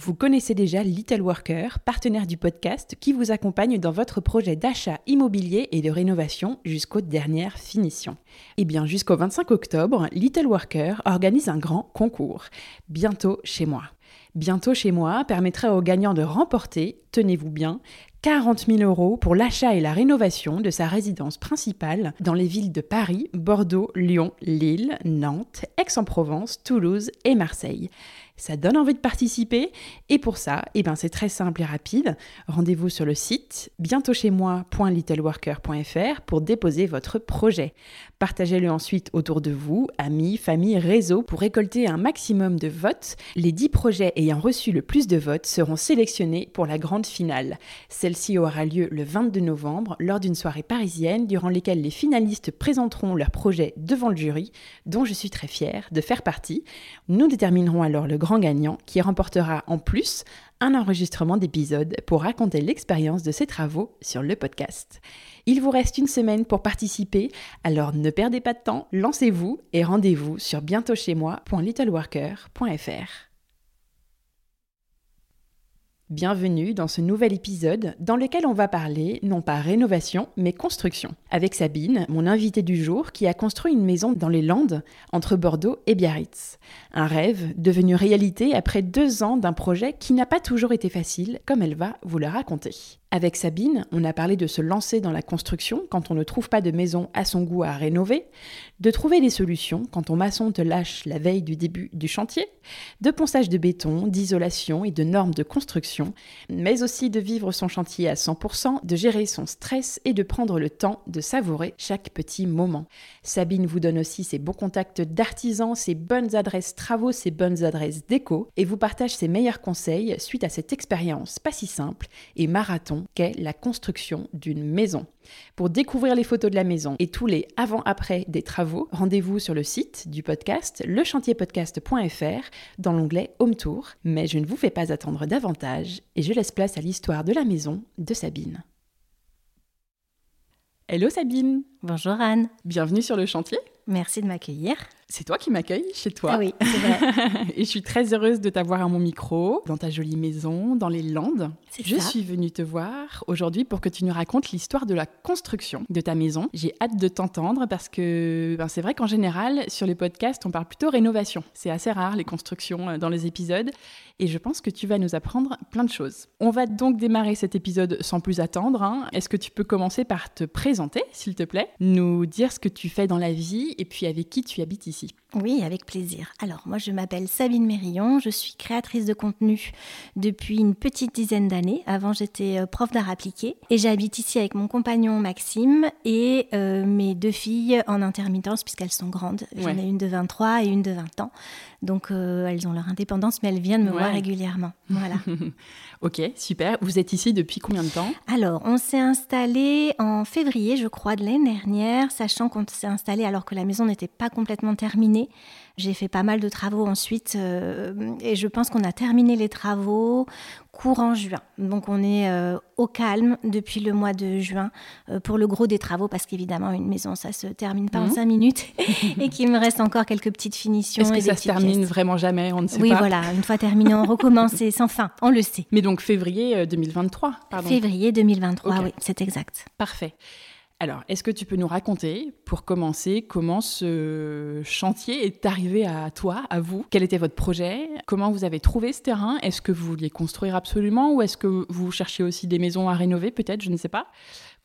Vous connaissez déjà Little Worker, partenaire du podcast qui vous accompagne dans votre projet d'achat immobilier et de rénovation jusqu'aux dernières finitions. Et eh bien jusqu'au 25 octobre, Little Worker organise un grand concours. Bientôt chez moi. Bientôt chez moi permettra aux gagnants de remporter, tenez-vous bien, 40 000 euros pour l'achat et la rénovation de sa résidence principale dans les villes de Paris, Bordeaux, Lyon, Lille, Nantes, Aix-en-Provence, Toulouse et Marseille ça donne envie de participer. Et pour ça, eh ben, c'est très simple et rapide. Rendez-vous sur le site bientôt chez moi.littleworker.fr pour déposer votre projet. Partagez-le ensuite autour de vous, amis, famille, réseau, pour récolter un maximum de votes. Les 10 projets ayant reçu le plus de votes seront sélectionnés pour la grande finale. Celle-ci aura lieu le 22 novembre lors d'une soirée parisienne durant laquelle les finalistes présenteront leurs projets devant le jury, dont je suis très fière de faire partie. Nous déterminerons alors le grand gagnant qui remportera en plus un enregistrement d'épisode pour raconter l'expérience de ses travaux sur le podcast. Il vous reste une semaine pour participer, alors ne perdez pas de temps, lancez-vous et rendez-vous sur bientôtchez-moi.littleworker.fr. Bienvenue dans ce nouvel épisode dans lequel on va parler non pas rénovation mais construction. Avec Sabine, mon invitée du jour qui a construit une maison dans les Landes entre Bordeaux et Biarritz. Un rêve devenu réalité après deux ans d'un projet qui n'a pas toujours été facile comme elle va vous le raconter. Avec Sabine, on a parlé de se lancer dans la construction quand on ne trouve pas de maison à son goût à rénover, de trouver des solutions quand ton maçon te lâche la veille du début du chantier, de ponçage de béton, d'isolation et de normes de construction, mais aussi de vivre son chantier à 100%, de gérer son stress et de prendre le temps de savourer chaque petit moment. Sabine vous donne aussi ses bons contacts d'artisans, ses bonnes adresses travaux, ses bonnes adresses déco et vous partage ses meilleurs conseils suite à cette expérience pas si simple et marathon qu'est la construction d'une maison. Pour découvrir les photos de la maison et tous les avant-après des travaux, rendez-vous sur le site du podcast lechantierpodcast.fr dans l'onglet Home Tour. Mais je ne vous fais pas attendre davantage et je laisse place à l'histoire de la maison de Sabine. Hello Sabine Bonjour Anne Bienvenue sur le chantier Merci de m'accueillir. C'est toi qui m'accueilles chez toi. Ah oui, c'est vrai. et je suis très heureuse de t'avoir à mon micro, dans ta jolie maison, dans les Landes. Je suis venue te voir aujourd'hui pour que tu nous racontes l'histoire de la construction de ta maison. J'ai hâte de t'entendre parce que ben, c'est vrai qu'en général, sur les podcasts, on parle plutôt rénovation. C'est assez rare les constructions euh, dans les épisodes. Et je pense que tu vas nous apprendre plein de choses. On va donc démarrer cet épisode sans plus attendre. Hein. Est-ce que tu peux commencer par te présenter, s'il te plaît, nous dire ce que tu fais dans la vie et puis avec qui tu habites ici oui, avec plaisir. Alors, moi, je m'appelle Sabine Mérillon, je suis créatrice de contenu depuis une petite dizaine d'années. Avant, j'étais euh, prof d'art appliqué et j'habite ici avec mon compagnon Maxime et euh, mes deux filles en intermittence puisqu'elles sont grandes. J'en ai une de 23 et une de 20 ans. Donc, euh, elles ont leur indépendance, mais elles viennent me voir régulièrement. Voilà. ok, super. Vous êtes ici depuis combien de temps? Alors, on s'est installé en février, je crois, de l'année dernière, sachant qu'on s'est installé alors que la maison n'était pas complètement terminée. J'ai fait pas mal de travaux ensuite euh, et je pense qu'on a terminé les travaux courant juin. Donc on est euh, au calme depuis le mois de juin euh, pour le gros des travaux parce qu'évidemment une maison ça se termine pas en mhm. cinq minutes et qu'il me reste encore quelques petites finitions. Est-ce que ça se termine vraiment jamais On ne sait oui, pas. Oui voilà, une fois terminé on recommence sans fin, on le sait. Mais donc février 2023 pardon. Février 2023 oui c'est exact. Parfait. Alors, est-ce que tu peux nous raconter, pour commencer, comment ce chantier est arrivé à toi, à vous? Quel était votre projet? Comment vous avez trouvé ce terrain? Est-ce que vous vouliez construire absolument ou est-ce que vous cherchiez aussi des maisons à rénover, peut-être? Je ne sais pas.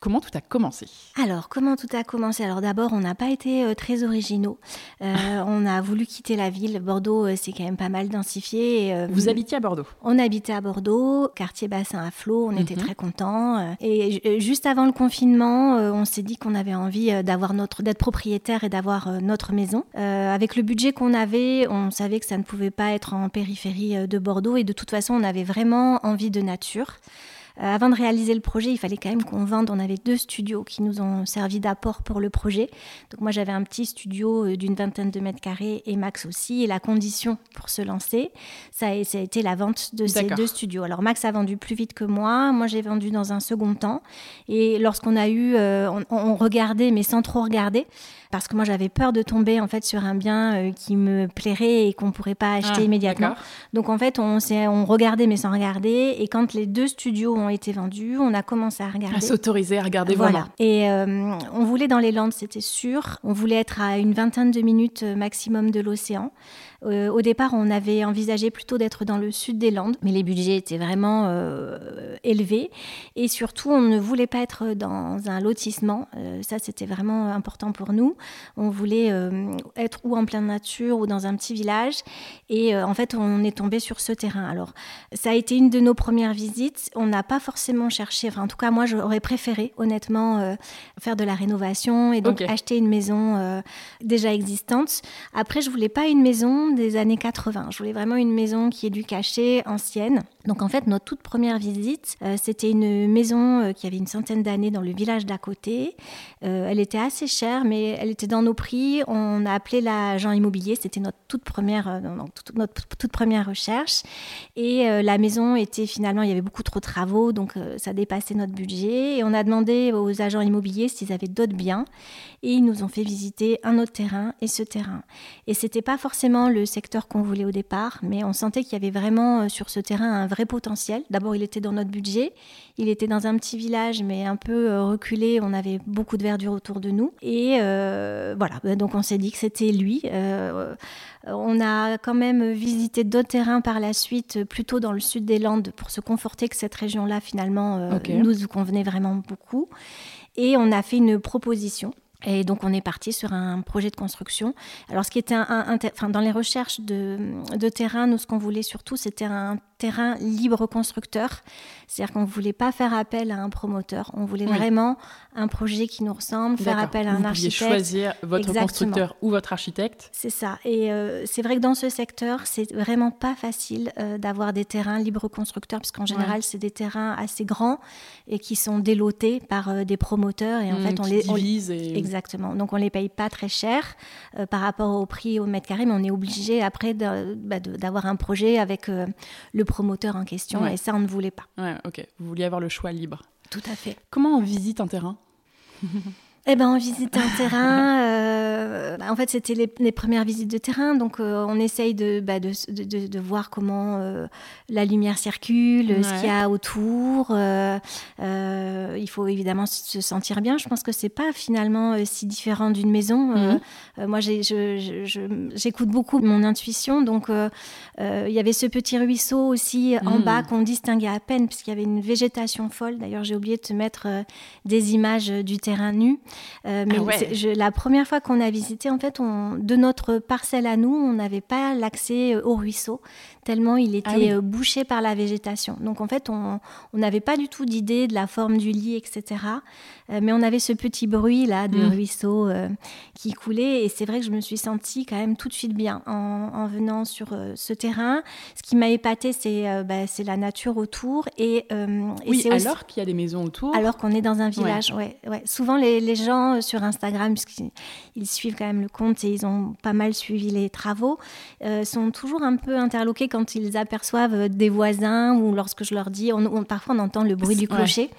Comment tout a commencé? Alors, comment tout a commencé? Alors d'abord, on n'a pas été euh, très originaux. Euh, on a voulu quitter la ville. Bordeaux, euh, c'est quand même pas mal densifié. Vous habitiez à Bordeaux? On habitait à Bordeaux, quartier bassin à flot. On était mhm. très contents. Et juste avant le confinement, on s'est dit qu'on avait envie d'avoir notre, d'être propriétaire et d'avoir notre maison. avec le budget qu'on avait, on savait que ça ne pouvait pas être en périphérie de Bordeaux. Et de toute façon, on avait vraiment envie de nature. Euh, avant de réaliser le projet, il fallait quand même qu'on vende. On avait deux studios qui nous ont servi d'apport pour le projet. Donc moi, j'avais un petit studio euh, d'une vingtaine de mètres carrés et Max aussi. Et la condition pour se lancer, ça a, été la vente de ces deux studios. Alors Max a vendu plus vite que moi. Moi, j'ai vendu dans un second temps. Et lorsqu'on a eu, euh, on regardait, mais sans trop regarder parce que moi j'avais peur de tomber en fait sur un bien euh, qui me plairait et qu'on pourrait pas acheter ah, immédiatement. Donc en fait on, on regardait mais sans regarder et quand les deux studios ont été vendus, on a commencé à regarder. À s'autoriser à regarder voilà. Et euh, on voulait dans les Landes, c'était sûr. On voulait être à une vingtaine de minutes euh, maximum de l'océan. Euh, au départ, on avait envisagé plutôt d'être dans le sud des Landes, mais les budgets étaient vraiment euh, élevés. Et surtout, on ne voulait pas être dans un lotissement. Euh, ça, c'était vraiment important pour nous. On voulait être ou en pleine nature ou dans un petit village. Et en fait, on est tombé sur ce terrain. Alors, ça a été une de nos premières visites. On n'a pas forcément cherché, enfin, en tout cas, moi, j'aurais préféré, honnêtement, faire de la rénovation et donc acheter une maison déjà existante. Après, je voulais pas une maison des années 80. Je voulais vraiment une maison qui ait du cachet, ancienne. Donc en fait, notre toute première visite, euh, c'était une maison euh, qui avait une centaine d'années dans le village d'à côté. Euh, elle était assez chère, mais elle était dans nos prix. On a appelé l'agent immobilier. C'était notre toute première, notre toute première recherche. Et la maison était finalement, il y avait beaucoup trop de travaux, donc ça dépassait notre budget. Et on a demandé aux agents immobiliers s'ils avaient d'autres biens. Et ils nous ont fait visiter un autre terrain et ce terrain. Et c'était pas forcément le secteur qu'on voulait au départ, mais on sentait qu'il y avait vraiment sur ce terrain un vrai potentiel. D'abord, il était dans notre budget. Il était dans un petit village, mais un peu euh, reculé. On avait beaucoup de verdure autour de nous. Et euh, voilà, donc on s'est dit que c'était lui. Euh, on a quand même visité d'autres terrains par la suite, plutôt dans le sud des Landes, pour se conforter que cette région-là, finalement, nous convenait vraiment beaucoup. Et on a fait une proposition et donc on est parti sur un projet de construction. Alors ce qui était un, enfin, dans les recherches de, de terrain, nous ce qu'on voulait surtout c'était un terrain libre constructeur. C'est-à-dire qu'on ne voulait pas faire appel à un promoteur. On voulait vraiment un projet qui nous ressemble, faire appel à un architecte. Vous choisir votre constructeur ou votre architecte. C'est ça. Et euh, c'est vrai que dans ce secteur, c'est vraiment pas facile euh, d'avoir des terrains libre constructeurs, parce qu'en général, c'est des terrains assez grands et qui sont délotés par euh, des promoteurs. Et en mmh, fait, on les divise exactement. Donc on les paye pas très cher par rapport au prix au mètre carré, mais on est obligé après bah, d'avoir un projet avec le promoteur en question, et ça, on ne voulait pas. Ouais, ok. Vous vouliez avoir le choix libre. Tout à fait. Comment on visite un terrain? eh ben, on visite un terrain. Euh, bah, en fait, c'était les, premières visites de terrain, donc euh, on essaye de, bah, de, de, de, voir comment euh, la lumière circule, ce qu'il y a autour. il faut évidemment se sentir bien. Je pense que c'est pas finalement si différent d'une maison. Mhm. moi, j'écoute beaucoup mon intuition, donc il y avait ce petit ruisseau aussi en mhm. bas qu'on distinguait à peine puisqu'il y avait une végétation folle. D'ailleurs, j'ai oublié de te mettre des images du terrain nu. Euh, mais ah la première fois qu'on a visité, en fait, on, de notre parcelle à nous, on n'avait pas l'accès euh, au ruisseau tellement il ah était euh, bouché par la végétation. Donc en fait, on n'avait pas du tout d'idée de la forme du lit, etc. Euh, mais on avait ce petit bruit là de mm. ruisseau euh, qui coulait et c'est vrai que je me suis sentie quand même tout de suite bien en, venant sur ce terrain. Ce qui m'a épaté, c'est bah, la nature autour et, oui, alors qu'il y a des maisons autour. Alors qu'on est dans un village, ouais. ouais, Souvent les, les, gens sur Instagram, puisqu'ils suivent quand même le compte et ils ont pas mal suivi les travaux, sont toujours un peu interloqués quand ils aperçoivent des voisins ou lorsque je leur dis, on, parfois on entend le bruit du clocher.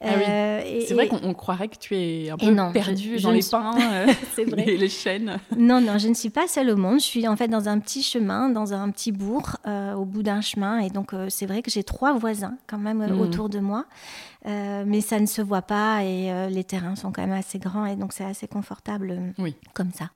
Ah euh, c'est vrai qu'on croirait que tu es un peu perdu dans les pins euh, vrai. et les chênes. Non, non, je ne suis pas seule au monde. Je suis en fait dans un petit chemin, dans un petit bourg, euh, au bout d'un chemin. Et donc, c'est vrai que j'ai trois voisins quand même hmm. autour de moi. mais ça ne se voit pas et les terrains sont quand même assez grands et donc c'est assez confortable oui. comme ça.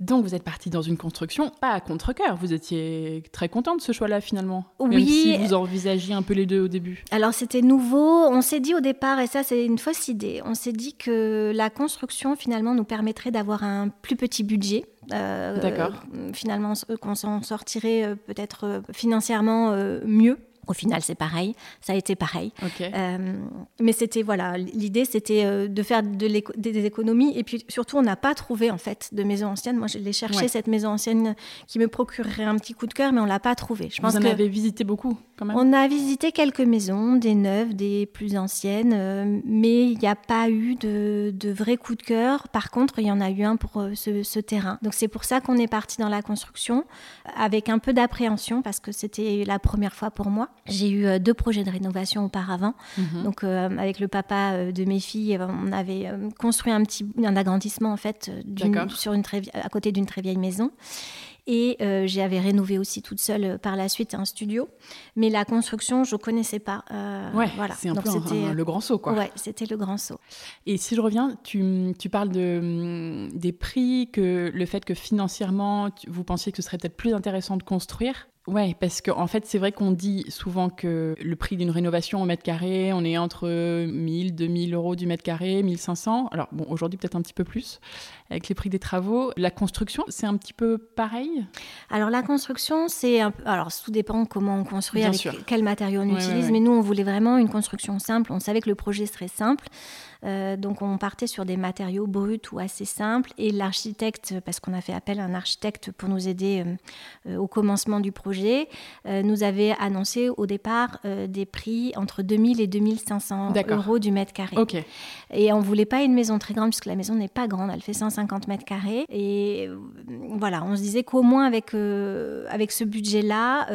Donc vous êtes partie dans une construction, pas à contre-cœur, vous étiez très contente de ce choix-là finalement Oui. Même si vous envisagiez un peu les deux au début. Alors c'était nouveau, on s'est dit au départ, et ça c'est une fausse idée, on s'est dit que la construction finalement nous permettrait d'avoir un plus petit budget. Euh, D'accord. finalement qu'on s'en sortirait euh, peut-être euh, financièrement mieux au final, c'est pareil. Ça a été pareil. Euh, mais c'était voilà, l'idée, c'était euh, de faire de des économies. Et puis surtout, on n'a pas trouvé en fait de maison ancienne. Moi, je l'ai cherché cette maison ancienne qui me procurerait un petit coup de cœur, mais on l'a pas trouvée. Je pense Vous en avez visité beaucoup quand même. On a visité quelques maisons, des neuves, des plus anciennes, euh, mais il n'y a pas eu de, de, vrai coup de cœur. Par contre, il y en a eu un pour ce, ce terrain. Donc c'est pour ça qu'on est parti dans la construction avec un peu d'appréhension parce que c'était la première fois pour moi. J'ai eu euh, deux projets de rénovation auparavant. Mhm. Donc, euh, avec le papa euh, de mes filles, on avait construit un petit un agrandissement en fait sur une très, à côté d'une très vieille maison. Et j'avais rénové aussi toute seule par la suite un studio. Mais la construction, je ne connaissais pas. ouais, voilà. c'est un peu le grand saut, quoi. Ouais, c'était le grand saut. Et si je reviens, tu, tu parles de, hum, des prix, que le fait que financièrement, vous pensiez que ce serait peut-être plus intéressant de construire. Ouais, parce qu'en en fait, c'est vrai qu'on dit souvent que le prix d'une rénovation au mètre carré, on est entre 1000, 2000 euros du mètre carré, 1500. Alors, bon, aujourd'hui, peut-être un petit peu plus avec les prix des travaux. La construction, c'est un petit peu pareil? Alors, la construction, c'est un peu. Alors, tout dépend comment on construit, avec quel matériau on utilise, mais nous, on voulait vraiment une construction simple. On savait que le projet serait simple. Euh, donc on partait sur des matériaux bruts ou assez simples. Et l'architecte, parce qu'on a fait appel à un architecte pour nous aider euh, euh, au commencement du projet, nous avait annoncé au départ des prix entre 2000 et 2500 euros du mètre carré. Et on voulait pas une maison très grande, puisque la maison n'est pas grande, elle fait 150 mètres carrés. Et voilà, on se disait qu'au moins avec, avec ce budget-là,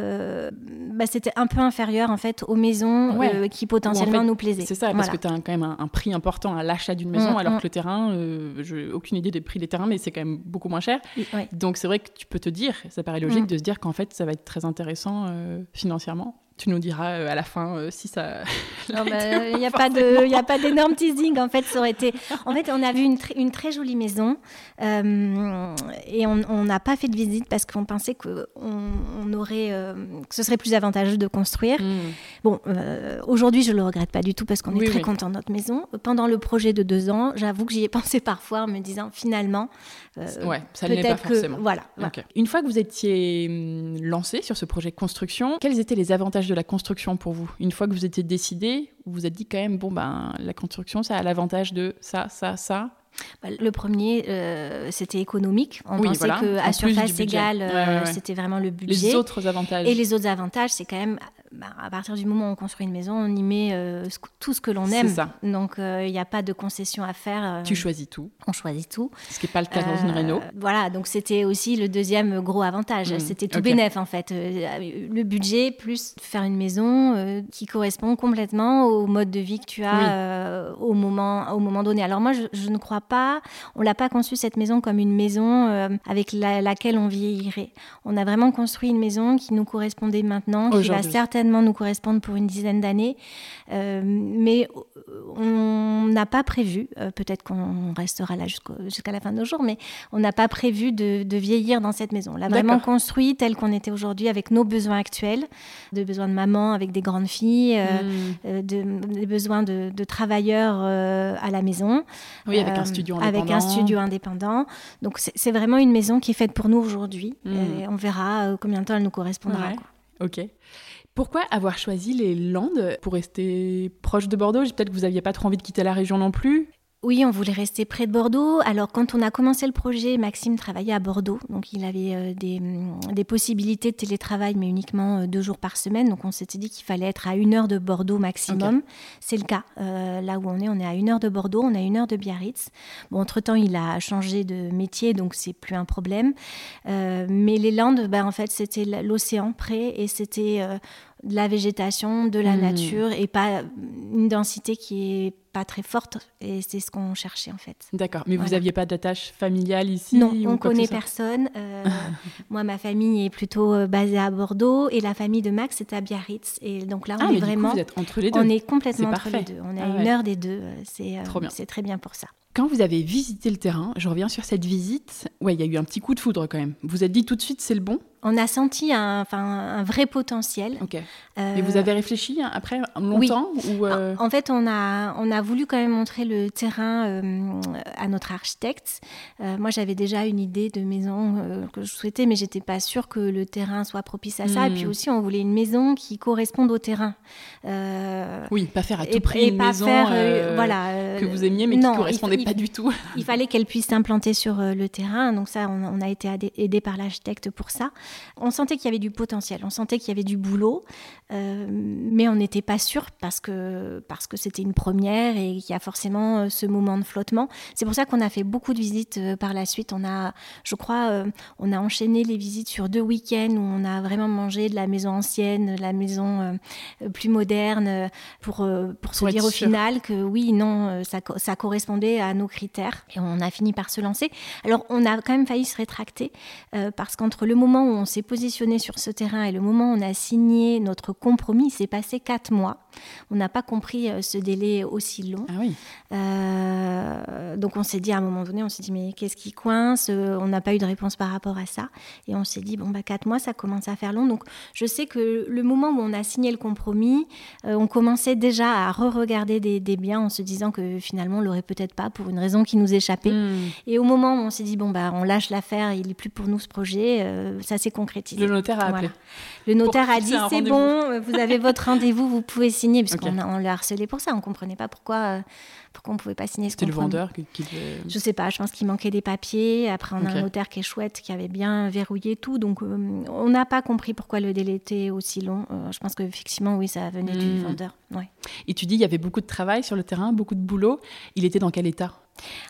bah, c'était un peu inférieur en fait aux maisons qui potentiellement nous plaisaient. C'est ça, parce que tu as quand même un, un prix important à l'achat d'une maison, mm, alors mm. que le terrain, euh, je n'ai aucune idée des prix des terrains, mais c'est quand même beaucoup moins cher. Donc c'est vrai que tu peux te dire, ça paraît logique mm. de se dire qu'en fait, ça va être très intéressant euh, financièrement tu nous diras euh, à la fin euh, si ça. Il n'y bah, a, pas de, y a pas d'énorme teasing. En fait, ça aurait été. En fait, on a vu une, une très jolie maison euh, et on n'a pas fait de visite parce qu'on pensait que on, aurait, que ce serait plus avantageux de construire. Hmm. Bon, aujourd'hui, je le regrette pas du tout parce qu'on est très content de notre maison. Pendant le projet de deux ans, j'avoue que j'y ai pensé parfois en me disant finalement. Ouais, ça ne l'est pas forcément. voilà. Une fois que vous étiez hum, lancé sur ce projet de construction, quels étaient les avantages de la construction pour vous? Une fois que vous étiez décidé, vous vous êtes dit quand même, bon, ben, la construction, ça a l'avantage de ça, ça, ça? Bah, le premier, euh, c'était économique. On pensait qu'à surface égale, euh, c'était vraiment le budget. Les autres avantages. Et les autres avantages, c'est quand même bah, à partir du moment où on construit une maison, on y met euh, tout ce que l'on aime. Ça. Donc il euh, n'y a pas de concession à faire. Euh, tu choisis tout. On choisit tout. Ce qui n'est pas le cas dans une réno. Voilà, donc c'était aussi le deuxième gros avantage. Mmh, c'était tout bénéf en fait. le budget plus faire une maison qui correspond complètement au mode de vie que tu as au, moment, au moment donné. Alors moi, je, ne crois pas, on l'a pas conçu cette maison comme une maison avec laquelle on vieillirait. On a vraiment construit une maison qui nous correspondait maintenant, qui va certainement nous correspondre pour une dizaine d'années. Euh, mais on n'a pas prévu, euh, peut-être qu'on restera là jusqu'à la fin de nos jours, mais on n'a pas prévu de, vieillir dans cette maison. On l'a vraiment construit tel qu'on était aujourd'hui avec nos besoins actuels, de besoins de maman avec des grandes filles, euh, hmm. des besoins de, travailleurs à la maison. Oui, avec un studio indépendant. Avec un studio indépendant. Donc c'est vraiment une maison qui est faite pour nous aujourd'hui. Hmm. On verra combien de temps elle nous correspondra. Ok. Pourquoi avoir choisi les Landes pour rester proche de Bordeaux? Peut-être que vous n'aviez pas trop envie de quitter la région non plus. Oui, on voulait rester près de Bordeaux. Alors, quand on a commencé le projet, Maxime travaillait à Bordeaux. Donc, il avait euh, mm, des, possibilités de télétravail, mais uniquement euh, deux jours par semaine. Donc, on s'était dit qu'il fallait être à une heure de Bordeaux maximum. C'est le cas. Euh, là où on est, on est à une heure de Bordeaux, on est à une heure de Biarritz. Bon, entre-temps, il a changé de métier, donc c'est plus un problème. mais les Landes, ben, en fait, c'était l'océan près et c'était de la végétation, de la hmm. nature et pas une densité qui est pas très forte et c'est ce qu'on cherchait en fait. D'accord, mais vous n'aviez pas d'attache familiale ici Non, on connaît personne. Euh, moi, ma famille est plutôt euh, basée à Bordeaux et la famille de Max est à Biarritz et donc là on ah, est vraiment. vous êtes entre les deux. On est complètement entre les deux. On est à ah une heure des deux. Euh, c'est c'est très bien pour ça. Quand vous avez visité le terrain, je reviens sur cette visite, ouais, il y a eu un petit coup de foudre quand même. Vous êtes dit tout de suite c'est le bon? On a senti un, un vrai potentiel. Ok. Euh, Et vous avez réfléchi après longtemps ou euh, En fait, on a, on a voulu quand même montrer le terrain euh, à notre architecte. moi, j'avais déjà une idée de maison que je souhaitais, mais j'étais pas sûre que le terrain soit propice à ça. Et puis hmm. aussi, on voulait une maison qui corresponde au terrain. oui, pas faire à tout prix une maison voilà, que vous aimiez, mais qui ne correspondait pas du tout. il fallait qu'elle puisse s'implanter sur le terrain. Donc ça, on, on a été aidé par l'architecte pour ça. On sentait qu'il y avait du potentiel, on sentait qu'il y avait du boulot, euh, mais on n'était pas sûr parce que parce que c'était une première et qu'il y a forcément euh, ce moment de flottement. C'est pour ça qu'on a fait beaucoup de visites euh, par la suite. On a, je crois, on a enchaîné les visites sur deux week-ends où on a vraiment mangé de la maison ancienne, de la maison plus moderne, pour pour se dire au final que oui, non, ça, ça correspondait à nos critères et on a fini par se lancer. Alors on a quand même failli se rétracter parce qu'entre le moment où on s'est positionné sur ce terrain et le moment où on a signé notre compromis, il s'est passé quatre mois. On n'a pas compris euh, ce délai aussi long. Ah oui. Euh, donc on s'est dit à un moment donné, on s'est dit mais qu'est-ce qui coince euh, On n'a pas eu de réponse par rapport à ça. Et on s'est dit bon bah quatre mois, ça commence à faire long. Donc je sais que le moment où on a signé le compromis, on commençait déjà à re-regarder des, biens en se disant que finalement on l'aurait peut-être pas pour une raison qui nous échappait. Hmm. Et au moment où on s'est dit bon bah on lâche l'affaire, il est plus pour nous ce projet, ça s'est concrétisé. Le notaire a appelé. Le notaire a dit c'est bon, vous avez votre rendez-vous, vous pouvez signer, puisqu'on on l'a harcelé pour ça. On ne comprenait pas pourquoi, euh, pourquoi on ne pouvait pas signer ce C'était le vendeur qui, Je ne sais pas, je pense qu'il manquait des papiers. Après, on a un notaire qui est chouette, qui avait bien verrouillé tout. Donc, euh, on n'a pas compris pourquoi le délai était aussi long. Euh, je pense qu'effectivement, oui, ça venait du hmm. vendeur. Ouais. Et tu dis, il y avait beaucoup de travail sur le terrain, beaucoup de boulot. Il était dans quel état?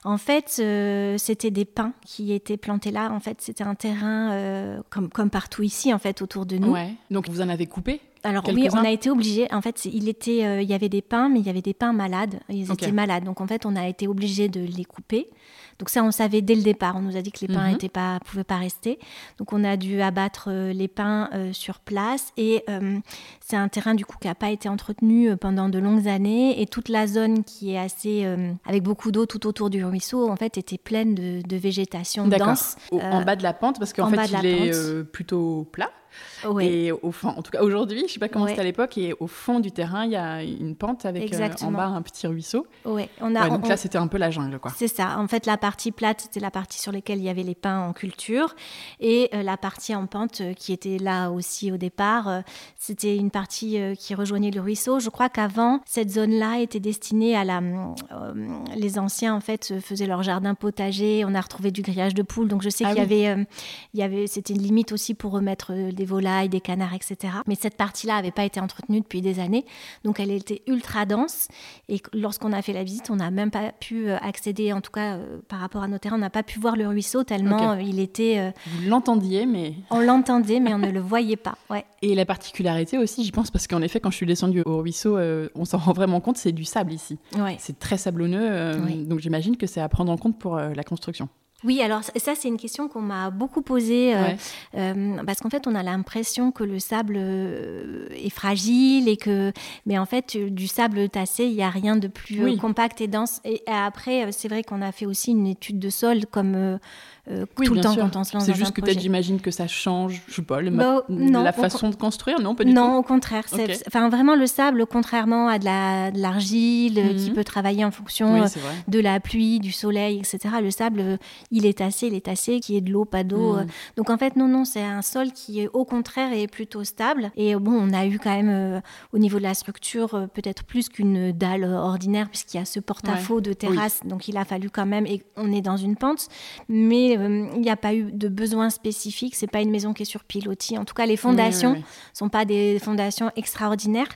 En fait, euh, c'était des pins qui étaient plantés là. En fait, c'était un terrain euh, comme, comme partout ici, en fait, autour de nous. Donc, vous en avez coupé alors oui, on a été obligé. En fait, il était, euh, il y avait des pins, mais il y avait des pins malades. Ils étaient malades, donc en fait, on a été obligé de les couper. Donc ça, on savait dès le départ. On nous a dit que les pins ne mhm. pas, pouvaient pas rester. Donc on a dû abattre euh, les pins euh, sur place. Et euh, c'est un terrain du coup qui n'a pas été entretenu pendant de longues années. Et toute la zone qui est assez, avec beaucoup d'eau tout autour du ruisseau, en fait, était pleine de, végétation dense. en bas de la pente, parce qu'en fait, il est plutôt plat. Et au fond, en tout cas aujourd'hui, je ne sais pas comment c'était à l'époque, et au fond du terrain, il y a une pente avec euh, en bas un petit ruisseau. Ouais, on a, donc là, c'était un peu la jungle, quoi. C'est ça. En fait, la partie plate, c'était la partie sur laquelle il y avait les pins en culture, et euh, la partie en pente euh, qui était là aussi au départ, c'était une partie qui rejoignait le ruisseau. Je crois qu'avant, cette zone-là était destinée à la. les anciens, en fait, faisaient leur jardin potager. On a retrouvé du grillage de poules, donc je sais ah qu'il y avait, il y avait, c'était une limite aussi pour remettre des volailles, des canards, etc. Mais cette partie-là n'avait pas été entretenue depuis des années, donc elle était ultra dense. Et lorsqu'on a fait la visite, on n'a même pas pu euh, accéder, en tout cas euh, par rapport à nos terrains, on n'a pas pu voir le ruisseau tellement euh, il était. Vous l'entendiez, mais. On l'entendait, mais on ne le voyait pas. Ouais. Et la particularité aussi, j'y pense, parce qu'en effet, quand je suis descendue au ruisseau, on s'en rend vraiment compte, c'est du sable ici. Ouais. C'est très sablonneux, donc j'imagine que c'est à prendre en compte pour la construction. Oui, alors ça, c'est une question qu'on m'a beaucoup posée, euh, euh, parce qu'en fait, on a l'impression que le sable euh, est fragile et que, mais en fait, du sable tassé, il n'y a rien de plus compact et dense. Et après, c'est vrai qu'on a fait aussi une étude de sol comme euh, tout le temps quand on se lance C'est juste que peut-être j'imagine que ça change, je sais pas, bah, la façon de construire, non pas du Non, au contraire. Enfin, vraiment le sable, contrairement à de l'argile la, qui mhm. peut travailler en fonction euh, de la pluie, du soleil, etc. Le sable, euh, il est tassé, il est tassé, qui est de l'eau, pas d'eau. Mhm. Donc en fait, non, non, c'est un sol qui au contraire est plutôt stable. Et bon, on a eu quand même au niveau de la structure peut-être plus qu'une dalle ordinaire puisqu'il y a ce porte-à-faux de terrasse. Donc il a fallu quand même, et on est dans une pente, mais euh, il n'y a pas eu de besoin spécifique. C'est pas une maison qui est sur pilotis. En tout cas, les fondations ne sont pas des fondations extraordinaires.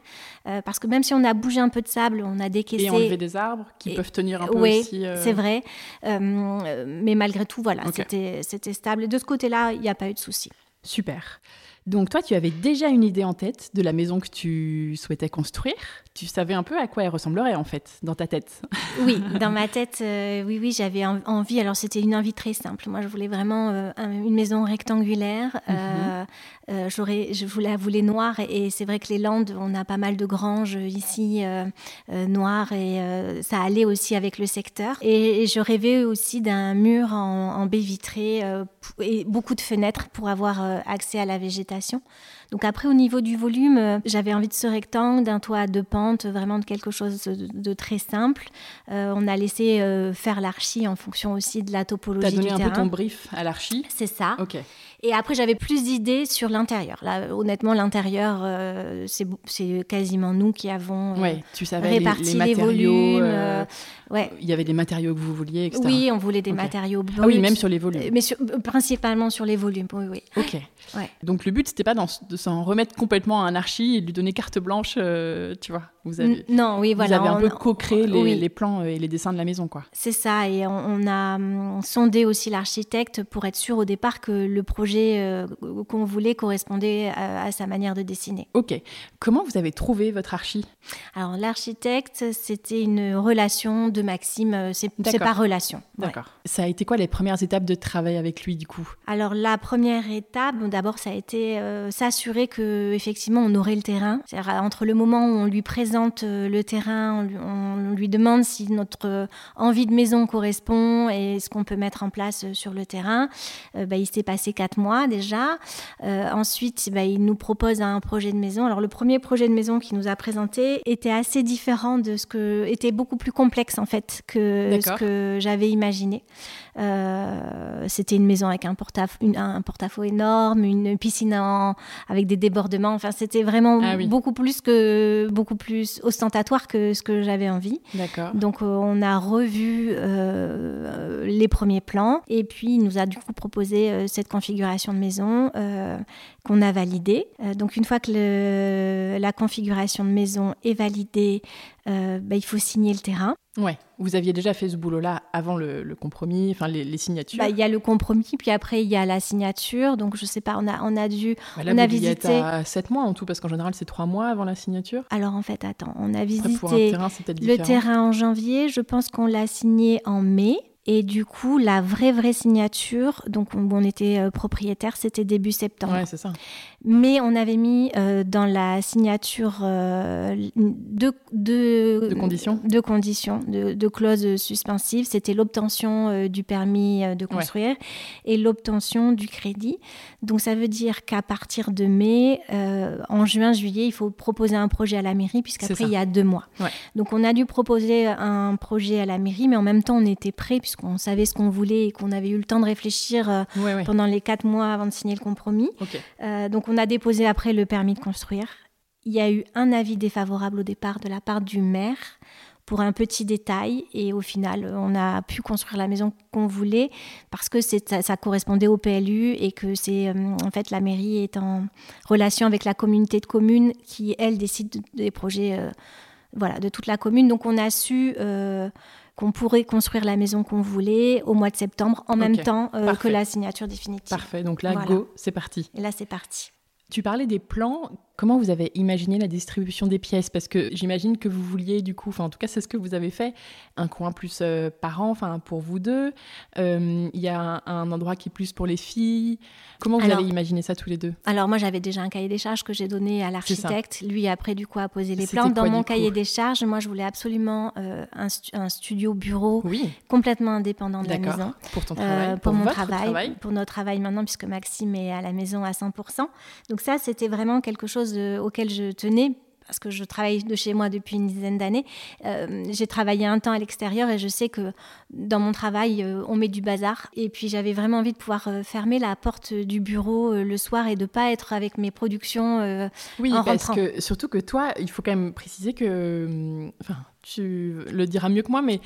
Euh, parce que même si on a bougé un peu de sable, on a décaissé. Et enlevé des arbres qui peuvent tenir un peu aussi. Euh, c'est vrai. mais malgré tout, voilà, c'était stable. Et de ce côté-là, il n'y a pas eu de souci. Super. Donc toi, tu avais déjà une idée en tête de la maison que tu souhaitais construire. Tu savais un peu à quoi elle ressemblerait en fait dans ta tête. Oui, dans ma tête, euh, oui, oui, j'avais envie. Alors c'était une envie très simple. Moi, je voulais vraiment euh, une maison rectangulaire. Mhm. Euh, je voulais, voulais noire et, c'est vrai que les Landes, on a pas mal de granges ici noires et ça allait aussi avec le secteur. Et, je rêvais aussi d'un mur en, en baie vitrée et beaucoup de fenêtres pour avoir accès à la végétation. Donc après, au niveau du volume, euh, j'avais envie de ce rectangle, d'un toit à deux pentes, vraiment de quelque chose de, très simple. Euh, on a laissé euh, faire l'archi en fonction aussi de la topologie du terrain. Tu as donné un peu ton brief à l'archi? C'est ça. Ok. Et après, j'avais plus d'idées sur l'intérieur. Là, honnêtement, l'intérieur, c'est quasiment nous qui avons ouais, tu savais réparti les, volumes. ouais. Il y avait des matériaux que vous vouliez, etc. Oui, on voulait des matériaux Ah oui, même sur les volumes. Mais principalement sur les volumes, oui. oui. Ok. Ouais. Donc le but, c'était pas de s'en remettre complètement à un archi et lui donner carte blanche, euh, tu vois. Vous avez, non, oui, voilà. Vous avez un peu co-créé les, plans euh, et les dessins de la maison, quoi. C'est ça, et on, a hum, sondé aussi l'architecte pour être sûr au départ que le projet euh, qu'on voulait correspondait à, sa manière de dessiner. Ok. Comment vous avez trouvé votre archi? Alors l'architecte, c'était une relation de Maxime, c'est pas relation. D'accord. Ça a été quoi les premières étapes de travail avec lui, du coup? Alors la première étape, d'abord, ça a été s'assurer que effectivement on aurait le terrain. Entre le moment où on lui présente euh, le terrain, on lui, demande si notre euh, envie de maison correspond et ce qu'on peut mettre en place euh, sur le terrain. bah, il s'est passé quatre mois déjà. ensuite, bah, il nous propose un projet de maison. Alors le premier projet de maison qu'il nous a présenté était assez différent de ce que était beaucoup plus complexe en fait que ce que j'avais imaginé. C'était une maison avec un porte-à-faux énorme, une piscine avec des débordements. Enfin, c'était vraiment ah beaucoup plus que beaucoup plus ostentatoire que ce que j'avais envie. D'accord. Donc, euh, on a revu euh, les premiers plans et puis il nous a du coup proposé euh, cette configuration de maison qu'on a validée. donc, une fois que la configuration de maison est validée, bah, il faut signer le terrain. Ouais, vous aviez déjà fait ce boulot-là avant le, compromis, enfin les, signatures. Bah, il y a le compromis, puis après il y a la signature. Donc je sais pas, on a, on a dû, bah on a visité. à 7 mois en tout, parce qu'en général c'est 3 mois avant la signature. Alors en fait, attends, on a visité le terrain en janvier. Je pense qu'on l'a signé en mai. Et du coup, la vraie, vraie signature, donc on, on était euh, propriétaire, c'était début septembre. Ouais, c'est ça. Mais on avait mis euh, dans la signature euh, deux, de conditions, deux conditions, de, clauses suspensives. C'était l'obtention du permis de construire et l'obtention du crédit. Donc ça veut dire qu'à partir de mai, en juin, juillet, il faut proposer un projet à la mairie, puisqu'après, il y a deux mois. Donc on a dû proposer un projet à la mairie, mais en même temps, on était prêt qu'on savait ce qu'on voulait et qu'on avait eu le temps de réfléchir euh, pendant les quatre mois avant de signer le compromis. Euh, donc on a déposé après le permis de construire. Il y a eu un avis défavorable au départ de la part du maire pour un petit détail et au final on a pu construire la maison qu'on voulait parce que ça, ça, correspondait au PLU et que c'est euh, en fait la mairie est en relation avec la communauté de communes qui elle décide des projets voilà de toute la commune donc on a su qu'on pourrait construire la maison qu'on voulait au mois de septembre en même temps euh, que la signature définitive. Parfait, donc là, go, c'est parti. Et là, c'est parti. Tu parlais des plans. Comment vous avez imaginé la distribution des pièces? Parce que j'imagine que vous vouliez du coup, enfin en tout cas c'est ce que vous avez fait, un coin plus euh, par an, enfin pour vous deux. Euh, il y a un, endroit qui est plus pour les filles. Comment vous avez imaginé ça tous les deux? Alors moi j'avais déjà un cahier des charges que j'ai donné à l'architecte. Lui après du coup a posé les plans. Dans mon cahier des charges, moi je voulais absolument euh, un, studio bureau complètement indépendant de la maison. Pour ton travail, pour, mon travail, pour notre travail maintenant puisque Maxime est à la maison à 100%. Donc ça c'était vraiment quelque chose auquel je tenais parce que je travaille de chez moi depuis une dizaine d'années. Euh, j'ai travaillé un temps à l'extérieur et je sais que dans mon travail, euh, on met du bazar. Et puis j'avais vraiment envie de pouvoir euh, fermer la porte du bureau le soir et de pas être avec mes productions. oui, en parce que surtout que toi, il faut quand même préciser que, enfin, tu le diras mieux que moi, mais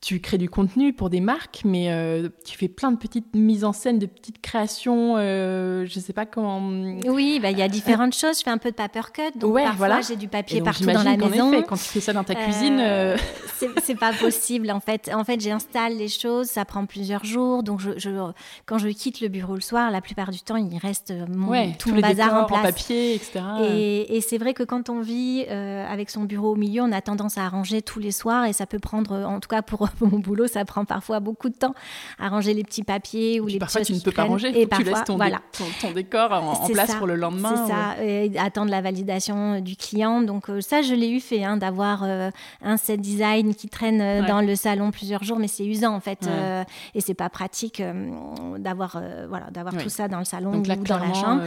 tu crées du contenu pour des marques, mais euh, tu fais plein de petites mises en scène, de petites créations, euh, je sais pas comment. Oui, bah, il y a différentes choses. Je fais un peu de paper cut, donc parfois j'ai du papier partout dans la maison. Effet, quand tu fais ça dans ta cuisine. Euh, c'est pas possible en fait. En fait, j'installe les choses, ça prend plusieurs jours. Donc, je, quand je quitte le bureau le soir, la plupart du temps, il reste mon, tout mon bazar en place. papier, etc. Et, c'est vrai que quand on vit avec son bureau au milieu, on a tendance à ranger tous les soirs et ça peut prendre, en tout cas pour mon boulot, ça prend parfois beaucoup de temps à ranger les petits papiers ou les parfois tu ne peux pas ranger, et parfois, tu laisses ton, voilà. ton, décor en, place pour le lendemain. C'est ça, et attendre la validation du client. Donc euh, ça, je l'ai eu fait, hein, d'avoir euh, un set design qui traîne euh, dans le salon plusieurs jours, mais c'est usant en fait, et c'est pas pratique d'avoir voilà, d'avoir tout ça dans le salon ou dans la chambre.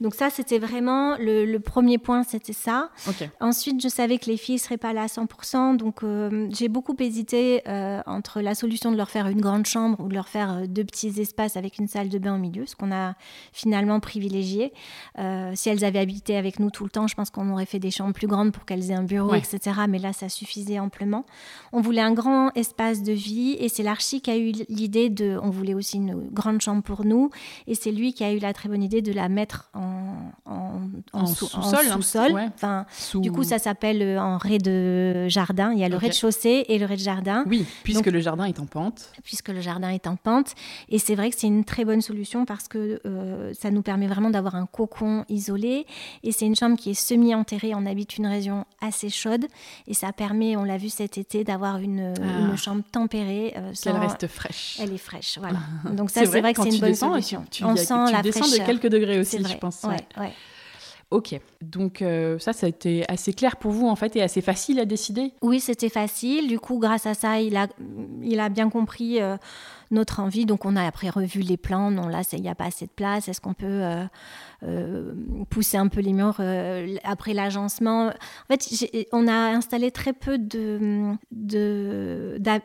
Donc ça, c'était vraiment le, premier point, c'était ça. Ensuite, je savais que les filles ne seraient pas là à 100%, donc euh, j'ai beaucoup hésité euh, entre la solution de leur faire une grande chambre ou de leur faire euh, deux petits espaces avec une salle de bain au milieu, ce qu'on a finalement privilégié. si elles avaient habité avec nous tout le temps, je pense qu'on aurait fait des chambres plus grandes pour qu'elles aient un bureau, etc. Mais là, ça suffisait amplement. On voulait un grand espace de vie et c'est l'archi qui a eu l'idée de... On voulait aussi une grande chambre pour nous et c'est lui qui a eu la très bonne idée de la mettre en en, sous-sol. enfin, Du coup, ça s'appelle euh, en rez-de-jardin. Il y a le rez-de-chaussée et le rez-de-jardin. Oui, puisque le jardin est en pente. Puisque le jardin est en pente. Et c'est vrai que c'est une très bonne solution parce que euh, ça nous permet vraiment d'avoir un cocon isolé. Et c'est une chambre qui est semi-enterrée. On habite une région assez chaude. Et ça permet, on l'a vu cet été, d'avoir une, ah. chambre tempérée. Euh, Qu'elle reste fraîche. Elle est fraîche, voilà. Donc ça, c'est vrai, que c'est une bonne solution. on sent la descends de quelques degrés aussi, je pense. Ok, donc euh, ça, ça a été assez clair pour vous en fait et assez facile à décider? Oui, c'était facile. Du coup, grâce à ça, il a, il a bien compris euh, notre envie. Donc, on a après revu les plans. Non, là, il n'y a pas assez de place. Est-ce qu'on peut euh, euh, pousser un peu les murs euh, après l'agencement? En fait, on a installé très peu de,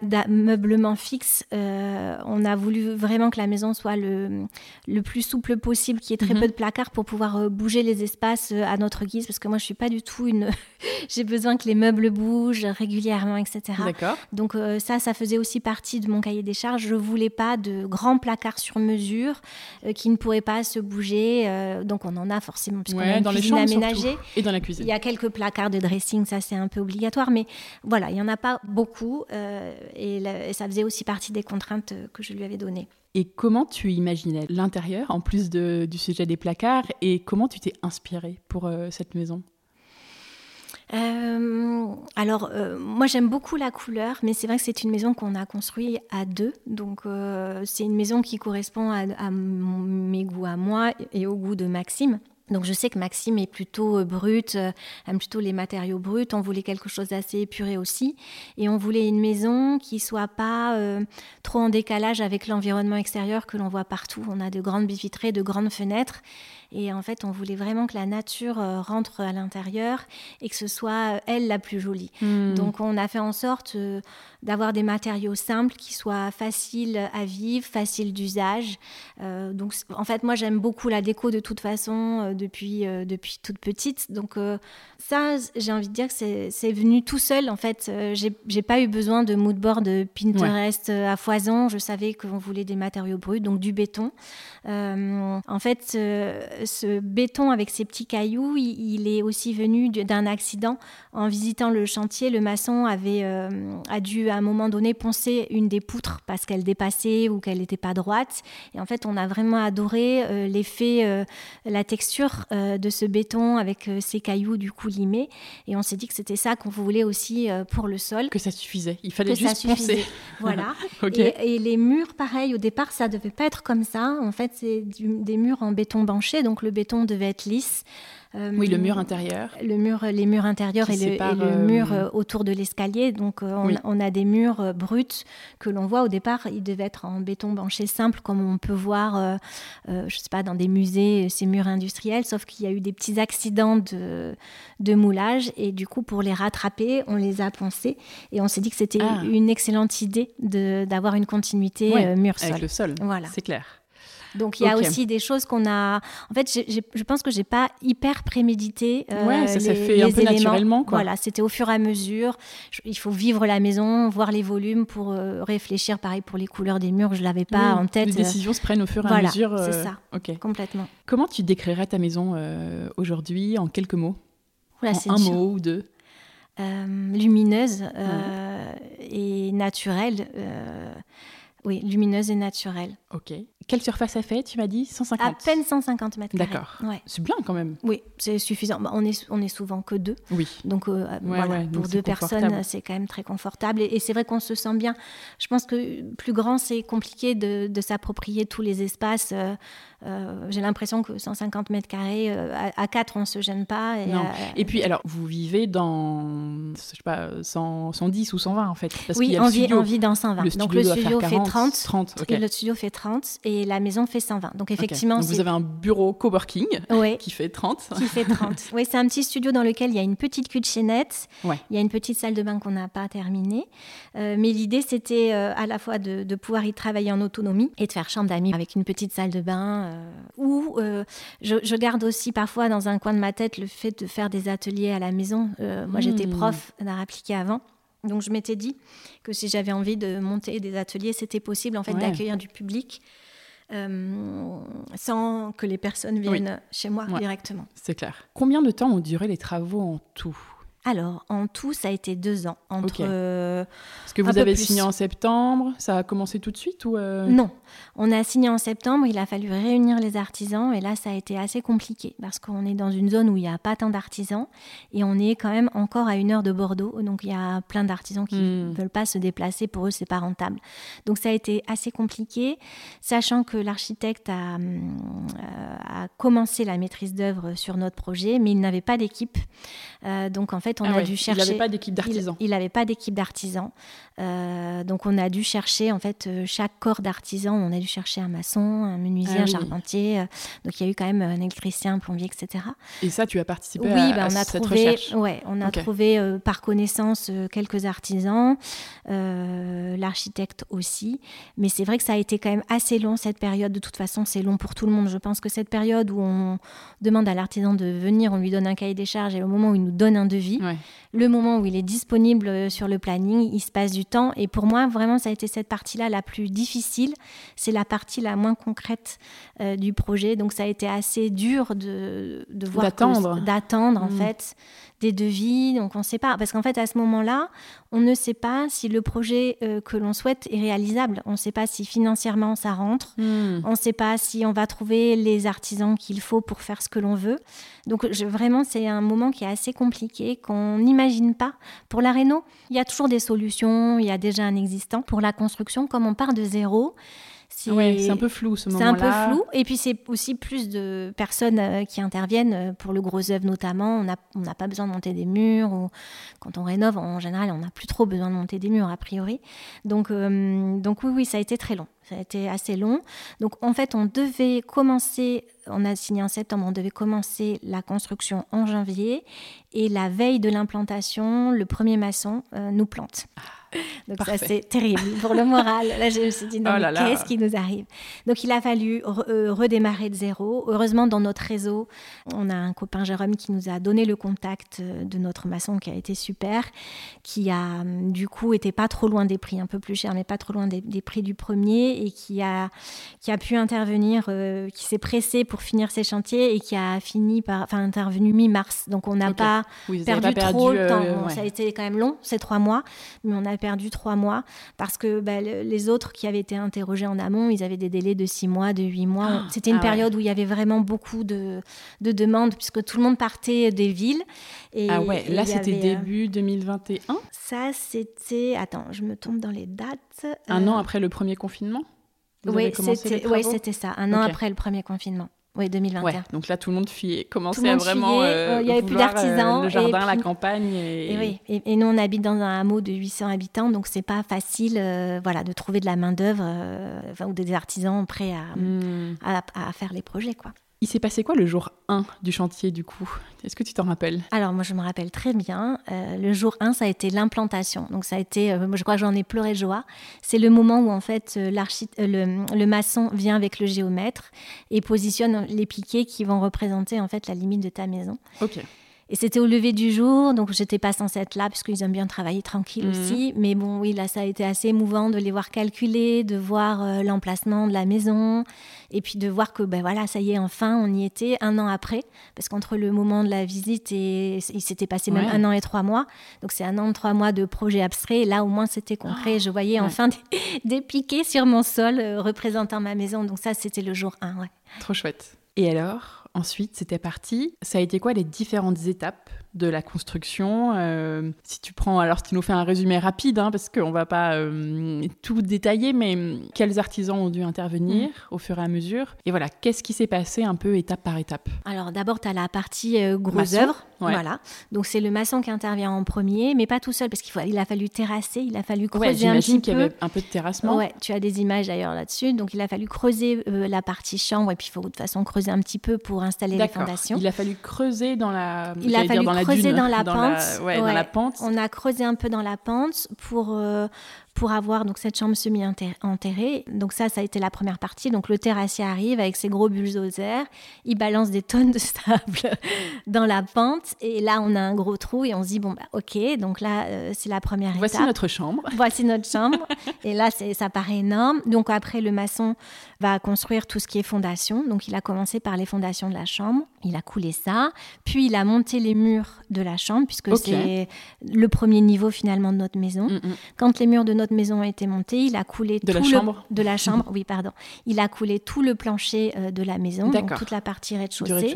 d'ameublement fixe. On a voulu vraiment que la maison soit le, le plus souple possible, qu'il y ait très mhm. peu de placards pour pouvoir bouger les espaces à notre guise, parce que moi, je suis pas du tout une... J'ai besoin que les meubles bougent régulièrement, etc. D'accord. Donc ça, ça faisait aussi partie de mon cahier des charges. Je voulais pas de grands placards sur mesure qui ne pourraient pas se bouger donc on en a forcément, puisqu'on a une dans cuisine aménagée. Et dans la cuisine. Il y a quelques placards de dressing, ça c'est un peu obligatoire, mais voilà, il n'y en a pas beaucoup, euh, et, ça faisait aussi partie des contraintes que je lui avais données. Et comment tu imaginais l'intérieur, en plus du sujet des placards, et comment tu t'es inspirée pour euh, cette maison? Euh, alors, euh, moi j'aime beaucoup la couleur, mais c'est vrai que c'est une maison qu'on a construite à deux. Donc, euh, c'est une maison qui correspond à, mes goûts à moi et au goût de Maxime. Donc je sais que Maxime est plutôt brut, aime plutôt les matériaux bruts. On voulait quelque chose d'assez épuré aussi. Et on voulait une maison qui soit pas trop en décalage avec l'environnement extérieur que l'on voit partout. On a de grandes vitrées, de grandes fenêtres. Et en fait, on voulait vraiment que la nature euh, rentre à l'intérieur et que ce soit euh, elle la plus jolie. Hmm. Donc, on a fait en sorte euh, d'avoir des matériaux simples qui soient faciles à vivre, faciles d'usage. donc, en fait, moi, j'aime beaucoup la déco de toute façon depuis, depuis toute petite. Donc, ça, j'ai envie de dire que c'est venu tout seul. En fait, j'ai pas eu besoin de moodboard Pinterest à foison. Je savais qu'on voulait des matériaux bruts, donc du béton. en fait, ce béton avec ces petits cailloux, il, est aussi venu d'un accident. En visitant le chantier, le maçon avait, euh, a dû à un moment donné poncer une des poutres parce qu'elle dépassait ou qu'elle n'était pas droite. Et en fait, on a vraiment adoré euh, l'effet, euh, la texture de ce béton avec ces cailloux du coup limés. Et on s'est dit que c'était ça qu'on voulait aussi pour le sol. Que ça suffisait. Il fallait juste poncer. Voilà. et, et, les murs, pareil, au départ, ça devait pas être comme ça. En fait, c'est des murs en béton banché donc le béton devait être lisse. Euh, oui, le mur intérieur. Le mur, les murs intérieurs et le, euh, mur euh, autour de l'escalier. Donc, on, a des murs bruts que l'on voit au départ. Ils devaient être en béton banché simple, comme on peut voir, je ne sais pas, dans des musées, ces murs industriels. Sauf qu'il y a eu des petits accidents de, de, moulage. Et du coup, pour les rattraper, on les a poncés. Et on s'est dit que c'était ah. une excellente idée d'avoir une continuité mur-sol. Avec le sol, voilà. c'est clair. Donc il y a aussi des choses qu'on a. En fait, je pense que j'ai pas hyper prémédité. Euh, ouais, ça s'est fait un peu naturellement. Quoi. Voilà, c'était au fur et à mesure. il faut vivre la maison, voir les volumes pour euh, réfléchir. Pareil pour les couleurs des murs, je l'avais pas en tête. Les décisions se prennent au fur et à mesure. Voilà, c'est ça. Ok. Complètement. Comment tu décrirais ta maison aujourd'hui en quelques mots? En un mot ou deux? Lumineuse et naturelle. Oui, lumineuse et naturelle. Ok. Quelle surface a fait, tu m'as dit? 150 À peine 150 mètres carrés. D'accord. C'est bien quand même. Oui, c'est suffisant. Bah, on, est, on est souvent que deux. Oui. Donc, euh, voilà, pour deux personnes, c'est quand même très confortable. Et, c'est vrai qu'on se sent bien. Je pense que plus grand, c'est compliqué de, de s'approprier tous les espaces. Euh, euh, j'ai l'impression que 150 mètres carrés, à, 4, on ne se gêne pas. Et, non. et puis, alors, vous vivez dans, je sais pas, 110 ou 120 en fait parce Oui, on, vit, on vit dans 120. Donc, le studio fait 30. 30 Et le studio fait 30. Et la maison fait 120. Donc effectivement, vous avez un bureau coworking qui fait 30. Qui fait 30. oui, c'est un petit studio dans lequel il y a une petite kitchenette, il y a une petite salle de bain qu'on n'a pas terminée. Euh, mais l'idée, c'était euh, à la fois de, pouvoir y travailler en autonomie et de faire chambre d'amis avec une petite salle de bain. Euh, ou je, garde aussi parfois dans un coin de ma tête le fait de faire des ateliers à la maison. moi, j'étais hmm. prof d'art appliqué avant. Donc je m'étais dit que si j'avais envie de monter des ateliers, c'était possible en fait d'accueillir du public euh, sans que les personnes viennent chez moi directement. C'est clair. Combien de temps ont duré les travaux en tout? Alors, en tout, ça a été deux ans. Entre, euh, Est-ce que vous avez signé en septembre? Ça a commencé tout de suite ou euh? Non, on a signé en septembre. Il a fallu réunir les artisans et là, ça a été assez compliqué parce qu'on est dans une zone où il n'y a pas tant d'artisans et on est quand même encore à une heure de Bordeaux. Donc, il y a plein d'artisans qui ne hmm. veulent pas se déplacer. Pour eux, c'est pas rentable. Donc, ça a été assez compliqué, sachant que l'architecte a, euh, a commencé la maîtrise d'œuvre sur notre projet, mais il n'avait pas d'équipe. donc, en fait, on ah a dû chercher. Il n'avait pas d'équipe d'artisans. Il n'avait pas d'équipe d'artisans. Euh, donc on a dû chercher en fait euh, chaque corps d'artisan. On a dû chercher un maçon, un menuisier, ah un charpentier. Euh, donc il y a eu quand même un électricien, un plombier, etc. Et ça, tu as participé oui, à, ben, on a cette trouvé, recherche. Ouais, on a trouvé par connaissance quelques artisans, l'architecte aussi. Mais c'est vrai que ça a été quand même assez long cette période. De toute façon, c'est long pour tout le monde. Je pense que cette période où on demande à l'artisan de venir, on lui donne un cahier des charges et au moment où il nous donne un devis, le moment où il est disponible sur le planning, il se passe du temps. Et pour moi, vraiment, ça a été cette partie-là la plus difficile. C'est la partie la moins concrète euh, du projet. Donc, ça a été assez dur de, de voir d'attendre, d'attendre en mmh. fait des devis. Donc, on ne sait pas. Parce qu'en fait, à ce moment-là, on ne sait pas si le projet euh, que l'on souhaite est réalisable. On ne sait pas si financièrement ça rentre. Hmm. On ne sait pas si on va trouver les artisans qu'il faut pour faire ce que l'on veut. Donc, vraiment, c'est un moment qui est assez compliqué, qu'on n'imagine pas. Pour la réno, il y a toujours des solutions. Il y a déjà un existant. Pour la construction, comme on part de zéro, c'est un peu flou ce moment-là. C'est un peu flou. Et puis c'est aussi plus de personnes euh, qui interviennent euh, pour le gros œuvre notamment. On n'a pas besoin de monter des murs. Ou, quand on rénove, en général, on n'a plus trop besoin de monter des murs a priori. Donc, euh, donc oui, oui, ça a été très long. Ça a été assez long. Donc en fait, on devait commencer, on a signé en septembre, on devait commencer la construction en janvier. Et la veille de l'implantation, le premier maçon nous plante. Ah. Donc ça, c'est terrible pour le moral. Là, je me suis dit, non, oh qu'est-ce qui nous arrive? Donc il a fallu euh, redémarrer de zéro. Heureusement, dans notre réseau, on a un copain Jérôme qui nous a donné le contact euh, de notre maçon qui a été super, qui a du coup été pas trop loin des prix, un peu plus cher, mais pas trop loin des, prix du premier et qui a, qui a pu intervenir, euh, qui s'est pressé pour finir ses chantiers et qui a fini par, enfin, intervenu mi-mars. Donc on n'a pas, perdu trop le temps. Ça a été quand même long, ces trois mois, mais on a perdu trois mois parce que bah, les autres qui avaient été interrogés en amont, ils avaient des délais de six mois, de huit mois. Ah, c'était une ah période où il y avait vraiment beaucoup de, de, demandes puisque tout le monde partait des villes. Et, ah ouais, là c'était euh, début 2021 Ça c'était... Attends, je me tombe dans les dates. Un an euh, après le premier confinement? Oui, c'était ça, un an après le premier confinement. Oui, 2021. donc là, tout le monde fuyait, commençait à vraiment. Euh, il n'y avait plus d'artisans. Euh, le jardin, la campagne. Et... oui. Et, nous, on habite dans un hameau de 800 habitants, donc c'est pas facile euh, voilà, de trouver de la main-d'œuvre ou des artisans prêts à, hmm. à, à, faire les projets. quoi. Il s'est passé quoi le jour 1 du chantier du coup? Est-ce que tu t'en rappelles? Alors moi je me rappelle très bien. Euh, le jour 1 ça a été l'implantation. Donc ça a été, euh, je crois que j'en ai pleuré de joie. C'est le moment où en fait euh, le, le, maçon vient avec le géomètre et positionne les piquets qui vont représenter en fait la limite de ta maison. Ok. Et c'était au lever du jour, donc j'étais pas censée être là, puisqu'ils aiment bien travailler tranquille Mhm. aussi. Mais bon, oui, là, ça a été assez émouvant de les voir calculer, de voir euh, l'emplacement de la maison, et puis de voir que, ben voilà, ça y est, enfin, on y était un an après, parce qu'entre le moment de la visite et il s'était passé même un an et trois mois. Donc c'est un an et trois mois de projet abstrait. Et là, au moins, c'était concret. Je voyais ouais. enfin des, des piquets sur mon sol euh, représentant ma maison. Donc ça, c'était le jour 1, ouais. Trop chouette. Et alors, ensuite, c'était parti. Ça a été quoi les différentes étapes de la construction Euh, Si tu prends, alors tu nous fais un résumé rapide, hein, parce qu'on va pas euh, tout détailler, mais hum, quels artisans ont dû intervenir au fur et à mesure? Et voilà, qu'est-ce qui s'est passé un peu étape par étape? Alors d'abord, tu as la partie euh, gros Maçon, œuvre. ouais. Voilà. Donc c'est le maçon qui intervient en premier, mais pas tout seul, parce qu'il faut, il a fallu terrasser, il a fallu Ouais, creuser un petit qu'il y peu. avait un peu de terrassement. Ouais, tu as des images d'ailleurs là-dessus. Donc il a fallu creuser euh, la partie chambre, et puis il faut de toute façon creuser un petit peu pour installer les fondations. Il a fallu creuser dans la. Il a dire fallu la creuser dune, dans la pente. ouais, dans la pente. On a creusé un peu dans la pente pour, euh, pour avoir donc, cette chambre semi-enterrée. Donc ça, ça a été la première partie. Donc le terrassier arrive avec ses gros bulldozers, il balance des tonnes de sable dans la pente et là, on a un gros trou et on se dit, bon, bah, ok, donc là, euh, c'est la première Voici étape. notre chambre. Voici notre chambre. Et là, c'est- ça paraît énorme. Donc après, le maçon va construire tout ce qui est fondation. Donc il a commencé par les fondations de la chambre. Il a coulé ça. Puis il a monté les murs de la chambre, puisque c'est le premier niveau finalement de notre maison. Mm, mm. Quand les murs de notre maison ont été montés, il a coulé De la tout le- chambre de la chambre. Oui, pardon. Il a coulé tout le plancher euh, de la maison, donc toute la partie rez-de-chaussée.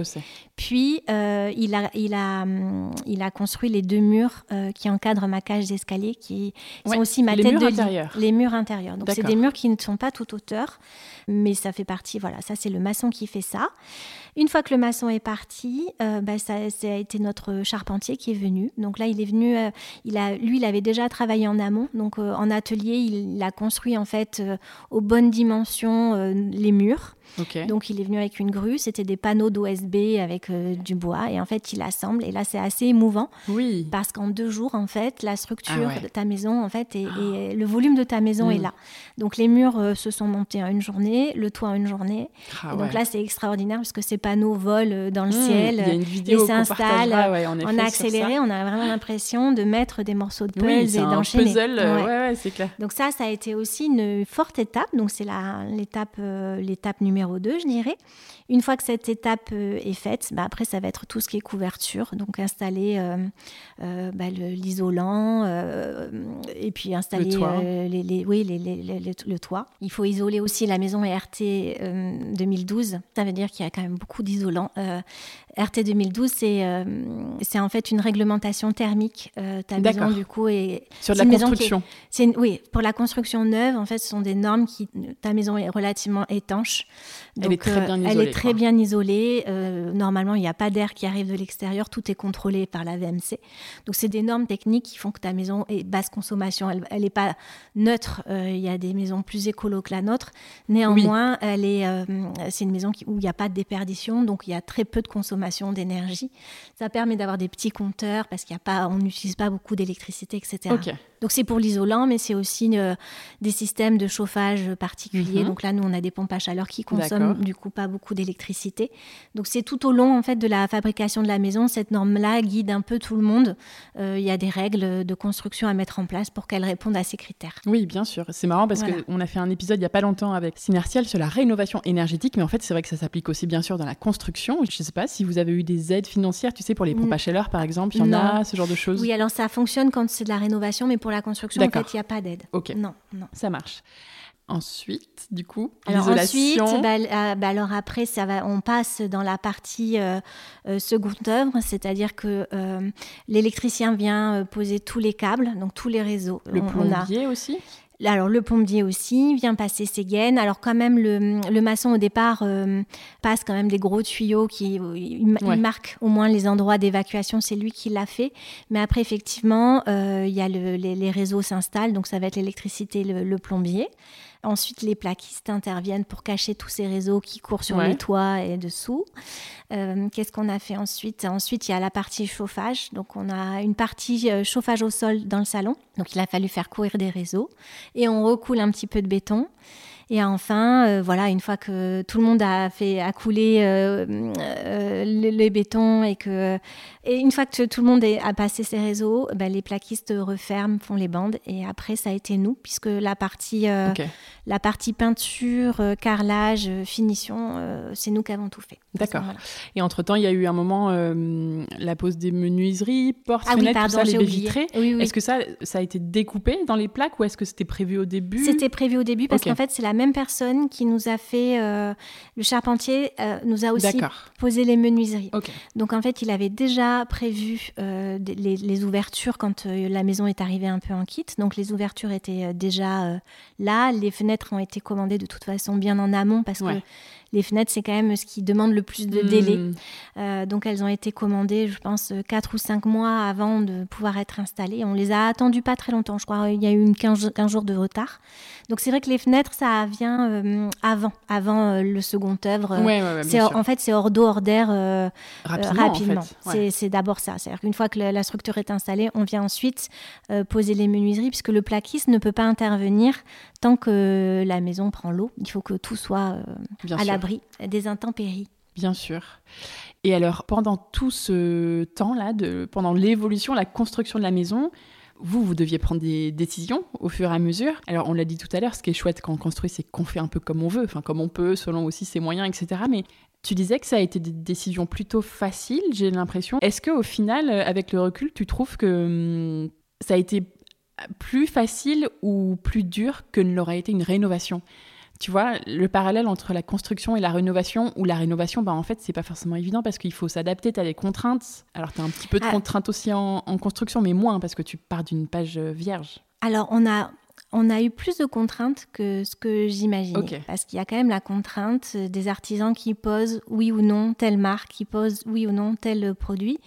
Puis, euh, il, a, il, a, hum, il a construit les deux murs euh, qui encadrent ma cage d'escalier, qui Ouais, sont aussi ma les tête murs de lit. intérieurs. Les murs intérieurs. Donc, c'est des murs qui ne sont pas tout hauteur, mais ça fait partie, voilà, ça c'est le maçon qui fait ça. Une fois que le maçon est parti, euh, bah, ça, a été notre charpentier qui est venu. Donc là, il est venu, euh, lui, il avait déjà travaillé en amont. Donc euh, en atelier, il, a construit en fait euh, aux bonnes dimensions les murs. Donc il est venu avec une grue, c'était des panneaux d'OSB avec euh, du bois et en fait il assemble et là c'est assez émouvant oui. parce qu'en deux jours en fait la structure Ah ouais. de ta maison en fait et, et le volume de ta maison Mm. est là. Donc les murs euh, se sont montés en une journée, le toit en une journée Ah et donc là c'est extraordinaire parce que ces panneaux volent euh, dans le Mmh, ciel. Il y a une euh, vidéo qu'on s'installe, partagera, ouais, on a accéléré, on a vraiment l'impression de mettre des morceaux de puzzle Oui, et d'enchaîner. puzzle. euh, c'est clair. Donc ça, ça a été aussi une forte étape. Donc c'est la- l'étape l'étape numéro 2, je dirais. Une fois que cette étape euh, est faite, bah, après, ça va être tout ce qui est couverture. Donc installer euh, euh, bah, l'isolant et puis installer Le toit. les, oui, le toit. Il faut isoler aussi la maison RT euh, 2012. Ça veut dire qu'il y a quand même beaucoup d'isolants. RT 2012, c'est euh, en fait une réglementation thermique. Euh, ta maison, du coup, est, Sur de c'est la est- construction. une- oui, pour la construction neuve, en fait, ce sont des normes qui. Ta maison est relativement étanche. Elle est très bien Elle isolée, est très quoi. bien isolée. Euh, normalement, il n'y a pas d'air qui arrive de l'extérieur. Tout est contrôlé par la VMC. Donc, c'est des normes techniques qui font que ta maison est basse consommation. Elle n'est pas neutre. Euh, Il y a des maisons plus écolo que la nôtre. Néanmoins, elle est. euh, c'est une maison qui- où il n'y a pas de déperdition. Donc, il y a très peu de consommation d'énergie. Ça permet d'avoir des petits compteurs parce qu'il y a pas, on n'utilise pas beaucoup d'électricité, etc. Donc c'est pour l'isolant, mais c'est aussi des systèmes de chauffage particuliers. Mhm. Donc là, nous, on a des pompes à chaleur qui consomment du coup pas beaucoup d'électricité. Donc c'est tout au long en fait de la fabrication de la maison. Cette norme-là guide un peu tout le monde. Euh, Il y a des règles de construction à mettre en place pour qu'elles répondent à ces critères. Oui, bien sûr. C'est marrant parce Voilà. qu'on a fait un épisode il n'y a pas longtemps avec Synertial sur la rénovation énergétique, mais en fait, c'est vrai que ça s'applique aussi bien sûr dans la construction. Je ne sais pas si vous avez eu des aides financières, tu sais, pour les pompes Mm. à chaleur par exemple, il y en Non. a, ce genre de choses. Oui, alors ça fonctionne quand c'est de la rénovation, mais pour la construction, en fait, il n'y a pas d'aide. Ok, Non, non. ça marche. Ensuite, du coup, Alors ensuite, bah, euh, bah, alors après, ça va, on passe dans la partie euh, euh, seconde œuvre, c'est-à-dire que euh, l'électricien vient poser tous les câbles, donc tous les réseaux. le On- on a- plombier aussi? alors le plombier aussi vient passer ses gaines. Alors quand même le, le maçon au départ euh, passe quand même des gros tuyaux qui il, marque au moins les endroits d'évacuation. C'est lui qui l'a fait. Mais après effectivement euh, il y a le- les, les réseaux s'installent donc ça va être l'électricité, le, le plombier. Ensuite, les plaquistes interviennent pour cacher tous ces réseaux qui courent sur Ouais. les toits et dessous. Euh, Qu'est-ce qu'on a fait ensuite? Ensuite, il y a la partie chauffage. Donc, on a une partie euh, chauffage au sol dans le salon. Donc, il a fallu faire courir des réseaux. Et on recoule un petit peu de béton. Et enfin, voilà, une fois que tout le monde a fait a coulé les, bétons et que et une fois que tout le monde a passé ses réseaux, ben, les plaquistes referment, font les bandes. Et après, ça a été nous, puisque la partie, la partie peinture, carrelage, finition, c'est nous qui avons tout fait. D'accord. Et entre-temps, il y a eu un moment, euh, la pose des menuiseries, portes, ah fenêtres, tout ça, les baies vitrées. Est-ce que ça, ça a été découpé dans les plaques ou est-ce que c'était prévu au début? C'était prévu au début parce qu'en fait, c'est la même personne qui nous a fait, euh, le charpentier euh, nous a aussi posé les menuiseries. Donc en fait, il avait déjà prévu les, les, ouvertures quand la maison est arrivée un peu en kit. Donc les ouvertures étaient déjà là. Les fenêtres ont été commandées de toute façon bien en amont parce que les fenêtres, c'est quand même ce qui demande le plus de délai. Hmm. Euh, donc, elles ont été commandées, je pense, 4 ou 5 mois avant de pouvoir être installées. On les a attendues pas très longtemps, je crois. Il y a eu une 15, jours de retard. Donc, c'est vrai que les fenêtres, ça vient euh, avant, avant euh, le second œuvre. c'est en fait, c'est hors d'eau, hors d'air rapidement. C'est d'abord ça. C'est-à-dire qu'une fois que la, structure est installée, on vient ensuite poser les menuiseries, puisque le plaquiste ne peut pas intervenir tant que la maison prend l'eau. Il faut que tout soit à l'abri des intempéries. Bien sûr. Et alors, pendant tout ce temps-là, pendant l'évolution, la construction de la maison, vous, vous deviez prendre des décisions au fur et à mesure. Alors, on l'a dit tout à l'heure, ce qui est chouette quand on construit, c'est qu'on fait un peu comme on veut, enfin, comme on peut, selon aussi ses moyens, etc. Mais tu disais que ça a été des décisions plutôt faciles, j'ai l'impression. Est-ce qu'au final, avec le recul, tu trouves que hum, ça a été plus facile ou plus dur que ne l'aurait été une rénovation tu vois, le parallèle entre la construction et la rénovation, ou la rénovation, bah, en fait, c'est pas forcément évident parce qu'il faut s'adapter, tu as des contraintes. Alors, tu as un petit peu de ah. contraintes aussi en, en, construction, mais moins parce que tu pars d'une page vierge. Alors, on a, on a eu plus de contraintes que ce que j'imaginais. Parce qu'il y a quand même la contrainte des artisans qui posent oui ou non telle marque, qui posent oui ou non tel produit.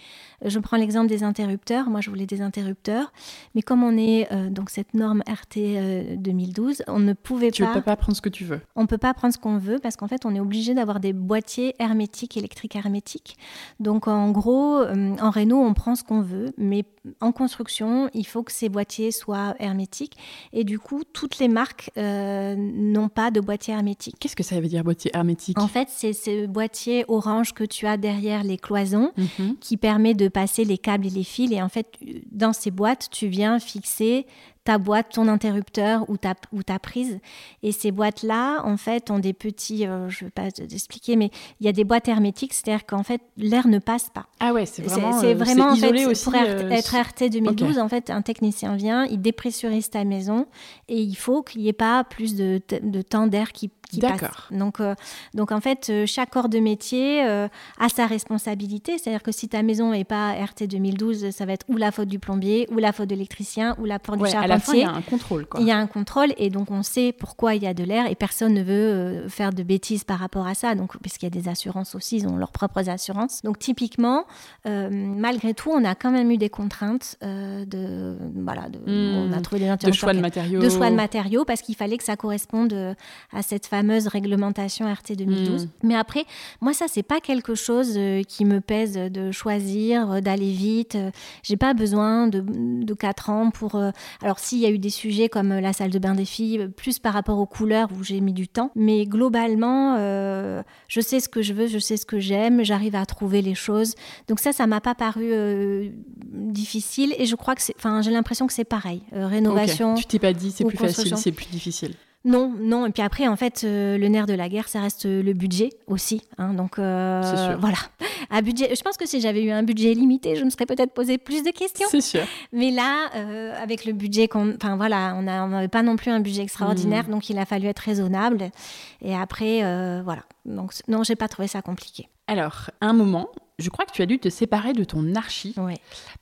Euh, je prends l'exemple des interrupteurs. Moi, je voulais des interrupteurs. Mais comme on est euh, donc cette norme RT 2012, euh, on ne pouvait pas. Tu ne peux pas prendre ce que tu veux. On ne peut pas prendre ce qu'on veut parce qu'en fait, on est obligé d'avoir des boîtiers hermétiques, électriques hermétiques. Donc, en gros, en réno, on prend ce qu'on veut. Mais en construction, il faut que ces boîtiers soient hermétiques. Et du coup, toutes les marques euh, n'ont pas de boîtier hermétique. Qu'est-ce que ça veut dire boîtier hermétique? En fait, c'est ce boîtier orange que tu as derrière les cloisons mhm. qui permet de passer les câbles et les fils. Et en fait, dans ces boîtes, tu viens fixer ta boîte, ton interrupteur ou ta, ou ta prise. Et ces boîtes-là, en fait, ont des petits, euh, je ne vais pas t'expliquer, mais il y a des boîtes hermétiques, c'est-à-dire qu'en fait, l'air ne passe pas. Ah ouais, c'est vraiment, c'est, euh, vraiment isolé aussi, pour euh, être RT 2012, en fait, un technicien vient, il dépressurise ta maison et il faut qu'il n'y ait pas plus de, de temps d'air qui D'accord. Donc, euh, donc en fait, euh, chaque corps de métier euh, a sa responsabilité. C'est-à-dire que si ta maison n'est pas RT 2012, ça va être ou la faute du plombier, ou la faute de l'électricien, ou la faute du charpentier. À la fin, il y a un contrôle. Quoi. Il y a un contrôle et donc on sait pourquoi il y a de l'air et personne ne veut faire de bêtises par rapport à ça. Donc, puisqu'il y a des assurances aussi, ils ont leurs propres assurances. Donc typiquement, malgré tout, on a quand même eu des contraintes de, voilà, de, on a hmm. trouvé des de choix de matériaux, de choix de matériaux parce qu'il fallait que ça corresponde à cette phase fameuse réglementation RT 2012. Hmm. Mais après, moi, ça, c'est pas quelque chose euh, qui me pèse de choisir, euh, d'aller vite. Euh, j'ai pas besoin de, de 4 ans pour. Alors, s'il y a eu des sujets comme la salle de bain des filles, plus par rapport aux couleurs où j'ai mis du temps. Mais globalement, je sais ce que je veux, je sais ce que j'aime, j'arrive à trouver les choses. Donc, ça, ça m'a pas paru difficile. Et je crois que c'est. Enfin, j'ai l'impression que c'est pareil. rénovation. Tu t'es pas dit c'est plus facile, c'est plus difficile. Non, non. Et puis après, en fait, euh, le nerf de la guerre, ça reste euh, le budget aussi. Hein. donc euh, voilà. À budget, je pense que si j'avais eu un budget limité, je me serais peut-être posé plus de questions. C'est sûr. Mais là, avec le budget qu'on, enfin voilà, on n'avait pas non plus un budget extraordinaire, mmh. donc il a fallu être raisonnable. Et après, voilà. Donc non, j'ai pas trouvé ça compliqué. Alors, un moment, je crois que tu as dû te séparer de ton archi. Ouais.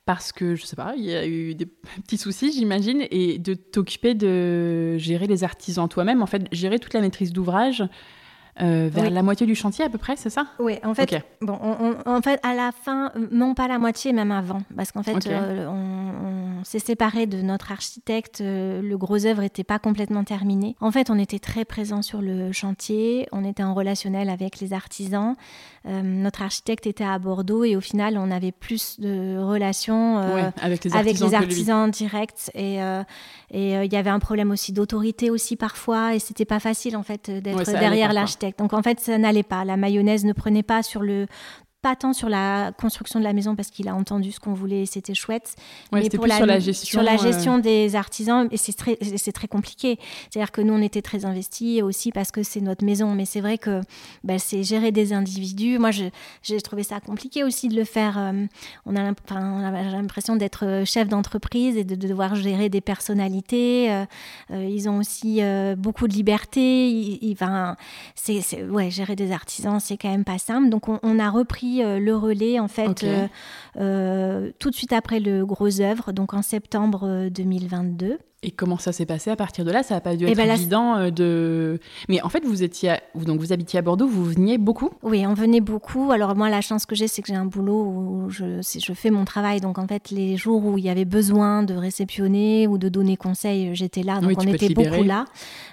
Parce que, je sais pas, il y a eu des petits soucis, j'imagine, et de t'occuper de gérer les artisans toi-même, en fait, gérer toute la maîtrise d'ouvrage. Euh, vers la moitié du chantier à peu près, c'est ça? Oui, en fait, bon, en fait, à la fin, non pas la moitié, même avant, parce qu'en fait, euh, s'est séparé de notre architecte. le gros œuvre n'était pas complètement terminé. En fait, on était très présent sur le chantier. On était en relationnel avec les artisans. Notre architecte était à Bordeaux et au final, on avait plus de relations avec les artisans, avec les artisans directs. Et et il y avait un problème aussi d'autorité aussi parfois. Et c'était pas facile en fait d'être derrière l'architecte. Donc en fait, ça n'allait pas. La mayonnaise ne prenait pas sur le pas tant sur la construction de la maison parce qu'il a entendu ce qu'on voulait, c'était chouette. mais pour la, sur la gestion, sur la gestion euh, des artisans, et c'est très, c'est très compliqué. C'est-à-dire que nous, on était très investis aussi parce que c'est notre maison. Mais c'est vrai que bah, c'est gérer des individus. Moi, j'ai trouvé ça compliqué aussi de le faire. Euh, on a l'impression d'être euh, chef d'entreprise et de, devoir gérer des personnalités. ils ont aussi beaucoup de liberté. Ils, c'est, ouais, gérer des artisans, c'est quand même pas simple. Donc, on a repris euh, le relais en fait euh, euh, tout de suite après le gros œuvre, donc en septembre 2022. Et comment ça s'est passé à partir de là? Ça n'a pas dû eh être ben évident euh, de. Mais en fait, vous étiez, donc vous habitiez à Bordeaux, vous veniez beaucoup? Oui, on venait beaucoup. Alors moi, la chance que j'ai, c'est que j'ai un boulot où je, je fais mon travail. Donc en fait, les jours où il y avait besoin de réceptionner ou de donner conseil, j'étais là. Donc on était beaucoup là.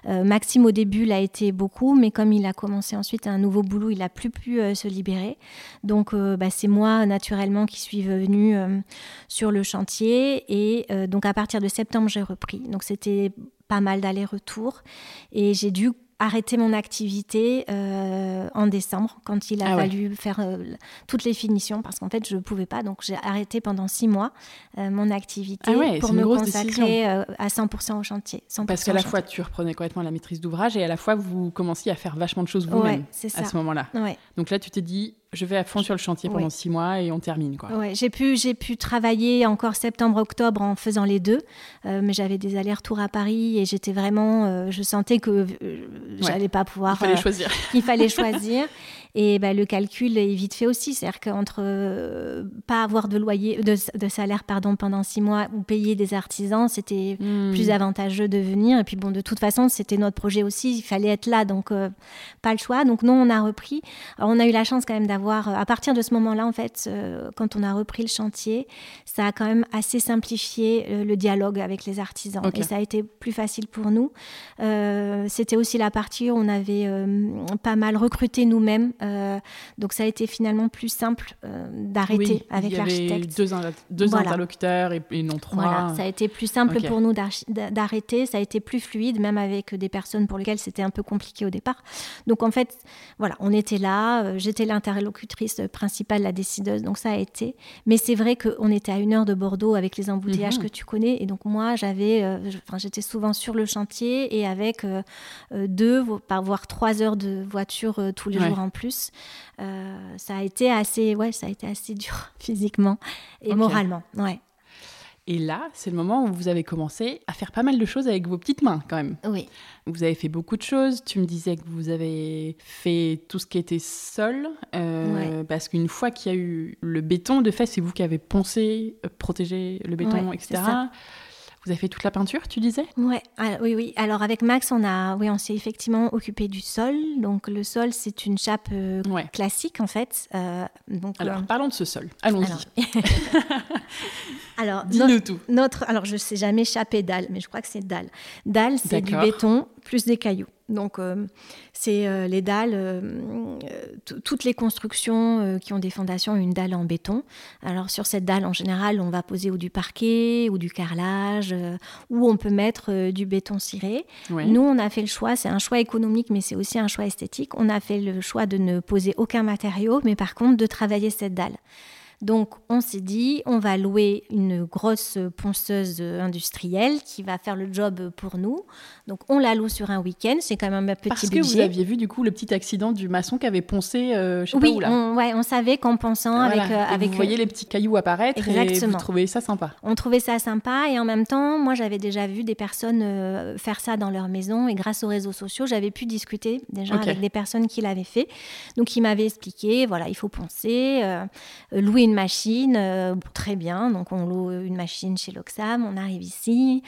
Euh, Maxime au début l'a été beaucoup, mais comme il a commencé ensuite un nouveau boulot, il a plus pu euh, se libérer. Donc bah, c'est moi naturellement qui suis venue sur le chantier et donc à partir de septembre, j'ai repris. Donc c'était pas mal d'allers-retours. Et j'ai dû arrêter mon activité euh, en décembre quand il a ah fallu faire euh, toutes les finitions parce qu'en fait je ne pouvais pas. Donc j'ai arrêté pendant six mois euh, mon activité ah pour me consacrer à 100% au chantier parce qu'à la fois tu reprenais complètement la maîtrise d'ouvrage et à la fois vous commenciez à faire vachement de choses vous-même à ce moment-là. Donc là tu t'es dit je vais à fond sur le chantier pendant six mois et on termine. Quoi. Ouais, j'ai pu, j'ai pu travailler encore septembre-octobre en faisant les deux, euh, mais j'avais des allers-retours à Paris et j'étais vraiment, euh, je sentais que euh, j'allais pas pouvoir. Il fallait choisir. Il fallait choisir. Et bah, le calcul est vite fait aussi, c'est-à-dire qu'entre pas avoir de loyer, de, salaire pardon pendant six mois ou payer des artisans, c'était hmm. plus avantageux de venir. Et puis bon, de toute façon, c'était notre projet aussi, il fallait être là, donc pas le choix. Donc non, on a repris. Alors, on a eu la chance quand même d'avoir euh, à partir de ce moment-là, en fait, euh, quand on a repris le chantier, ça a quand même assez simplifié euh, le dialogue avec les artisans. Et ça a été plus facile pour nous. C'était aussi la partie où on avait pas mal recruté nous-mêmes. Donc ça a été finalement plus simple d'arrêter avec l'architecte. Deux, deux interlocuteurs et, non trois. Voilà, ça a été plus simple pour nous d'arrêter. Ça a été plus fluide, même avec des personnes pour lesquelles c'était un peu compliqué au départ. Donc en fait, voilà, on était là. J'étais l'interlocuteur principale, la décideuse. Donc ça a été. Mais c'est vrai qu'on était à une heure de Bordeaux avec les embouteillages mhm. que tu connais. Et donc moi, j'avais, euh, enfin, j'étais souvent sur le chantier et avec euh, euh, deux, voire trois heures de voiture tous les jours en plus. Ça a été assez, ouais, ça a été assez dur physiquement et moralement. Ouais. Et là, c'est le moment où vous avez commencé à faire pas mal de choses avec vos petites mains, quand même. Oui. Vous avez fait beaucoup de choses. Tu me disais que vous avez fait tout ce qui était sol. Euh, parce qu'une fois qu'il y a eu le béton, de fait, c'est vous qui avez poncé, euh, protégé le béton, etc. Vous avez fait toute la peinture, tu disais? Ouais, ah, Oui, oui. Alors avec Max, on a, oui, on s'est effectivement occupé du sol. Donc le sol, c'est une chape euh, classique en fait. donc, alors parlons de ce sol. Allons-y. Alors, Dis-nous tout. Notre, alors, je ne sais jamais chaper dalle, mais je crois que c'est dalle. Dalle, c'est du béton plus des cailloux. Donc, euh, c'est euh, les dalles, euh, toutes les constructions qui ont des fondations, une dalle en béton. Alors, sur cette dalle, en général, on va poser ou du parquet ou du carrelage, ou on peut mettre du béton ciré. Nous, on a fait le choix, c'est un choix économique, mais c'est aussi un choix esthétique. On a fait le choix de ne poser aucun matériau, mais par contre, de travailler cette dalle. Donc on s'est dit, on va louer une grosse ponceuse industrielle qui va faire le job pour nous. Donc on la loue sur un week-end, c'est quand même un petit Parce que vous aviez vu du coup le petit accident du maçon qui avait poncé, euh, je sais oui, pas où là. On, ouais, on savait qu'en ponçant avec, euh, avec... Vous voyez les petits cailloux apparaître Exactement. et vous trouvez ça sympa. On trouvait ça sympa et en même temps, moi j'avais déjà vu des personnes euh, faire ça dans leur maison et grâce aux réseaux sociaux, j'avais pu discuter déjà avec des personnes qui l'avaient fait. Donc ils m'avaient expliqué, voilà, il faut poncer, louer une une machine, euh, très bien. Donc on loue une machine chez l'Oxam, on arrive ici.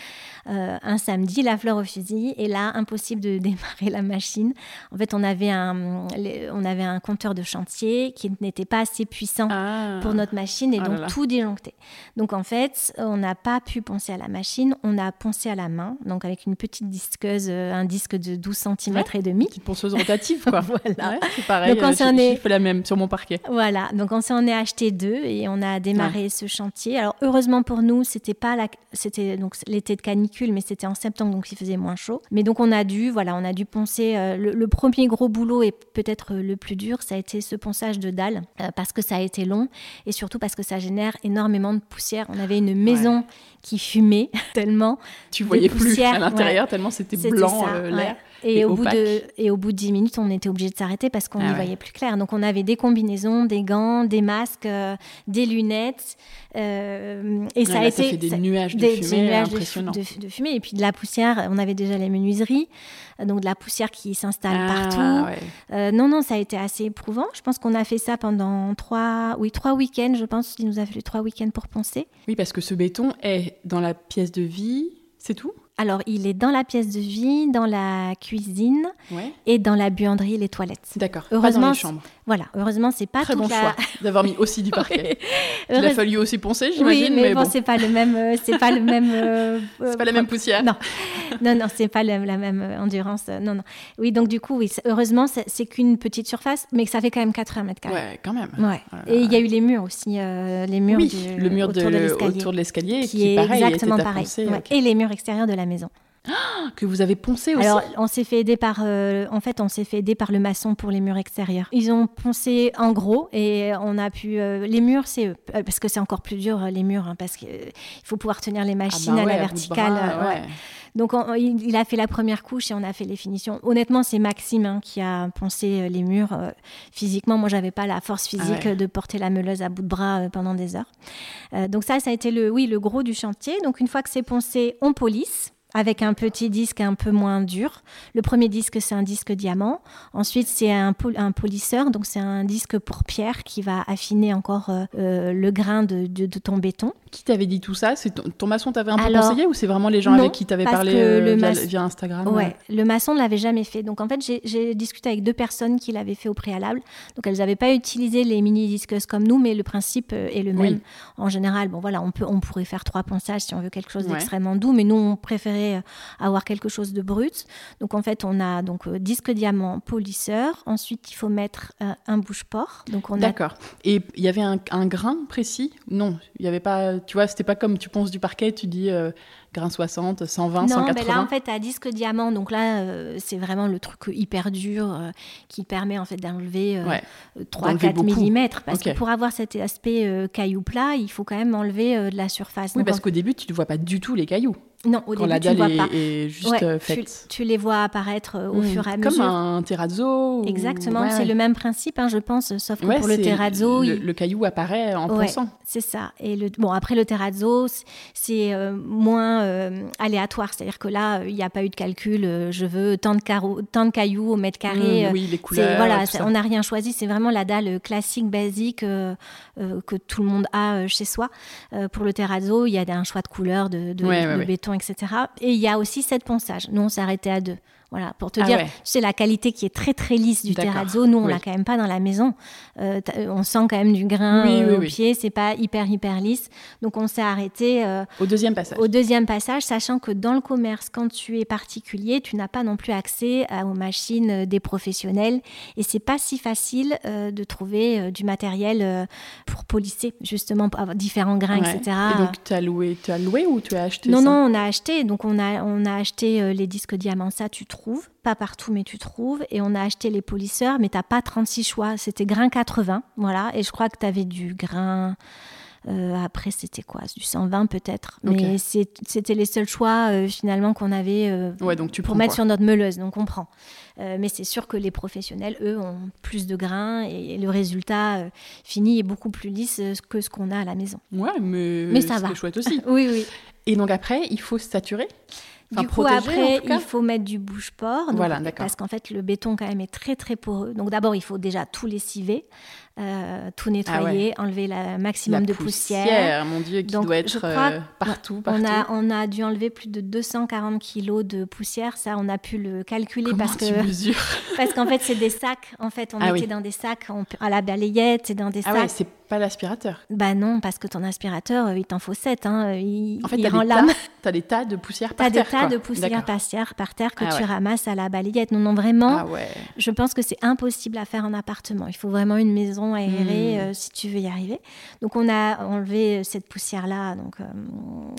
Euh, un samedi, la fleur au fusil. Et là, impossible de démarrer la machine. En fait, on avait un, on avait un compteur de chantier qui n'était pas assez puissant Ah. pour notre machine et là donc là. tout disjoncté. Donc en fait, on n'a pas pu poncer à la machine, on a poncé à la main, donc avec une petite disqueuse, euh, un disque de 12 cm et demi. Petite ponceuse rotative, quoi. Voilà. Ouais, c'est pareil. Donc, on euh, est- la même sur mon parquet. Voilà, donc on s'en est acheté deux et on a démarré ce chantier. Alors heureusement pour nous, c'était pas la, c'était donc l'été de canicule, mais c'était en septembre, donc il faisait moins chaud. Mais donc on a dû, voilà, on a dû poncer. euh, le, le premier gros boulot et peut-être euh, le plus dur, ça a été ce ponçage de dalles euh, parce que ça a été long et surtout parce que ça génère énormément de poussière. On avait une maison qui fumait tellement. Tu voyais plus à l'intérieur tellement c'était blanc l'air. Et, et au bout de, et au bout de 10 minutes, on était obligé de s'arrêter parce qu'on Ah n'y ouais. voyait plus clair. Donc on avait des combinaisons, des gants, des masques, euh, des lunettes. euh, et ça a été. ça fait des ça- nuages de des- des fumée nuages de, impressionnants. de- de fumée. Et puis de la poussière, on avait déjà les menuiseries, donc de la poussière qui s'installe Ah, partout. ouais. Euh, non, non, ça a été assez éprouvant. Je pense qu'on a fait ça pendant trois, oui, trois week-ends. Je pense qu'il nous a fallu trois week-ends pour poncer. Oui, parce que ce béton est dans la pièce de vie, c'est tout? Alors, il est dans la pièce de vie, dans la cuisine Ouais. et dans la buanderie et les toilettes. D'accord. Pas Heureusement, dans les chambres. Voilà, heureusement, c'est pas Très bon la... choix d'avoir mis aussi du parquet. Il a fallu aussi poncer, Oui, j'imagine, mais, mais, bon, bon, c'est pas le même, euh, c'est pas le même. euh, c'est pas la même poussière. Non, non, non, c'est pas le- la même euh, endurance. euh, Non, non. Oui, donc du coup, oui, heureusement, c'est qu'une petite surface, mais ça fait quand même 80 mètres carrés. Ouais, quand même. Ouais. Oh. Et il y a eu les murs aussi, euh, les murs oui, du- le mur autour de le- l'escalier, autour de l'escalier qui, qui, est pareil, exactement pareil. Ouais. Et les murs extérieurs de la maison. Que vous avez poncé aussi. Alors, on s'est fait aider par, euh, en fait, on s'est fait aider par le maçon pour les murs extérieurs. Ils ont poncé en gros et on a pu. euh, les murs, c'est eux, Euh, parce que c'est encore plus dur euh, les murs, hein, parce qu'il faut pouvoir tenir les Ah bah machines à ouais, la verticale. bras, euh, ouais. ouais. Donc, on- il, il a fait la première couche et on a fait les finitions. Honnêtement, c'est Maxime hein, qui a poncé euh, les murs euh, physiquement. Moi, j'avais pas la force physique Ah ouais. euh, de porter la meuleuse à bout de bras euh, pendant des heures. Euh, donc ça, ça a été le, oui, le gros du chantier. Donc une fois que c'est poncé, on polisse avec un petit disque un peu moins dur. Le premier disque, c'est un disque diamant. Ensuite, c'est un, pol- un polisseur, donc c'est un disque pour pierre qui va affiner encore euh, euh, le grain de, de- de ton béton. Qui t'avait dit tout ça? C'est ton, ton maçon t'avait un peu Alors, conseillé ou c'est vraiment les gens non, avec qui t'avais parlé euh, le via, Instagram? Ouais, le maçon ne l'avait jamais fait. Donc en fait, j'ai- discuté avec deux personnes qui l'avaient fait au préalable. Donc elles n'avaient pas utilisé les mini disqueuses comme nous, mais le principe est le Oui. même. En général, bon voilà, on peut, on pourrait faire trois ponçages si on veut quelque chose Ouais. d'extrêmement doux, mais nous on préférait euh, avoir quelque chose de brut. Donc en fait, on a donc euh, disque diamant, polisseur. Ensuite, il faut mettre euh, un bouche-port. Donc on a D'accord. Et il y avait un, un grain précis? Non, il y avait pas. Tu vois, c'était pas comme tu ponces du parquet, tu dis euh, grain 60, 120, Non, 180. ben là en fait à disque diamant, donc là euh, c'est vraiment le truc hyper dur euh, qui permet en fait d'enlever Ouais. 3-4 beaucoup. mm. Parce que pour avoir cet aspect caillou plat, il faut quand même enlever de la surface. Oui, Donc, parce qu'au début, tu ne vois pas du tout les cailloux. Non, au quand début la tu dalle vois est, pas. est juste Ouais, euh, tu, les vois apparaître euh, au Hmm. fur et à Comme mesure. un terrazzo. ou- Exactement, Ouais, c'est ouais. le même principe, hein, je pense, sauf que pour le terrazzo, le, il- le caillou apparaît en ponçant. c'est ça. Et le, bon, après, le terrazzo, c'est euh, moins euh, aléatoire. C'est-à-dire que là, il n'y a pas eu de calcul. euh, je veux tant de, carreaux, tant de cailloux au mètre carré. Mmh, euh, oui, les couleurs. voilà, on n'a rien choisi. C'est vraiment la dalle classique, basique que tout le monde a chez soi. Pour le terrazzo, il y a un choix de couleurs, de, béton, etc. Et il y a aussi sept ponçages. Nous, on arrêté à deux. Voilà, pour te Ah dire, ouais. c'est la qualité qui est très très lisse du terrazzo. Nous, on oui. l'a quand même pas dans la maison. Euh, t'as- on sent quand même du grain Oui, euh, oui, au pied. C'est pas hyper hyper lisse. Donc, on s'est arrêté euh, Au deuxième passage. au deuxième passage, sachant que dans le commerce, quand tu es particulier, tu n'as pas non plus accès à- aux machines euh, des professionnels. Et c'est pas si facile euh, de trouver euh, du matériel euh, pour polisser, justement, pour avoir différents grains, Ouais. etc. Et donc, tu as loué, tu as loué ou tu as acheté Non, ça non, on a acheté. Donc, on a, on a acheté euh, les disques diamants, ça, tu trouves. Pas partout, mais tu trouves. Et on a acheté les polisseurs, mais tu pas 36 choix. C'était grain 80, voilà. Et je crois que tu avais du grain. euh, après, c'était quoi? Du 120 peut-être. Mais c'est- c'était les seuls choix, euh, finalement, qu'on avait euh, Ouais, donc tu pour mettre quoi. sur notre meuleuse. Donc, on prend. Mais c'est sûr que les professionnels, eux, ont plus de grains. Et, le résultat fini est beaucoup plus lisse que ce qu'on a à la maison. Ouais, mais, Mais ça c'est va. chouette aussi. Oui, oui. Et donc après, il faut saturer Enfin, du coup, protéger, après, il faut mettre du bouche-port. Voilà, d'accord. Parce qu'en fait, le béton, quand même, est très, très poreux. Donc, d'abord, il faut déjà tout lessiver. Euh, tout nettoyer, enlever le maximum La de poussière. Mon Dieu, qui Donc, doit être euh, partout, partout. On a, on a dû enlever plus de 240 kilos de poussière. Ça, on a pu le calculer Comment parce tu que mesures parce qu'en fait, c'est des sacs. En fait, on Ah était oui. dans des sacs on- à la balayette, c'est dans des Ah sacs. ouais, c'est pas l'aspirateur. Bah non, parce que ton aspirateur, euh, il t'en faut 7. Hein. Il, En fait, il t'as rend des, l'âme. tas, t'as des tas de poussière T'as par des terre. tas quoi. de poussière par terre, par terre que Ah tu ouais. ramasses à la balayette. Non, non, vraiment, Ah ouais. je pense que c'est impossible à faire en appartement. Il faut vraiment une maison aérée Hmm. euh, si tu veux y arriver. Donc on a enlevé euh, cette poussière-là. Donc, euh,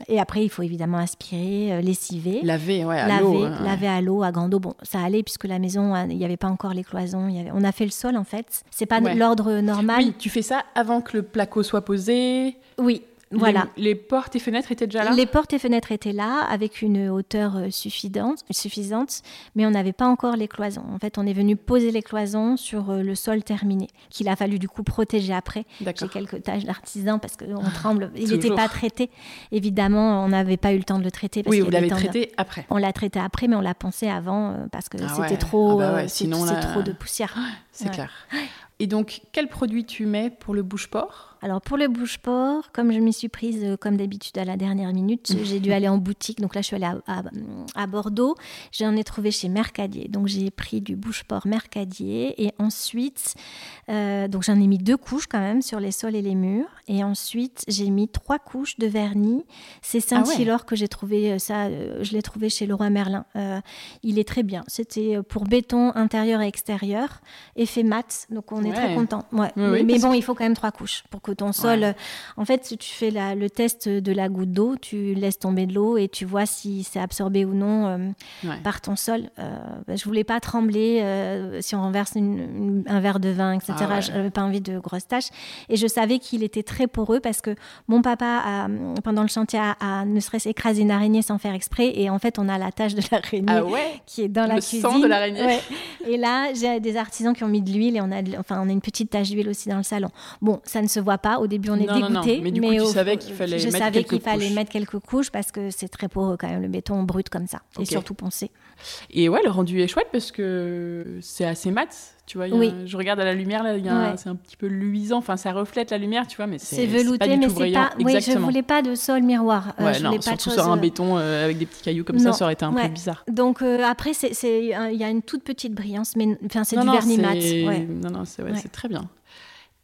et après, il faut évidemment aspirer, lessiver. Laver, ouais, à laver, euh, laver à l'eau, à grande eau. Bon, ça allait puisque la maison, euh, il n'y avait pas encore les cloisons. il y avait- On a fait le sol en fait. C'est pas Ouais. l'ordre normal. Oui, tu fais ça avant que le placo soit posé? Oui, voilà. Les, les portes et fenêtres étaient déjà là? Les portes et fenêtres étaient là avec une hauteur euh, suffisante, suffisante mais on n'avait pas encore les cloisons. En fait, on est venu poser les cloisons sur euh, le sol terminé, qu'il a fallu du coup protéger après. J'ai quelques taches d'artisan parce qu'on tremble. Il n'était pas traité. Évidemment, on n'avait pas eu le temps de le traiter. Parce Oui, vous l'avez de- traité après. On l'a traité après, mais on l'a pensé avant euh, parce que Ah c'était ouais. trop, Ah bah ouais, c'est- sinon, c'est là- trop de poussière. C'est Ouais. clair. Et donc, quel produit tu mets pour le bouche-port Alors pour le bouche-port, comme je m'y suis prise euh, comme d'habitude à la dernière minute, j'ai dû aller en boutique. Donc là, je suis allée à, à- à Bordeaux. J'en ai trouvé chez Mercadier. Donc j'ai pris du bouche-port Mercadier. Et ensuite, euh, donc j'en ai mis deux couches quand même sur les sols et les murs. Et ensuite, j'ai mis trois couches de vernis. C'est Ah ouais. Saint-Hilor que j'ai trouvé euh, ça. euh, je l'ai trouvé chez Leroy Merlin. Il est très bien. C'était pour béton intérieur et extérieur, effet mat. Donc on est très content. Ouais. Oui, mais oui, mais parce bon, il faut quand même trois couches pour que ton sol. Ouais. euh, En fait, si tu fais la- le test de la goutte d'eau, tu laisses tomber de l'eau et tu vois si c'est absorbé ou non euh, par ton sol. Euh, ben, je voulais pas trembler euh, si on renverse une- une- un verre de vin, etc. Ah. Je n'avais pas envie de grosses taches. Et je savais qu'il était très poreux parce que mon papa, a, pendant le chantier, a, a ne serait-ce écrasé une araignée sans faire exprès. Et en fait, on a la tache de l'araignée Ah qui est dans la Le cuisine. sang de l'araignée. Et là, j'ai des artisans qui ont mis de l'huile et on a, de- enfin, on a une petite tache d'huile aussi dans le salon. Bon, ça ne se voit pas. Au début, on est Non, non, non. dégoûté. Mais du coup, tu au- savais qu'il fallait Je mettre savais quelques qu'il fallait couches. mettre quelques couches parce que c'est très poreux quand même, le béton brut comme ça. Et surtout poncé. Et ouais, le rendu est chouette parce que c'est assez mat. Tu vois, Oui. un- je regarde à la lumière, là, Ouais. c'est un petit peu luisant. Enfin, ça reflète la lumière, tu vois, mais c'est velouté, mais c'est pas. Oui, je voulais pas de sol miroir. Euh, Ouais, je non, pas de surtout choses, sur un euh, béton euh, avec des petits cailloux comme Non. ça, ça aurait été un Ouais. peu bizarre. Donc euh, après, c'est- il y a une toute petite brillance, mais enfin c'est du non, vernis mat. Non, non, c'est très bien.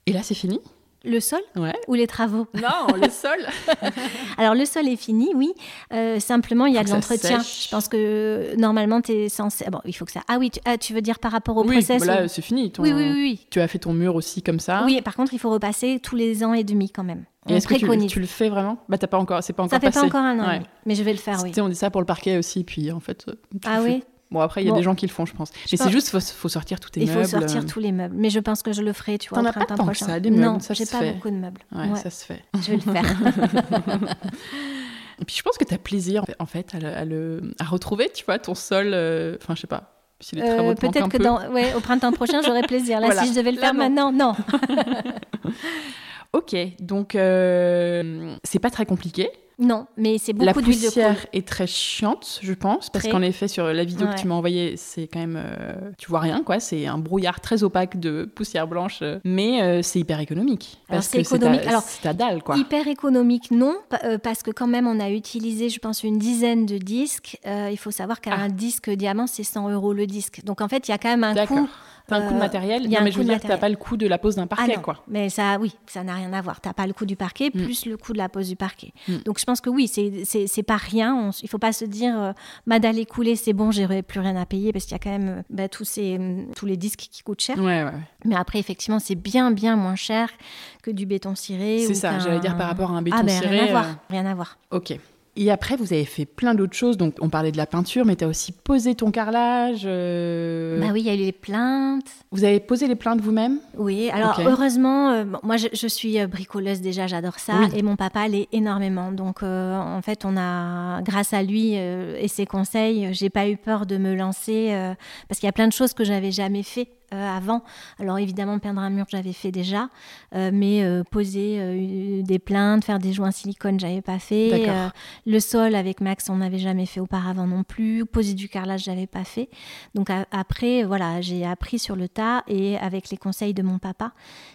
Et là, c'est fini? Le sol Ouais. ou les travaux Non, le sol. Alors le sol est fini, oui. Euh, simplement, il y a Faut de l'entretien. sèche. Je pense que normalement, tu es censé. Bon, il faut que ça. Ah oui, tu, ah, tu veux dire par rapport au oui, process voilà, ou- c'est fini. ton- oui, oui, oui, oui. Tu as fait ton mur aussi comme ça. Oui, par contre, il faut repasser tous les ans et demi quand même. Et est-ce que tu, le fais vraiment? Bah, t'as pas encore, c'est pas encore Ça fait passé. pas encore un an, Ouais. mais je vais le faire, oui. Tu sais, on dit ça pour le parquet aussi, puis en fait. euh, tu Ah oui? Bon, après, il y a Bon. des gens qui le font, je pense. Mais pense- c'est juste, faut, faut sortir tous tes Il meubles. faut sortir euh, tous les meubles. Mais je pense que je le ferai, tu vois, T'en as pas tant que prochain. ça, des meubles, non, ça j'ai pas fait. beaucoup de meubles. Ouais, Ouais, ça se fait. Je vais le faire. Et puis je pense que tu as plaisir, en fait, à, le, à, le- à retrouver, tu vois, ton sol. euh, Enfin, je sais pas. Si les travaux Euh, Peut-être que peu. dans, ouais, au printemps prochain, j'aurai plaisir. Là, Voilà. si je devais le Là, faire non. maintenant, non. Ok, donc euh, c'est pas très compliqué. Non, mais c'est La beaucoup d'huile de poussière coude. est très chiante, je pense, parce qu'en effet, sur la vidéo Ouais. que tu m'as envoyée, c'est quand même. euh, tu vois rien, quoi. C'est un brouillard très opaque de poussière blanche, euh, mais euh, c'est hyper économique. Alors, Parce c'est que économique. ta, Alors, ta dalle, quoi. Hyper économique, non, pa- euh, parce que quand même, on a utilisé, je pense, une dizaine de disques. Il faut savoir qu'un Ah. disque diamant, c'est 100 euros le disque. Donc, en fait, il y a quand même un coût. T'as un coût de euh, matériel il y a Non, mais je veux dire, t'as pas le coût de la pose d'un parquet, ah non, quoi. mais ça, oui, ça n'a rien à voir. T'as pas le coût du parquet Mm. plus le coût de la pose du parquet. Mm. Donc, je pense que oui, c'est- pas rien. On il faut pas se dire, euh, ma dalle est coulée, c'est bon, j'aurai plus rien à payer, parce qu'il y a quand même euh, bah, tous, ces, hum, tous les disques qui coûtent cher. Ouais, ouais. Mais après, effectivement, c'est bien, bien moins cher que du béton ciré. C'est ça, j'allais dire par rapport à un béton ah, ben, ciré. Rien à voir. euh, Rien à voir. Ok. Et après, vous avez fait plein d'autres choses. Donc, on parlait de la peinture, mais tu as aussi posé ton carrelage. euh, Bah oui, il y a eu les plaintes. Vous avez posé les plaintes vous-même Oui, alors heureusement, euh, moi je, je suis euh, bricoleuse déjà, j'adore ça, Oui. et mon papa l'est énormément. Donc euh, en fait, on a, grâce à lui et ses conseils, j'ai pas eu peur de me lancer parce qu'il y a plein de choses que j'avais jamais fait. Avant. Alors évidemment, peindre un mur, j'avais fait déjà, mais poser des plaintes, faire des joints silicone, j'avais pas fait. le sol avec Max, on n'avait jamais fait auparavant non plus. Poser du carrelage, j'avais pas fait. Donc après, voilà, j'ai appris sur le tas et avec les conseils de mon papa.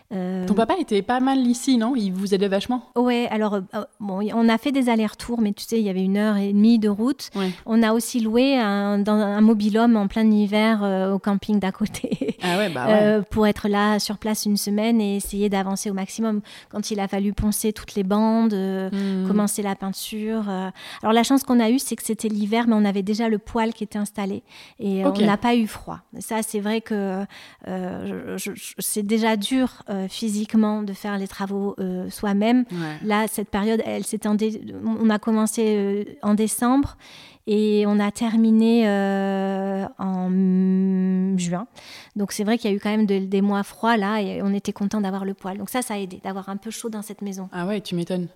Ton papa était pas mal ici, non? Il vous aidait vachement Ouais, alors bon, on a fait des allers-retours, mais tu sais, il y avait une heure et demie de route. On a aussi loué un, dans un mobilhome en plein hiver euh, au camping d'à côté ah bah euh, pour être là sur place une semaine et essayer d'avancer au maximum. Quand il a fallu poncer toutes les bandes, euh, hmm. commencer la peinture. Alors la chance qu'on a eue, c'est que c'était l'hiver, mais on avait déjà le poêle qui était installé et on n'a pas eu froid. Ça, c'est vrai que c'est déjà dur physiquement de faire les travaux soi-même. Là, cette période, elle s'étendait. On a commencé en décembre et on a terminé euh, en juin. Donc c'est vrai qu'il y a eu quand même des mois froids là et on était content d'avoir le poêle. Donc ça, ça a aidé d'avoir un peu chaud dans cette maison. Ah ouais, tu m'étonnes.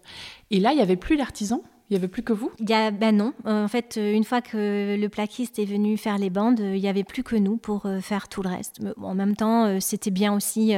Et là, il y avait plus l'artisan? Il n'y avait plus que vous? Il y a, Ben non. En fait, une fois que le plaquiste est venu faire les bandes, il n'y avait plus que nous pour euh, faire tout le reste. Mais en même temps, euh, c'était bien aussi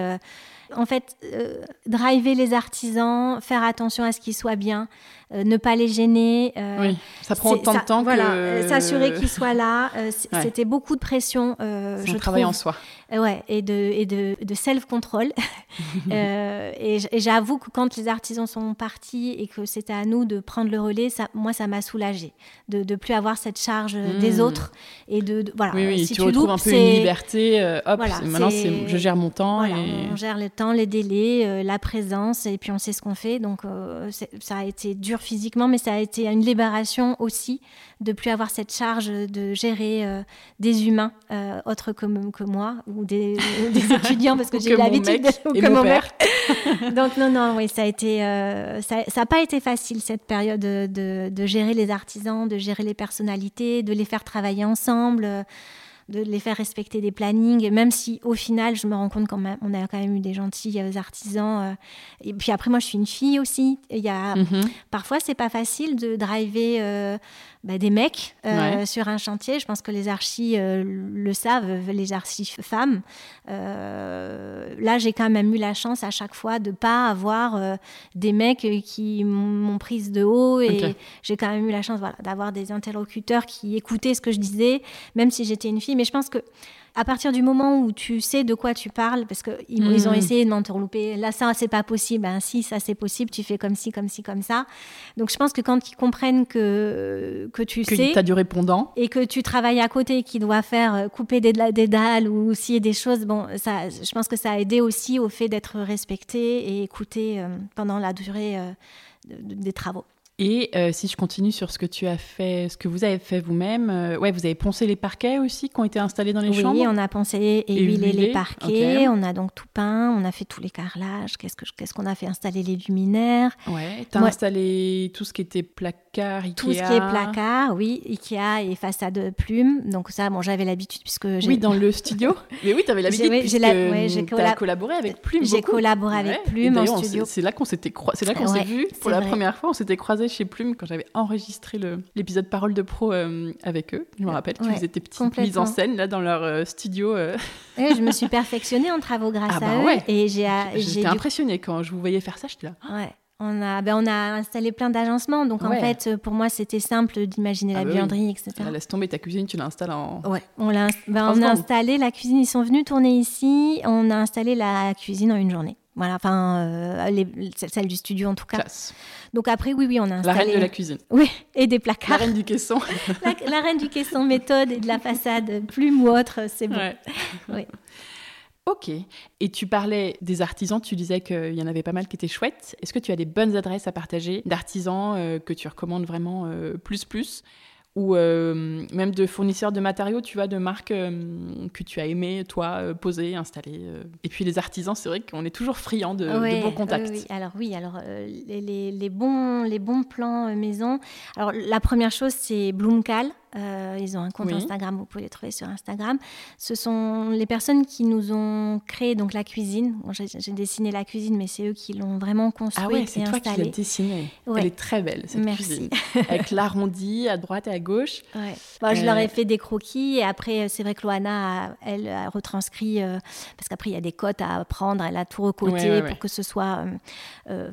en fait, euh, driver les artisans, faire attention à ce qu'ils soient bien, euh, ne pas les gêner. Euh, oui, ça prend autant de temps voilà, S'assurer qu'ils soient là. C'était beaucoup de pression. C'est un travail en soi. ouais, et de, et de, de self-control. et j'avoue que quand les artisans sont partis et que c'était à nous de prendre le relais, ça, moi, ça m'a soulagée de ne plus avoir cette charge des hmm. autres. Et de, voilà, oui, oui, si tu, retrouves un peu une liberté. hop, maintenant, je gère mon temps. et... On gère le temps les délais, euh, la présence, et puis on sait ce qu'on fait. Donc euh, ça a été dur physiquement, mais ça a été une libération aussi de plus avoir cette charge de gérer euh, des humains autres que, que, moi ou des, étudiants parce que j'ai l'habitude de comme mon père. Donc non, non, oui, ça a été, ça n'a pas été facile cette période de, de, gérer les artisans, de gérer les personnalités, de les faire travailler ensemble de les faire respecter des plannings, même si au final, je me rends compte qu'on a quand même eu des gentils euh, artisans. Euh, et puis après, moi, je suis une fille aussi. Il y a, mm-hmm. Parfois, c'est pas facile de driver euh, bah, des mecs euh, sur un chantier. Je pense que les archis euh, le savent, les archis femmes. Euh, là, j'ai quand même eu la chance à chaque fois de pas avoir des mecs qui m'ont prise de haut et j'ai quand même eu la chance voilà, d'avoir des interlocuteurs qui écoutaient ce que je disais, même si j'étais une fille. Mais je pense que à partir du moment où tu sais de quoi tu parles, parce qu'ils ils ont hmm. essayé de m'entourlouper, là, ça, c'est pas possible, ben, si, ça, c'est possible, tu fais comme ci, comme ci, comme ça. Donc, je pense que quand ils comprennent que, que tu que sais. tu as du répondant. Et que tu travailles à côté, qui doit faire euh, couper des, des dalles ou scier des choses, bon, ça, je pense que ça a aidé aussi au fait d'être respecté et écouté euh, pendant la durée euh, des travaux. Et euh, si je continue sur ce que tu as fait, ce que vous avez fait vous-même, euh, ouais, vous avez poncé les parquets aussi qui ont été installés dans les chambres Oui, on a poncé et, huilé, les parquets, on a donc tout peint, on a fait tous les carrelages, qu'est-ce qu'on a fait? Installer les luminaires. Ouais, tu as installé tout ce qui était placard, Ikea. Tout ce qui est placard, oui, Ikea et façade plume. Donc ça, bon, j'avais l'habitude puisque Oui, dans le studio. Mais oui, tu avais l'habitude puisque tu as collaboré avec Plume J'ai collaboré avec Plume en studio. C'est là qu'on s'était c'est là qu'on s'est vu pour la première fois, on s'était croisés chez Plume quand j'avais enregistré l'épisode Parole de Pro euh, avec eux. Je me rappelle qu'ils faisaient des petites mises en scène là dans leur euh, studio. Euh. je me suis perfectionnée en travaux grâce ah à bah eux. Et j'ai, J'étais impressionnée quand je vous voyais faire ça, j'étais là. Ouais. On a, ben on a installé plein d'agencements, donc en fait, pour moi, c'était simple d'imaginer ah la bah buanderie, etc. laisse tomber ta cuisine, tu l'installes en. Ouais, on, l'a, ben, on a installé la cuisine, ils sont venus tourner ici, on a installé la cuisine en une journée. Voilà, enfin, euh, celle du studio en tout cas. Donc après, oui, oui, on a installé... La reine de la cuisine. Oui, et des placards. La reine du caisson. la, reine du caisson méthode et de la façade plume ou autre, c'est bon. oui. Ok. Et tu parlais des artisans, tu disais qu'il y en avait pas mal qui étaient chouettes. Est-ce que tu as des bonnes adresses à partager d'artisans euh, que tu recommandes vraiment euh, plus plus? Ou euh, même de fournisseurs de matériaux, tu vois, de marques euh, que tu as aimé, toi, euh, poser, installer. Et puis les artisans, c'est vrai qu'on est toujours friand de, bons contacts. Oui, alors oui, alors les, les, bons, les bons plans maison. Alors la première chose, c'est Bloomcal. Euh, ils ont un compte Instagram, vous pouvez les trouver sur Instagram. Ce sont les personnes qui nous ont créé donc la cuisine. J'ai dessiné la cuisine, mais c'est eux qui l'ont vraiment construite ah ouais, c'est toi qui l'as dessinée. Elle est très belle cette Merci. cuisine, avec l'arrondi à droite et à gauche. Ouais. je leur ai fait des croquis et après c'est vrai que Loana, elle a retranscrit parce qu'après il y a des cotes à prendre, elle a tout recoté pour que ce soit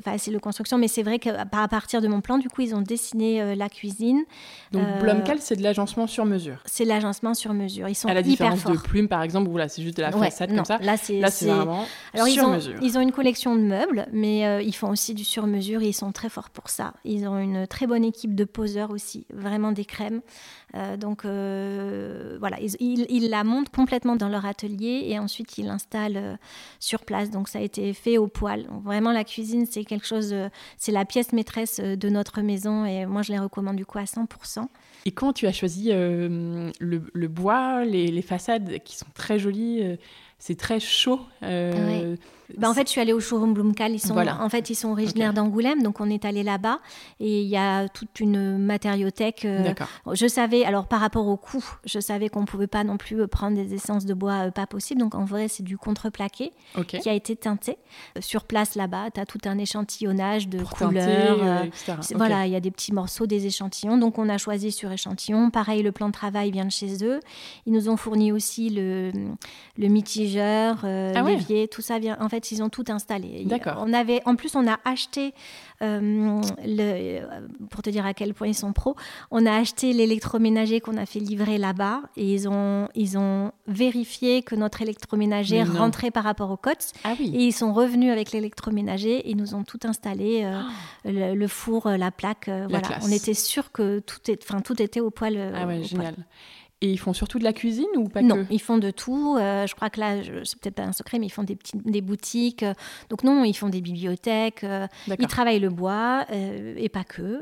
facile de construction. Mais c'est vrai qu'à partir de mon plan, du coup, ils ont dessiné la cuisine. Donc Blomcal, c'est de l'agencement sur mesure. C'est l'agencement sur mesure. Ils sont à la hyper différence de Plume, par exemple, où là, c'est juste de la façade comme ça. Là, c'est vraiment Alors, sur ils ont, mesure. Ils ont une collection de meubles, mais euh, ils font aussi du sur mesure et ils sont très forts pour ça. Ils ont une très bonne équipe de poseurs aussi, vraiment des crèmes. Euh, donc euh, voilà, ils, la montent complètement dans leur atelier et ensuite ils l'installent sur place. Donc ça a été fait au poil. vraiment, la cuisine, c'est quelque chose, c'est la pièce maîtresse de notre maison et moi, je les recommande du coup à 100%. Et quand tu as choisi le, le, bois, les, façades qui sont très jolies, c'est très chaud. Euh, bah, en fait, je suis allée au showroom Bloomcal. Ils sont, En fait, ils sont originaires d'Angoulême, donc on est allé là-bas et il y a toute une matériothèque. Euh, je savais, alors par rapport au coût, je savais qu'on ne pouvait pas non plus prendre des essences de bois euh, pas possible. Donc en vrai, c'est du contreplaqué qui a été teinté. Sur place là-bas, tu as tout un échantillonnage de couleurs. Voilà, il y a des petits morceaux, des échantillons. Donc on a choisi sur échantillon. Pareil, le plan de travail vient de chez eux. Ils nous ont fourni aussi le, le mitige euh, ah l'évier, tout ça vient. En fait, ils ont tout installé. D'accord. On avait, en plus, on a acheté, euh, le, pour te dire à quel point ils sont pros, on a acheté l'électroménager qu'on a fait livrer là-bas et ils ont, ils ont vérifié que notre électroménager rentrait par rapport aux cotes. Ah oui. Et ils sont revenus avec l'électroménager et nous ont tout installé, euh, oh. le, four, la plaque. voilà. On était sûr que tout, est, tout était au poil. Ah ouais, génial. Et ils font surtout de la cuisine ou pas non, ils font de tout. Euh, je crois que là, c'est peut-être pas un secret, mais ils font des, petites, des boutiques. Euh, donc non, ils font des bibliothèques. Euh, ils travaillent le bois et pas que.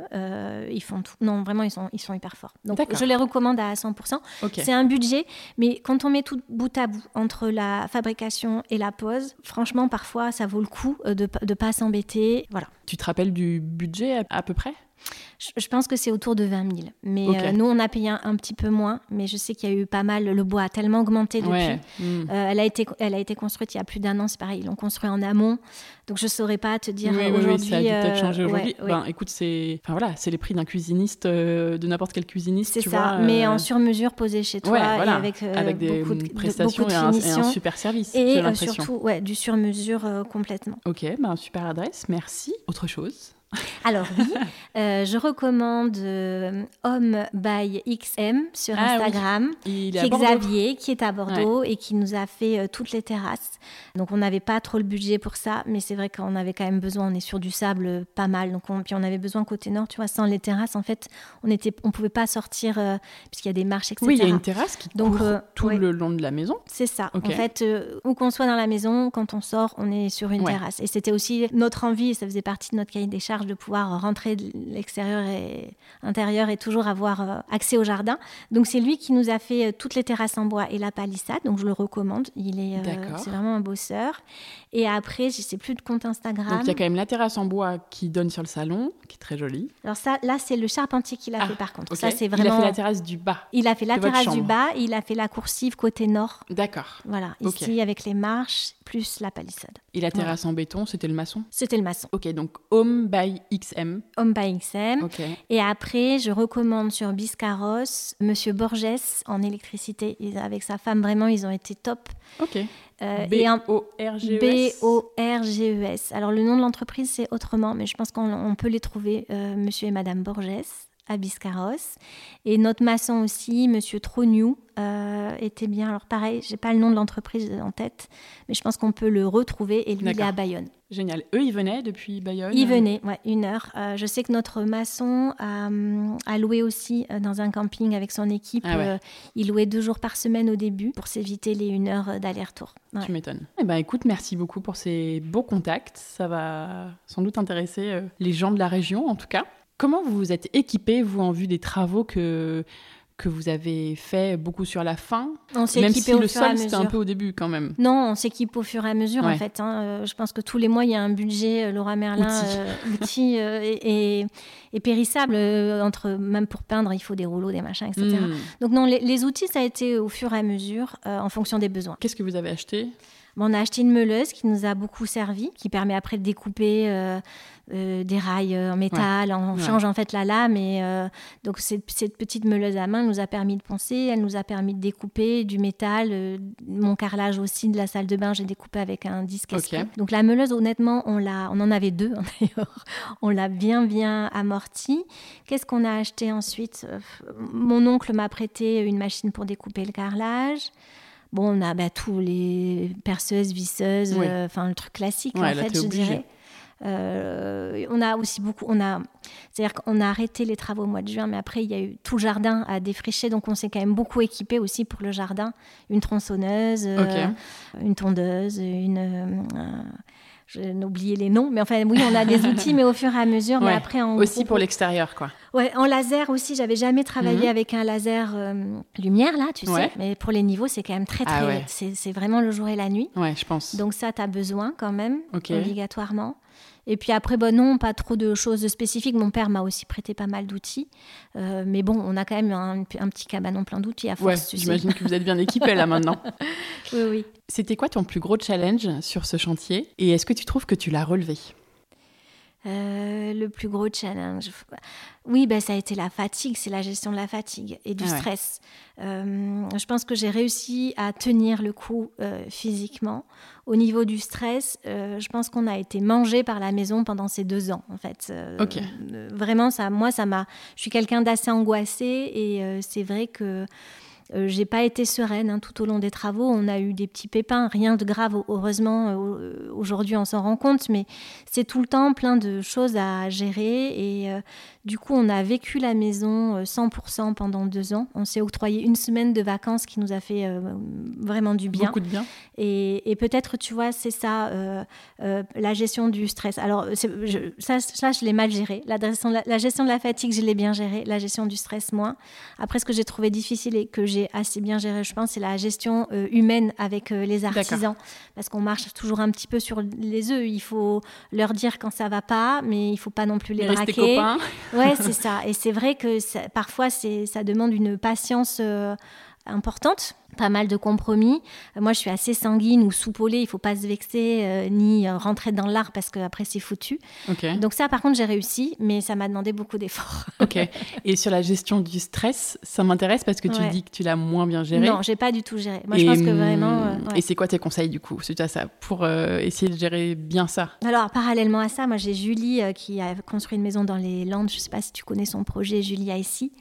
ils font tout. Non, vraiment, ils sont, ils sont hyper forts. Donc je les recommande à 100%. C'est un budget, mais quand on met tout bout à bout entre la fabrication et la pose, franchement, parfois, ça vaut le coup de ne pas s'embêter. Voilà. Tu te rappelles du budget à peu près? Je, pense que c'est autour de 20 000. Mais euh, nous, on a payé un, petit peu moins. Mais je sais qu'il y a eu pas mal. Le bois a tellement augmenté depuis. Hmm. Euh, elle, a été, elle a été construite il y a plus d'un an. C'est pareil, ils l'ont construit en amont. Donc je ne saurais pas te dire aujourd'hui. Oui, ça a peut-être changé euh, aujourd'hui. ben, écoute, c'est enfin, voilà, les prix d'un cuisiniste, de n'importe quel cuisiniste. C'est ça, mais en sur-mesure posé chez toi. et avec, avec des beaucoup de, prestations et, un, et, un, super service. Et surtout, ouais, du sur-mesure complètement. Ok, ben, super adresse. Merci. Autre chose? alors oui, euh, je recommande euh, Homme by XM sur ah Instagram, qui est, Xavier, qui est à Bordeaux et qui nous a fait euh, toutes les terrasses. Donc on n'avait pas trop le budget pour ça, mais c'est vrai qu'on avait quand même besoin. On est sur du sable pas mal, donc on, puis on avait besoin côté nord, tu vois, sans les terrasses, en fait, on était, on pouvait pas sortir puisqu'il y a des marches, etc. Oui, il y a une terrasse qui donc, court tout le long de la maison. C'est ça. En fait, où qu'on soit dans la maison, quand on sort, on est sur une terrasse. Et c'était aussi notre envie, ça faisait partie de notre cahier des charges de pouvoir rentrer de l'extérieur et intérieur et toujours avoir euh, accès au jardin. Donc c'est lui qui nous a fait euh, toutes les terrasses en bois et la palissade. Donc je le recommande. Il est, euh, c'est vraiment un bosseur. Et après, je sais plus de compte Instagram. Donc il y a quand même la terrasse en bois qui donne sur le salon, qui est très jolie. Alors ça, là c'est le charpentier qui l'a ah, fait par contre. Ça c'est vraiment. Il a fait la terrasse du bas. Il a fait la terrasse du bas. Il a fait la coursive côté nord. D'accord. Voilà. Ici avec les marches plus la palissade. Et la terrasse en béton, c'était le maçon? C'était le maçon. Ok, donc Home by XM. By XM. Et après, je recommande sur Biscarros, Monsieur Borges en électricité. avec sa femme, vraiment, ils ont été top. Ok. Euh, B-O-R-G-E-S. B-O-R-G-E-S. Alors, le nom de l'entreprise, c'est autrement, mais je pense qu'on peut les trouver, euh, Monsieur et Madame Borges à Biscarros. Et notre maçon aussi, Monsieur Trognou, euh, était bien. Alors pareil, j'ai pas le nom de l'entreprise en tête, mais je pense qu'on peut le retrouver et lui il est à Bayonne. Génial. Eux, ils venaient depuis Bayonne Ils venaient, ouais, une heure. Euh, je sais que notre maçon a, loué aussi euh, dans un camping avec son équipe. Ah il louait deux jours par semaine au début pour s'éviter les une heure d'aller-retour. Tu m'étonnes. Eh ben, écoute, merci beaucoup pour ces beaux contacts. Ça va sans doute intéresser les gens de la région, en tout cas. Comment vous vous êtes équipé, vous, en vue des travaux que, que vous avez fait beaucoup sur la fin? On s'est Même équipé si au le fur sol, c'était un peu au début quand même. Non, on s'équipe au fur et à mesure Ouais. en fait. hein. Euh, je pense que tous les mois, il y a un budget euh, Laura Merlin Outils. euh, et, et- et périssable. euh, entre, même pour peindre, il faut des rouleaux, des machins, etc. Hmm. Donc non, les, les outils, ça a été au fur et à mesure en fonction des besoins. Qu'est-ce que vous avez acheté? On a acheté une meuleuse qui nous a beaucoup servi, qui permet après de découper euh, euh, des rails euh, en métal. On Ouais. change en fait la lame. Et, euh, donc cette, cette petite meuleuse à main nous a permis de poncer, elle nous a permis de découper du métal. mon carrelage aussi de la salle de bain, j'ai découpé avec un disque Ok. esprit. Donc la meuleuse, honnêtement, on, l'a, on en avait deux d'ailleurs. On l'a bien bien amortie. Qu'est-ce qu'on a acheté ensuite? Mon oncle m'a prêté une machine pour découper le carrelage. Bon, on a bah, tous les perceuses, visseuses, Oui. euh, enfin le truc classique Ouais, en là, fait, je obligé. dirais. Euh, on a aussi beaucoup, on a, c'est-à-dire qu'on a arrêté les travaux au mois de juin, mais après il y a eu tout le jardin à défricher, donc on s'est quand même beaucoup équipé aussi pour le jardin, une tronçonneuse, euh, une tondeuse, une, je oublié les noms, mais enfin oui, on a des outils, mais au fur et à mesure, mais après en Aussi pour l'extérieur, quoi. Ouais, en laser aussi, j'avais jamais travaillé Mhm. avec un laser euh, lumière là, tu Ouais. sais. Mais pour les niveaux, c'est quand même très Ah très. ouais. c'est, vraiment le jour et la nuit. Ouais, je pense. Donc ça, tu as besoin quand même, obligatoirement. Et puis après, bon, non, pas trop de choses spécifiques. Mon père m'a aussi prêté pas mal d'outils. Euh, mais bon, on a quand même un, un petit cabanon plein d'outils à Ouais, force. tu sais. j'imagine que vous êtes bien équipé là maintenant. Oui, oui. C'était quoi ton plus gros challenge sur ce chantier? Et est-ce que tu trouves que tu l'as relevé? Euh, le plus gros challenge. Oui, ben, ça a été la fatigue, c'est la gestion de la fatigue et du Ah ouais. stress. Euh, je pense que j'ai réussi à tenir le coup euh, physiquement. Au niveau du stress, je pense qu'on a été mangé par la maison pendant ces deux ans, en fait. Vraiment, ça, moi, ça m'a. Je suis quelqu'un d'assez angoissé et c'est vrai que. Euh, j'ai pas été sereine hein, tout au long des travaux. On a eu des petits pépins, rien de grave, heureusement. euh, Aujourd'hui, on s'en rend compte, mais c'est tout le temps plein de choses à gérer. Et euh, du coup, on a vécu la maison euh, 100% pendant deux ans. On s'est octroyé une semaine de vacances qui nous a fait euh, vraiment du bien. Beaucoup de bien. Et, et peut-être, tu vois, c'est ça, euh, euh, la gestion du stress. Alors, je- ça, ça, je l'ai mal géré. La gestion, de la, la gestion de la fatigue, je l'ai bien gérée. La gestion du stress, moins. Après, ce que j'ai trouvé difficile et que j'ai assez bien géré, je pense, c'est la gestion euh, humaine avec euh, les artisans. Parce qu'on marche toujours un petit peu sur les œufs. Il faut leur dire quand ça va pas, mais il faut pas non plus les rester braquer. copains. Ouais, c'est ça. Et c'est vrai que parfois, ça demande une patience euh, importante, pas mal de compromis. Euh, Moi, je suis assez sanguine ou soupolée. Il faut pas se vexer euh, ni euh, rentrer dans l'art parce qu'après, c'est foutu. Donc ça, par contre, j'ai réussi, mais ça m'a demandé beaucoup d'efforts. Ok. Et sur la gestion du stress, ça m'intéresse parce que tu Ouais. dis que tu l'as moins bien géré. Non, j'ai pas du tout géré. Moi, Et, je pense que hum, vraiment. euh, ouais. Et c'est quoi tes conseils du coup suite à ça pour euh, essayer de gérer bien ça? Alors, parallèlement à ça, moi, j'ai Julie qui a construit une maison dans les Landes. Je sais pas si tu connais son projet, Julie ici.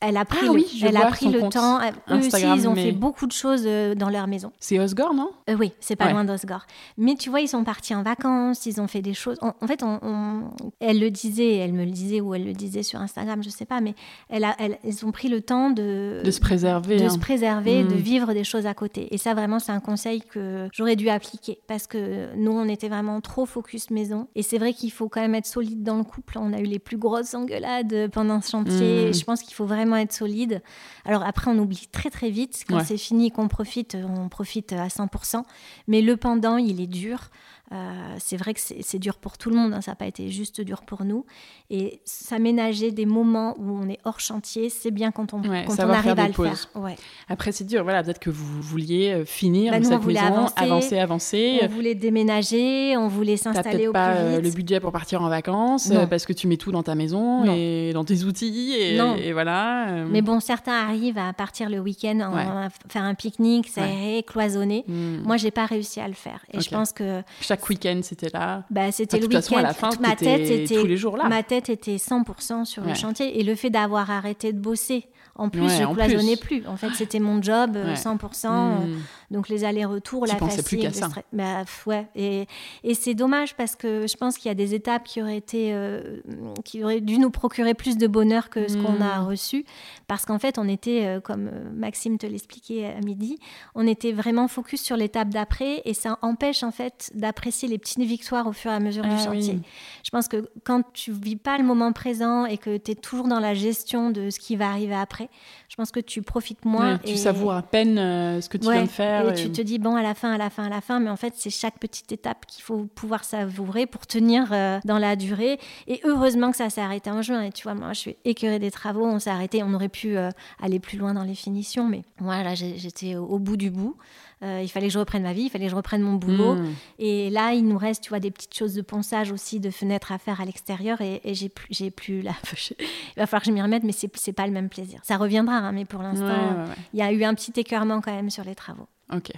Elle a pris Ah le, oui, je elle a pris le temps. Eux Instagram, aussi, ils ont mais- fait beaucoup de choses euh, dans leur maison. C'est Osgore, non? Euh, oui, c'est pas Ouais. loin d'Osgore. Mais tu vois, ils sont partis en vacances, ils ont fait des choses. En, en fait, on, on- elle le disait, elle me le disait ou elle le disait sur Instagram, je sais pas, mais elle a, elle- ils ont pris le temps de, De se préserver. de hein. se préserver, de Mm. vivre des choses à côté. Et ça, vraiment, c'est un conseil que j'aurais dû appliquer parce que nous, on était vraiment trop focus maison. Et c'est vrai qu'il faut quand même être solide dans le couple. On a eu les plus grosses engueulades pendant ce chantier. Mm. Je pense qu'il faut vraiment être solide. Alors après, on oublie très très vite. Quand Ouais. c'est fini, qu'on profite, on profite à 100%. Mais le pendant, il est dur. Euh, c'est vrai que c'est dur pour tout le monde, hein, ça n'a pas été juste dur pour nous. Et s'aménager des moments où on est hors chantier, c'est bien quand on, Ouais, quand on arrive à le pauses. faire. Ouais. Après, c'est dur. Voilà, peut-être que vous vouliez euh, finir Bah, nous, on cette voulait maison, avancer. avancer, avancer. On voulait déménager, on voulait s'installer au pas plus euh, vite. le budget pour partir en vacances Non. euh, parce que tu mets tout dans ta maison Non. et dans tes outils et, voilà. euh, Mais bon, certains arrivent à partir le week-end, en- Ouais. faire un pique-nique, s'aérer, cloisonner. hmm. Moi, j'ai pas réussi à le faire. Et je pense que Chaque week-end, c'était là. bah, c'était Enfin, le week-end. à la fin, ma tête était tous les jours là. Ma tête était 100% sur Ouais. le chantier. Et le fait d'avoir arrêté de bosser, en plus, Ouais, je cloisonnais plus. plus. En fait, c'était mon job, euh, Ouais. 100%. euh. Donc les allers-retours, la fatigue, plus le ça. stress- bah, ouais. Et, et c'est dommage parce que je pense qu'il y a des étapes qui auraient été, euh, qui auraient dû nous procurer plus de bonheur que ce qu'on a Mm. reçu, parce qu'en fait, on était, euh, comme euh, Maxime te l'expliquait à midi, on était vraiment focus sur l'étape d'après, et ça empêche en fait d'apprécier les petites victoires au fur et à mesure du Ah chantier. oui. Je pense que quand tu vis pas le moment présent et que tu es toujours dans la gestion de ce qui va arriver après, je pense que tu profites moins. Ouais, tu et- savoures à peine euh, ce que tu Ouais, viens de faire. Et tu te dis, bon, à la fin, à la fin, à la fin, mais en fait, c'est chaque petite étape qu'il faut pouvoir savourer pour tenir euh, dans la durée. Et heureusement que ça s'est arrêté en juin. Et tu vois, moi, je suis écœurée des travaux, on s'est arrêté, on aurait pu euh, aller plus loin dans les finitions, mais voilà, j'étais au bout du bout. Euh, il fallait que je reprenne ma vie, il fallait que je reprenne mon boulot. Mm. Et là, il nous reste, tu vois, des petites choses de ponçage aussi, de fenêtres à faire à l'extérieur. Et, et j'ai plus, j'ai plus la. il va falloir que je m'y remette, mais c'est, c'est pas le même plaisir. Ça reviendra, hein, mais pour l'instant, Ouais, ouais, ouais. il y a eu un petit écœurement quand même sur les travaux. Ok.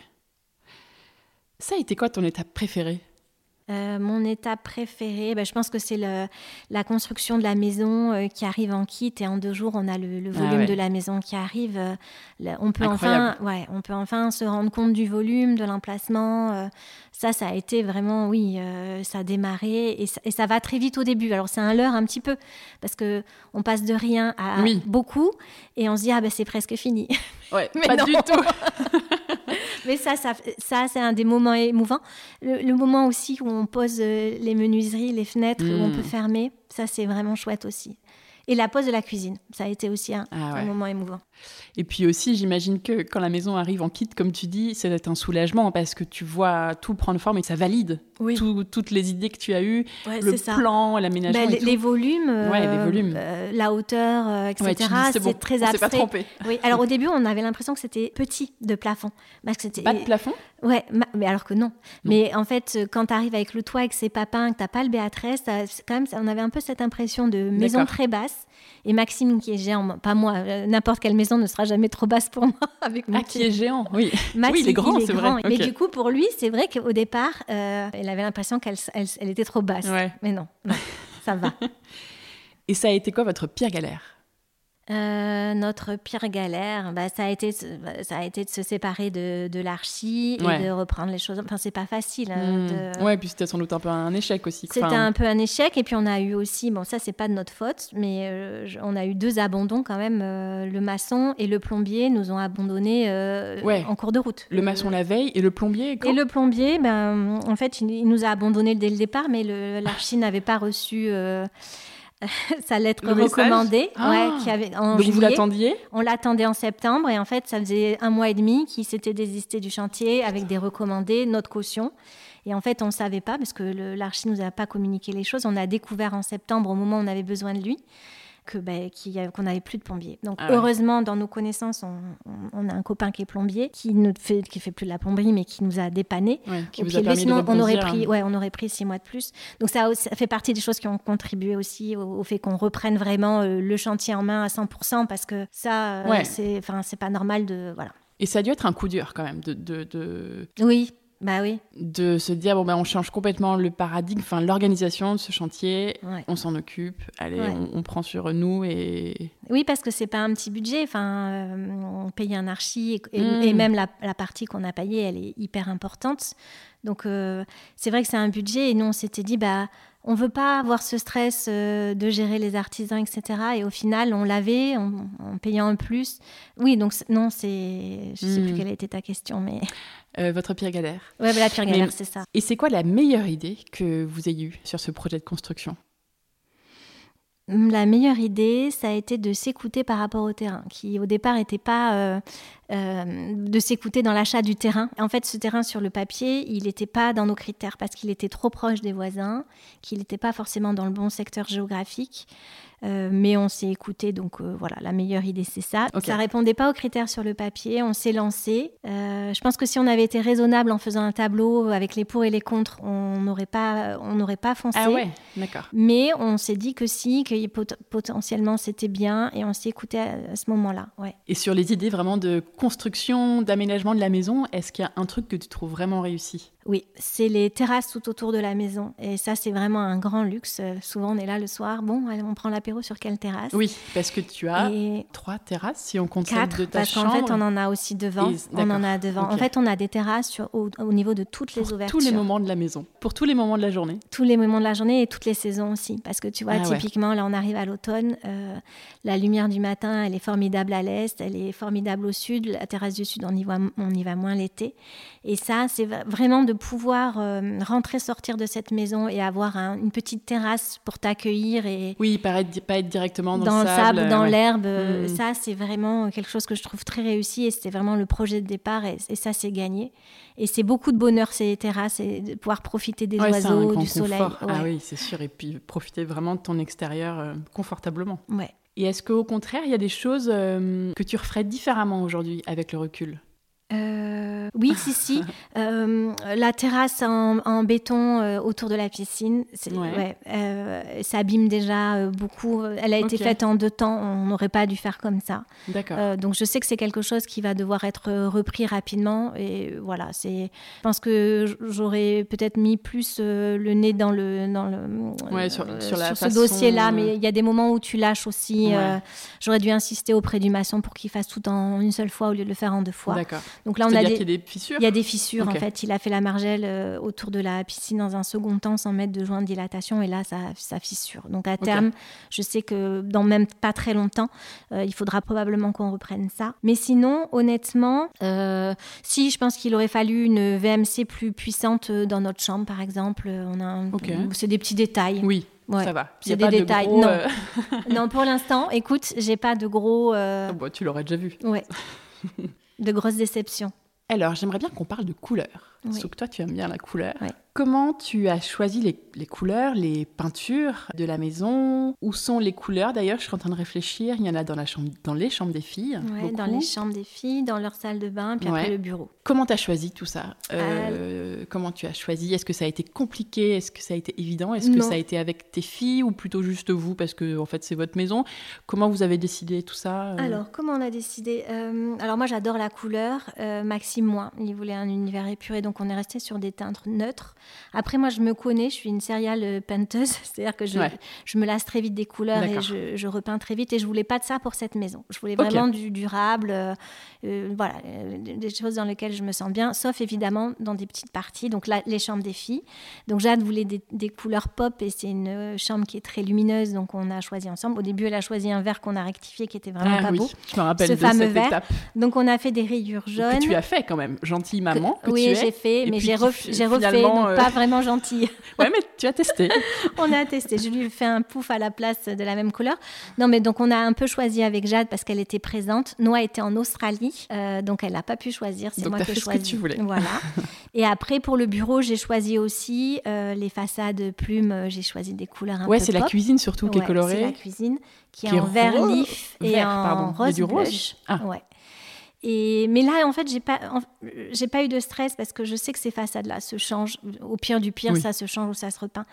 Ça a été quoi ton étape préférée? Euh, mon étape préférée, ben, je pense que c'est la construction de la maison euh, qui arrive en kit et en deux jours on a le, le Ah volume ouais. de la maison qui arrive. euh, là, on peut Incroyable. enfin, ouais, on peut enfin se rendre compte du volume, de l'emplacement. ça, ça a été vraiment, oui, ça a démarré et ça, et ça va très vite au début. Alors c'est un leurre un petit peu parce que on passe de rien à Oui. beaucoup et on se dit ah ben c'est presque fini. Ouais, Mais pas non. du tout. Mais ça, ça, ça c'est un des moments émouvants. Le, le moment aussi où on pose euh, les menuiseries, les fenêtres, où on Mm. peut fermer, ça c'est vraiment chouette aussi. Et la pose de la cuisine, ça a été aussi un, Ah un moment émouvant. Et puis aussi, j'imagine que quand la maison arrive en kit, comme tu dis, être un soulagement parce que tu vois tout prendre forme et ça valide Oui, tout- toutes les idées que tu as eues, ouais, le c'est plan, l'aménagement. Ben, les, volumes, Ouais, les euh, volumes. euh, la hauteur, euh, etc. C'est c'est bon, très on s'est pas abstrait. trompé. Oui. Alors au début, on avait l'impression que c'était petit de plafond. Parce que Pas de plafond? Ouais, ma- mais alors que non. Mais en fait, euh, quand tu arrives avec le toit, avec ses papins, que t'as pas le Béatrice, c'est quand même, on avait un peu cette impression de maison très basse. Et Maxime, qui est géant, pas moi, euh, n'importe quelle maison ne sera jamais trop basse pour moi avec mon Ah, qui est géant, oui. Max, oui, il est grand, c'est vrai. Mais du coup, pour lui, c'est vrai qu'au départ, euh, il avait l'impression qu'elle elle, elle était trop basse. Ouais. Mais non, non, ça va. Et ça a été quoi votre pire galère? Euh, notre pire galère, bah, ça, a été, ça a été de se séparer de, de l'archi et Ouais. de reprendre les choses. Enfin, c'est pas facile. Hmm. de- Ouais, puis c'était sans doute un peu un échec aussi. C'était Enfin, un peu un échec. Et puis, on a eu aussi, bon, ça, c'est pas de notre faute, mais euh, on a eu deux abandons quand même. euh, le maçon et le plombier nous ont abandonnés Ouais. en cours de route. Le maçon la veille et le plombier quand Et le plombier, ben, en fait, il, il nous a abandonnés dès le départ, mais l'archi n'avait pas reçu sa lettre Le recommandée. Ah. ouais, qui avait, en Donc vous juillet. l'attendiez? On l'attendait en septembre et en fait, ça faisait un mois et demi qu'il s'était désisté du chantier avec des recommandés, notre caution. Et en fait, on ne savait pas parce que l'archi nous a pas communiqué les choses. On a découvert en septembre, au moment où on avait besoin de lui, que a- qu'on n'avait plus de plombier. Donc Ah ouais. heureusement, dans nos connaissances, on, on- a un copain qui est plombier, qui ne fait, qui fait plus de la plomberie, mais qui nous a dépanné. Ouais, qui Au vous pied a levé, permis de sinon, on aurait pris, ouais, on aurait pris six mois de plus. Donc ça, fait partie des choses qui ont contribué aussi au, au fait qu'on reprenne vraiment euh, le chantier en main à 100% parce que ça, euh, Ouais. c'est, enfin, c'est pas normal de, voilà. Et ça a dû être un coup dur quand même de, de, de, Oui, bah oui, de se dire bon ben on change complètement le paradigme, enfin l'organisation de ce chantier, ouais. on s'en occupe, allez Ouais. on, on prend sur nous et Oui, parce que c'est pas un petit budget. Enfin, euh, on paye un archi et, et- Mm. et même la, la partie qu'on a payée, elle est hyper importante. Donc, euh, c'est vrai que c'est un budget et nous, on s'était dit, bah, on veut pas avoir ce stress euh, de gérer les artisans, etc. Et au final, on l'avait en, en payant un plus. Oui, donc non, c'est, je sais plus quelle était ta question, mais euh, votre pire galère. ouais, bah, la pire Mais- galère, c'est ça. Et c'est quoi la meilleure idée que vous ayez eue sur ce projet de construction? La meilleure idée, ça a été de s'écouter par rapport au terrain, qui au départ n'était pas euh, euh, de s'écouter dans l'achat du terrain. En fait, ce terrain sur le papier, il n'était pas dans nos critères parce qu'il était trop proche des voisins, qu'il n'était pas forcément dans le bon secteur géographique. Euh, mais on s'est écouté, donc euh, voilà, la meilleure idée c'est ça. Ok. Ça répondait pas aux critères sur le papier, on s'est lancé. Euh, je pense que si on avait été raisonnable en faisant un tableau avec les pour et les contre, on n'aurait pas, on n'aurait pas foncé. Ah ouais, d'accord. Mais on s'est dit que si, que pot- potentiellement c'était bien et on s'est écouté à, à ce moment-là. Ouais. Et sur les idées vraiment de construction, d'aménagement de la maison, est-ce qu'il y a un truc que tu trouves vraiment réussi? Oui, c'est les terrasses tout autour de la maison. Et ça, c'est vraiment un grand luxe. Euh, souvent, on est là le soir. Bon, on prend l'apéro sur quelle terrasse? Oui, parce que tu as trois terrasses, si on compte Quatre, de ta parce qu'en fait, on en a aussi devant. on en a devant. En fait, on a des terrasses au, niveau de toutes les ouvertures. Tous les moments de la maison. Pour tous les moments de la journée. Tous les moments de la journée et toutes les saisons aussi. Parce que tu vois, ah typiquement, là, on arrive à l'automne. Euh, la lumière du matin, elle est formidable à l'est, elle est formidable au sud. La terrasse du sud, on y, voit, on y va moins l'été. Et ça, c'est vraiment de pouvoir euh, rentrer, sortir de cette maison et avoir une petite terrasse pour t'accueillir. et Oui, pas être, pas être directement dans, dans le sable. dans l'herbe. Hmm. Ça, c'est vraiment quelque chose que je trouve très réussi et c'était vraiment le projet de départ et, ça, c'est gagné. Et c'est beaucoup de bonheur, ces terrasses, et de pouvoir profiter des oiseaux, du soleil. Ah oui, c'est sûr. Et puis profiter vraiment de ton extérieur euh, confortablement. Ouais. Et est-ce qu'au contraire, il y a des choses euh, que tu referais différemment aujourd'hui avec le recul? Euh, oui, si, si. Euh, la terrasse en, béton euh, autour de la piscine, ouais. ça abîme déjà beaucoup. Elle a été faite en deux temps, on n'aurait pas dû faire comme ça. D'accord. donc je sais que c'est quelque chose qui va devoir être repris rapidement. Et voilà, c'est. Je pense que j'aurais peut-être mis plus le nez dans le dans le sur, sur, ce dossier-là, mais il y a des moments où tu lâches aussi. J'aurais dû insister auprès du maçon pour qu'il fasse tout en une seule fois au lieu de le faire en deux fois. D'accord. Donc là, on a des... y a des fissures. Il y a des fissures en fait. Il a fait la margelle euh, autour de la piscine dans un second temps sans mettre de joint de dilatation et là, ça, ça fissure. Donc à terme, je sais que dans même pas très longtemps, euh, il faudra probablement qu'on reprenne ça. Mais sinon, honnêtement, euh, si je pense qu'il aurait fallu une VMC plus puissante dans notre chambre, par exemple, on a, c'est des petits détails. Oui. Ça va. C'est des détails. non. non, pour l'instant, écoute, j'ai pas de gros. Oh, bah, tu l'aurais déjà vu. Ouais. de grosses déceptions. Alors, j'aimerais bien qu'on parle de couleurs. Sauf que toi, tu aimes bien la couleur. Comment tu as choisi les, couleurs, les peintures de la maison? Où sont les couleurs? D'ailleurs, je suis en train de réfléchir. Il y en a dans, la chambre, dans les chambres des filles. Oui, dans les chambres des filles, dans leur salle de bain, puis après le bureau. Comment tu as choisi tout ça? Euh, Comment tu as choisi? Est-ce que ça a été compliqué? Est-ce que ça a été évident? Est-ce que ça a été avec tes filles ou plutôt juste vous? Parce que en fait c'est votre maison Comment vous avez décidé tout ça euh? Alors, comment on a décidé euh, Alors moi j'adore la couleur. Maxime moins. Il voulait un univers épuré, donc on est resté sur des teintes neutres. Après, moi, je me connais, je suis une serial euh, peinteuse, c'est-à-dire que je, je, me lasse très vite des couleurs et je, je, repeins très vite. Et je voulais pas de ça pour cette maison. Je voulais vraiment du durable, euh, euh, voilà, des choses dans lesquelles je me sens bien, sauf évidemment dans des petites parties. Donc là, les chambres des filles. Donc Jade voulait des, des couleurs pop et c'est une chambre qui est très lumineuse, donc on a choisi ensemble. Au début, elle a choisi un vert qu'on a rectifié, qui était vraiment ah, pas beau. Je me rappelle ce de fameux cette vert. Étape. Donc on a fait des rayures jaunes. Que tu as fait quand même, gentille maman. Que oui, j'ai fait, mais j'ai refait, donc pas vraiment gentille. ouais, mais tu as testé. on a testé. Je lui ai fait un pouf à la place de la même couleur. Non, mais donc on a un peu choisi avec Jade parce qu'elle était présente. Noah était en Australie, euh, donc elle n'a pas pu choisir. C'est moi qui ai choisi. Ce que tu voulais. Voilà. Et après, pour le bureau, j'ai choisi aussi euh, les façades plumes. J'ai choisi des couleurs un ouais, peu c'est la cuisine surtout qui est colorée. C'est la cuisine qui, est, en vert lif et en rose. du rose. Ah. Ouais. Et, mais là, en fait, j'ai pas, j'ai pas eu de stress parce que je sais que ces façades-là se changent. Au pire du pire, ça se change ou ça se repeint.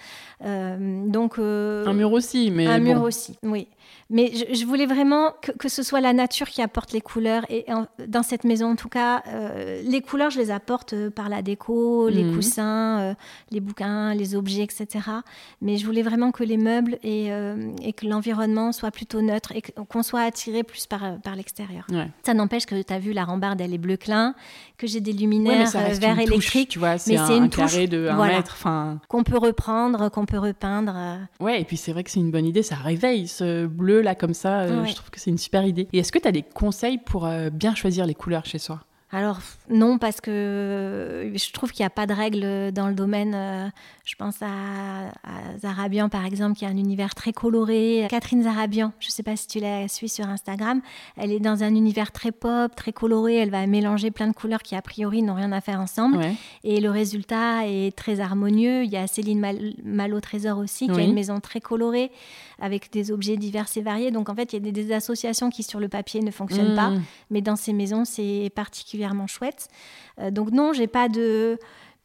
Euh, donc euh, un mur aussi, mais un mur aussi, oui. Mais je, voulais vraiment que, que, ce soit la nature qui apporte les couleurs. Et dans cette maison, en tout cas, euh, les couleurs, je les apporte par la déco, les mhm. coussins, les bouquins, les objets, etc. Mais je voulais vraiment que les meubles et, et que l'environnement soit plutôt neutre et qu'on soit attiré plus par, par l'extérieur. Ça n'empêche que tu as vu, la rambarde, elle est bleu clin, que j'ai des luminaires ouais, vert électrique. tu vois, c'est un, une carré de 1 mètre. Fin... Qu'on peut reprendre, qu'on peut repeindre. Euh. Ouais, et puis c'est vrai que c'est une bonne idée, ça réveille ce bleu là comme ça. Euh, je trouve que c'est une super idée. Et est-ce que tu as des conseils pour euh, bien choisir les couleurs chez soi? Alors non, parce que je trouve qu'il n'y a pas de règles dans le domaine. Euh, je pense à, Zarabian, par exemple, qui a un univers très coloré. Catherine Zarabian, je ne sais pas si tu la suis sur Instagram, elle est dans un univers très pop, très coloré. Elle va mélanger plein de couleurs qui, a priori, n'ont rien à faire ensemble. Et le résultat est très harmonieux. Il y a Céline Malo-Trésor aussi, qui a une maison très colorée, avec des objets divers et variés. Donc, en fait, il y a des, associations qui, sur le papier, ne fonctionnent pas. Mmh. Mais dans ces maisons, c'est particulièrement chouette. Euh, donc non, j'ai pas de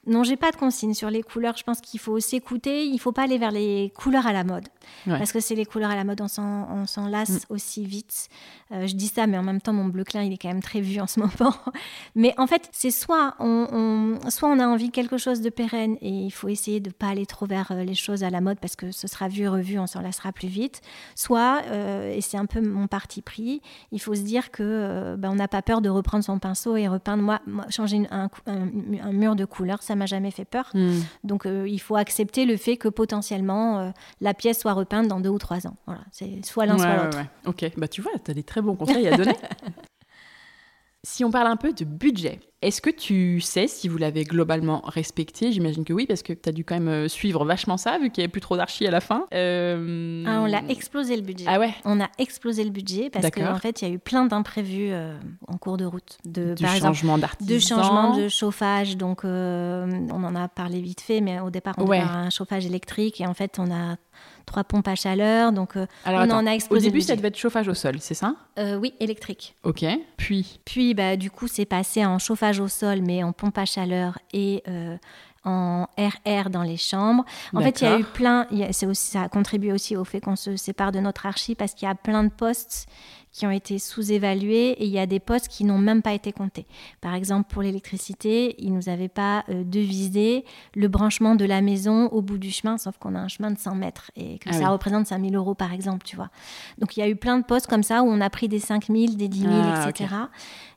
Non, j'ai pas de consigne sur les couleurs. Je pense qu'il faut s'écouter. Il faut pas aller vers les couleurs à la mode. Parce que c'est les couleurs à la mode, on s'en lasse mm. aussi vite. Euh, je dis ça, mais en même temps, mon bleu clair, il est quand même très vu en ce moment. mais en fait, c'est soit on, soit on a envie de quelque chose de pérenne et il faut essayer de pas aller trop vers euh, les choses à la mode parce que ce sera vu et revu, on s'en lassera plus vite. Soit, euh, et c'est un peu mon parti pris, il faut se dire que ben, on n'a pas peur de reprendre son pinceau et repeindre. Moi, changer un, mur de couleur, ça m'a jamais fait peur. Mm. Donc, il faut accepter le fait que potentiellement la pièce soit repeinte dans deux ou trois ans. Voilà, c'est soit l'un, soit l'autre. Ok, bah tu vois, tu as des très bons conseils à donner. si on parle un peu de budget, est-ce que tu sais si vous l'avez globalement respecté? J'imagine que oui, parce que tu as dû quand même euh, suivre vachement ça, vu qu'il n'y avait plus trop d'archi à la fin. Euh, ah, on l'a explosé le budget. Ah ouais? On a explosé le budget parce qu'en en fait, il y a eu plein d'imprévus euh, en cours de route. De, par changement d'artisan. De changement de chauffage. Donc, on en a parlé vite fait, mais au départ, on ouais. avait un chauffage électrique et en fait, on a trois pompes à chaleur. Donc, euh, on en a explosé. Au début, ça devait être chauffage au sol, c'est ça? Euh, Oui, électrique. Ok. Puis? Puis, bah, du coup, c'est passé en chauffage au sol, mais en pompe à chaleur et euh, en RR dans les chambres. En fait, il y a eu plein. aussi, ça a contribué aussi au fait qu'on se sépare de notre archi parce qu'il y a plein de postes qui ont été sous-évalués et il y a des postes qui n'ont même pas été comptés. Par exemple, pour l'électricité, ils ne nous avaient pas euh, devisé le branchement de la maison au bout du chemin, sauf qu'on a un chemin de 100 mètres et que ah ça représente 5000 euros par exemple, tu vois. Donc il y a eu plein de postes comme ça où on a pris des 5000, des 10 000, etc.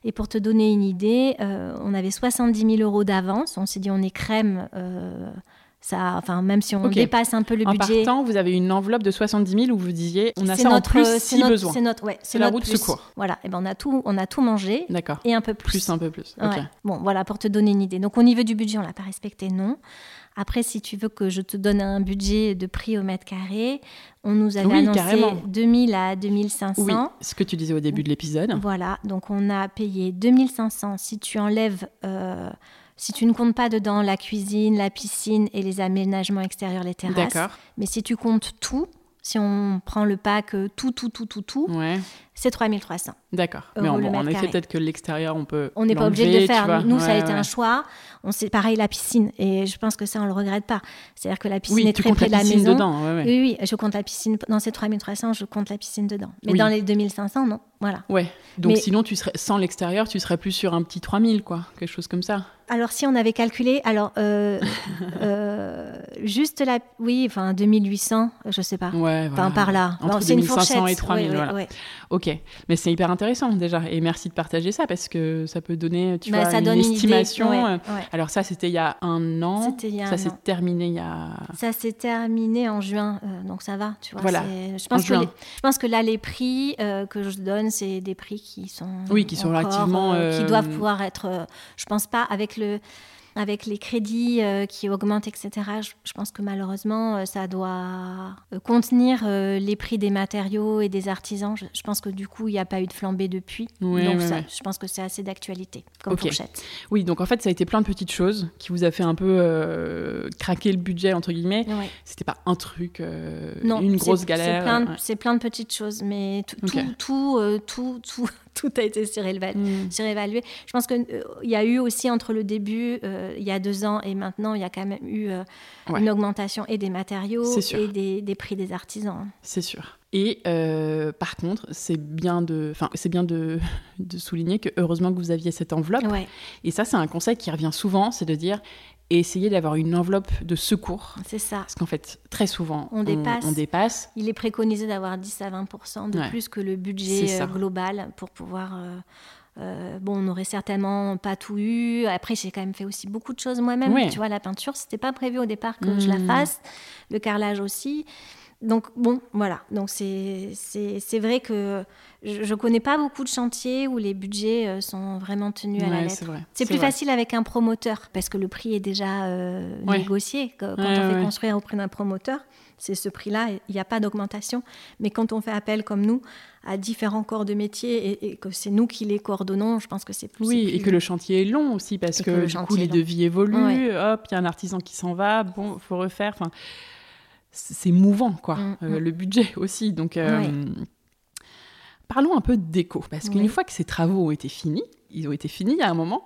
Et pour te donner une idée, euh, on avait 70 000 euros d'avance. On s'est dit on est crème. Euh, ça, enfin, même si on dépasse un peu le budget. En partant, vous avez une enveloppe de 70 000 où vous disiez, on a ça notre, en plus si besoin. C'est notre, ouais, c'est la route secours. Voilà, et ben on a tout, on a tout mangé. D'accord. Et un peu plus. Plus un peu plus. Bon, voilà, pour te donner une idée. Donc au niveau du budget, on l'a pas respecté, non. Après, si tu veux que je te donne un budget de prix au mètre carré, on nous avait oui, annoncé carrément. 2000 à 2500. Oui, ce que tu disais au début de l'épisode. Voilà, donc on a payé 2500 si tu enlèves euh, si tu ne comptes pas dedans la cuisine, la piscine et les aménagements extérieurs, les terrasses. Mais si tu comptes tout, si on prend le pack tout, tout, tout, tout, tout, c'est 3300. D'accord. Mais en, effet, peut-être que l'extérieur, on peut. On n'est pas obligé de le faire. Nous, ça a été un choix. On sait pareil la piscine. Et je pense que ça, on le regrette pas. C'est-à-dire que la piscine est très près de la maison. Dedans, oui, oui, je compte la piscine. Dans ces 3300, je compte la piscine dedans. Mais dans les 2500, non. Voilà. Ouais. Donc sinon, tu serais, sans l'extérieur, tu serais plus sur un petit 3000, quoi. Quelque chose comme ça. Alors, si on avait calculé, alors, euh, euh, juste la. Oui, enfin, 2800, je sais pas. Ouais, Enfin, par là. Entre 2500 et 3000, voilà. Ok. Mais c'est hyper intéressant, déjà. Et merci de partager ça, parce que ça peut donner, tu bah, vois, une estimation. Alors, ça, c'était il y a un an. Il y a Ça s'est terminé il y a. Ça s'est terminé en juin, euh, donc ça va, tu vois. Voilà. Je pense, que je pense que là, les prix que je donne, c'est des prix qui sont. Oui, qui sont relativement. qui doivent pouvoir être. je pense pas avec le avec les crédits euh, qui augmentent, etc., je, pense que malheureusement, euh, ça doit euh, contenir les prix des matériaux et des artisans. Je, pense que du coup, il n'y a pas eu de flambée depuis. donc, je pense que c'est assez d'actualité comme fourchette. Oui, donc en fait, ça a été plein de petites choses qui vous a fait un peu craquer le budget, entre guillemets. C'était pas un truc, une grosse galère. C'est plein, de petites choses, mais tout, tout, tout, tout tout a été mm. surévalué. Je pense qu'il euh, y a eu aussi entre le début, euh, il y a deux ans, et maintenant, il y a quand même eu euh, une augmentation et des matériaux et des, prix des artisans. C'est sûr. Et par contre, c'est bien de, c'est bien de, de, souligner que heureusement que vous aviez cette enveloppe. Et ça, c'est un conseil qui revient souvent, c'est de dire et essayer d'avoir une enveloppe de secours. C'est ça. Parce qu'en fait, très souvent, on, dépasse. on, dépasse. Il est préconisé d'avoir 10 à 20% de plus que le budget euh, global pour pouvoir. Euh, euh, bon, on n'aurait certainement pas tout eu. Après, j'ai quand même fait aussi beaucoup de choses moi-même. Tu vois, la peinture, c'était pas prévu au départ que je la mmh. fasse. Le carrelage aussi. Donc, bon, voilà. Donc, c'est vrai que je ne connais pas beaucoup de chantiers où les budgets euh, sont vraiment tenus à la lettre. C'est plus facile avec un promoteur parce que le prix est déjà euh, négocié. Quand, on fait construire auprès d'un promoteur, c'est ce prix-là, il n'y a pas d'augmentation. Mais quand on fait appel comme nous à différents corps de métier et, que c'est nous qui les coordonnons, je pense que c'est plus. Oui, et que le chantier est long aussi parce que, du coup les devis évoluent. Hop, il y a un artisan qui s'en va, bon, faut refaire. Enfin, c'est mouvant, quoi. Mm, euh, mm. le budget aussi. Donc, parlons un peu de déco, parce qu'une fois que ces travaux ont été finis, ils ont été finis à un moment.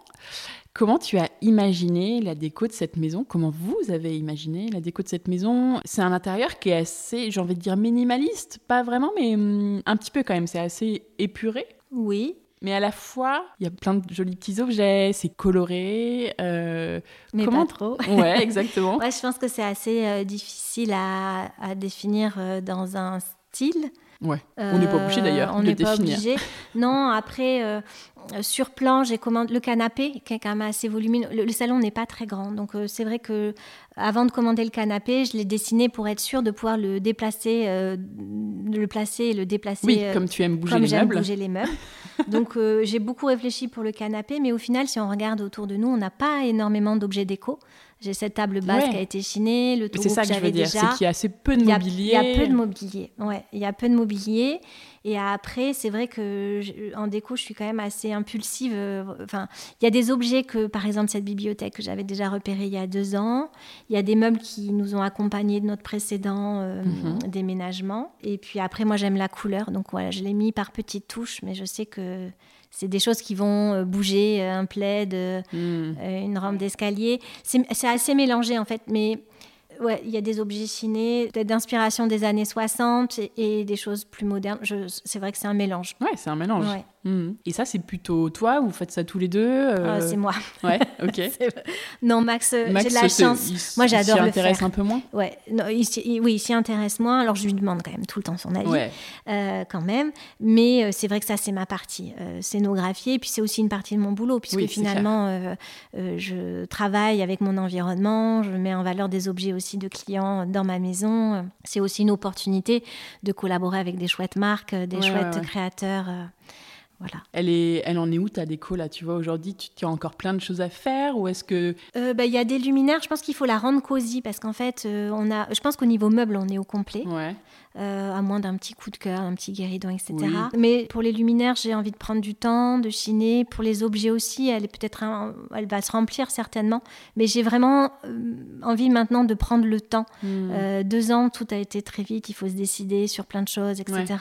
Comment tu as imaginé la déco de cette maison? Comment vous avez imaginé la déco de cette maison? C'est un intérieur qui est assez, j'ai envie de dire minimaliste, pas vraiment, mais hum, un petit peu quand même. C'est assez épuré? Oui. Mais à la fois, il y a plein de jolis petits objets, c'est coloré. Euh, mais comment... pas trop. Ouais, exactement. ouais, je pense que c'est assez euh, difficile à, à définir euh, dans un style. Ouais. on n'est pas obligé d'ailleurs de définir. On n'est pas obligé. Non, après, euh, sur plan, j'ai commandé le canapé, qui est quand même assez volumineux. Le, salon n'est pas très grand, donc euh, c'est vrai que avant de commander le canapé, je l'ai dessiné pour être sûr de pouvoir le déplacer, euh, le placer et le déplacer. Oui, comme tu aimes bouger les meubles. bouger les meubles. donc j'ai beaucoup réfléchi pour le canapé, mais au final, si on regarde autour de nous, on n'a pas énormément d'objets déco. J'ai cette table basse qui a été chinée, le C'est ça que, je veux dire, c'est qu'il y a assez peu de mobilier. Il y a peu de mobilier, ouais. Il y a peu de mobilier. Et après, c'est vrai que en déco, je suis quand même assez impulsive. Euh, enfin, il y a des objets que, par exemple, cette bibliothèque que j'avais déjà repérée il y a deux ans. Il y a des meubles qui nous ont accompagnés de notre précédent euh, mhm. déménagement. Et puis après, moi, j'aime la couleur. Donc voilà, je l'ai mis par petites touches, mais je sais que c'est des choses qui vont euh, bouger, un plaid, hmm. une rampe d'escalier. C'est assez mélangé en fait, mais ouais, il y a des objets chinés, peut-être d'inspiration des années 60 et, des choses plus modernes. C'est vrai que c'est un mélange. Ouais, c'est un mélange. Mhm. Et ça, c'est plutôt toi, vous faites ça tous les deux euh, ah, C'est moi. Ouais, ok. non, Max, euh, j'ai de la chance. moi, j'adore le faire. Il intéresse un peu moins ouais. Non, oui, il s'y intéresse moins. Alors, je lui demande quand même tout le temps son avis, euh, quand même. Mais c'est vrai que ça, c'est ma partie. scénographier, et puis c'est aussi une partie de mon boulot, puisque finalement, je travaille avec mon environnement, je mets en valeur des objets aussi de clients dans ma maison. C'est aussi une opportunité de collaborer avec des chouettes marques, des chouettes créateurs. Elle, est, elle en est où ta déco là? Tu vois, aujourd'hui, tu, as encore plein de choses à faire ou est-ce que... Euh, bah, il y a des luminaires, je pense qu'il faut la rendre cosy parce qu'en fait, euh, on a, je pense qu'au niveau meuble, on est au complet. Ouais. Euh, à moins d'un petit coup de cœur, un petit guéridon, etc. Mais pour les luminaires, j'ai envie de prendre du temps, de chiner. Pour les objets aussi, elle est peut-être, elle va se remplir certainement. Mais j'ai vraiment euh, envie maintenant de prendre le temps. Hmm. Euh, deux ans, tout a été très vite. Il faut se décider sur plein de choses, etc.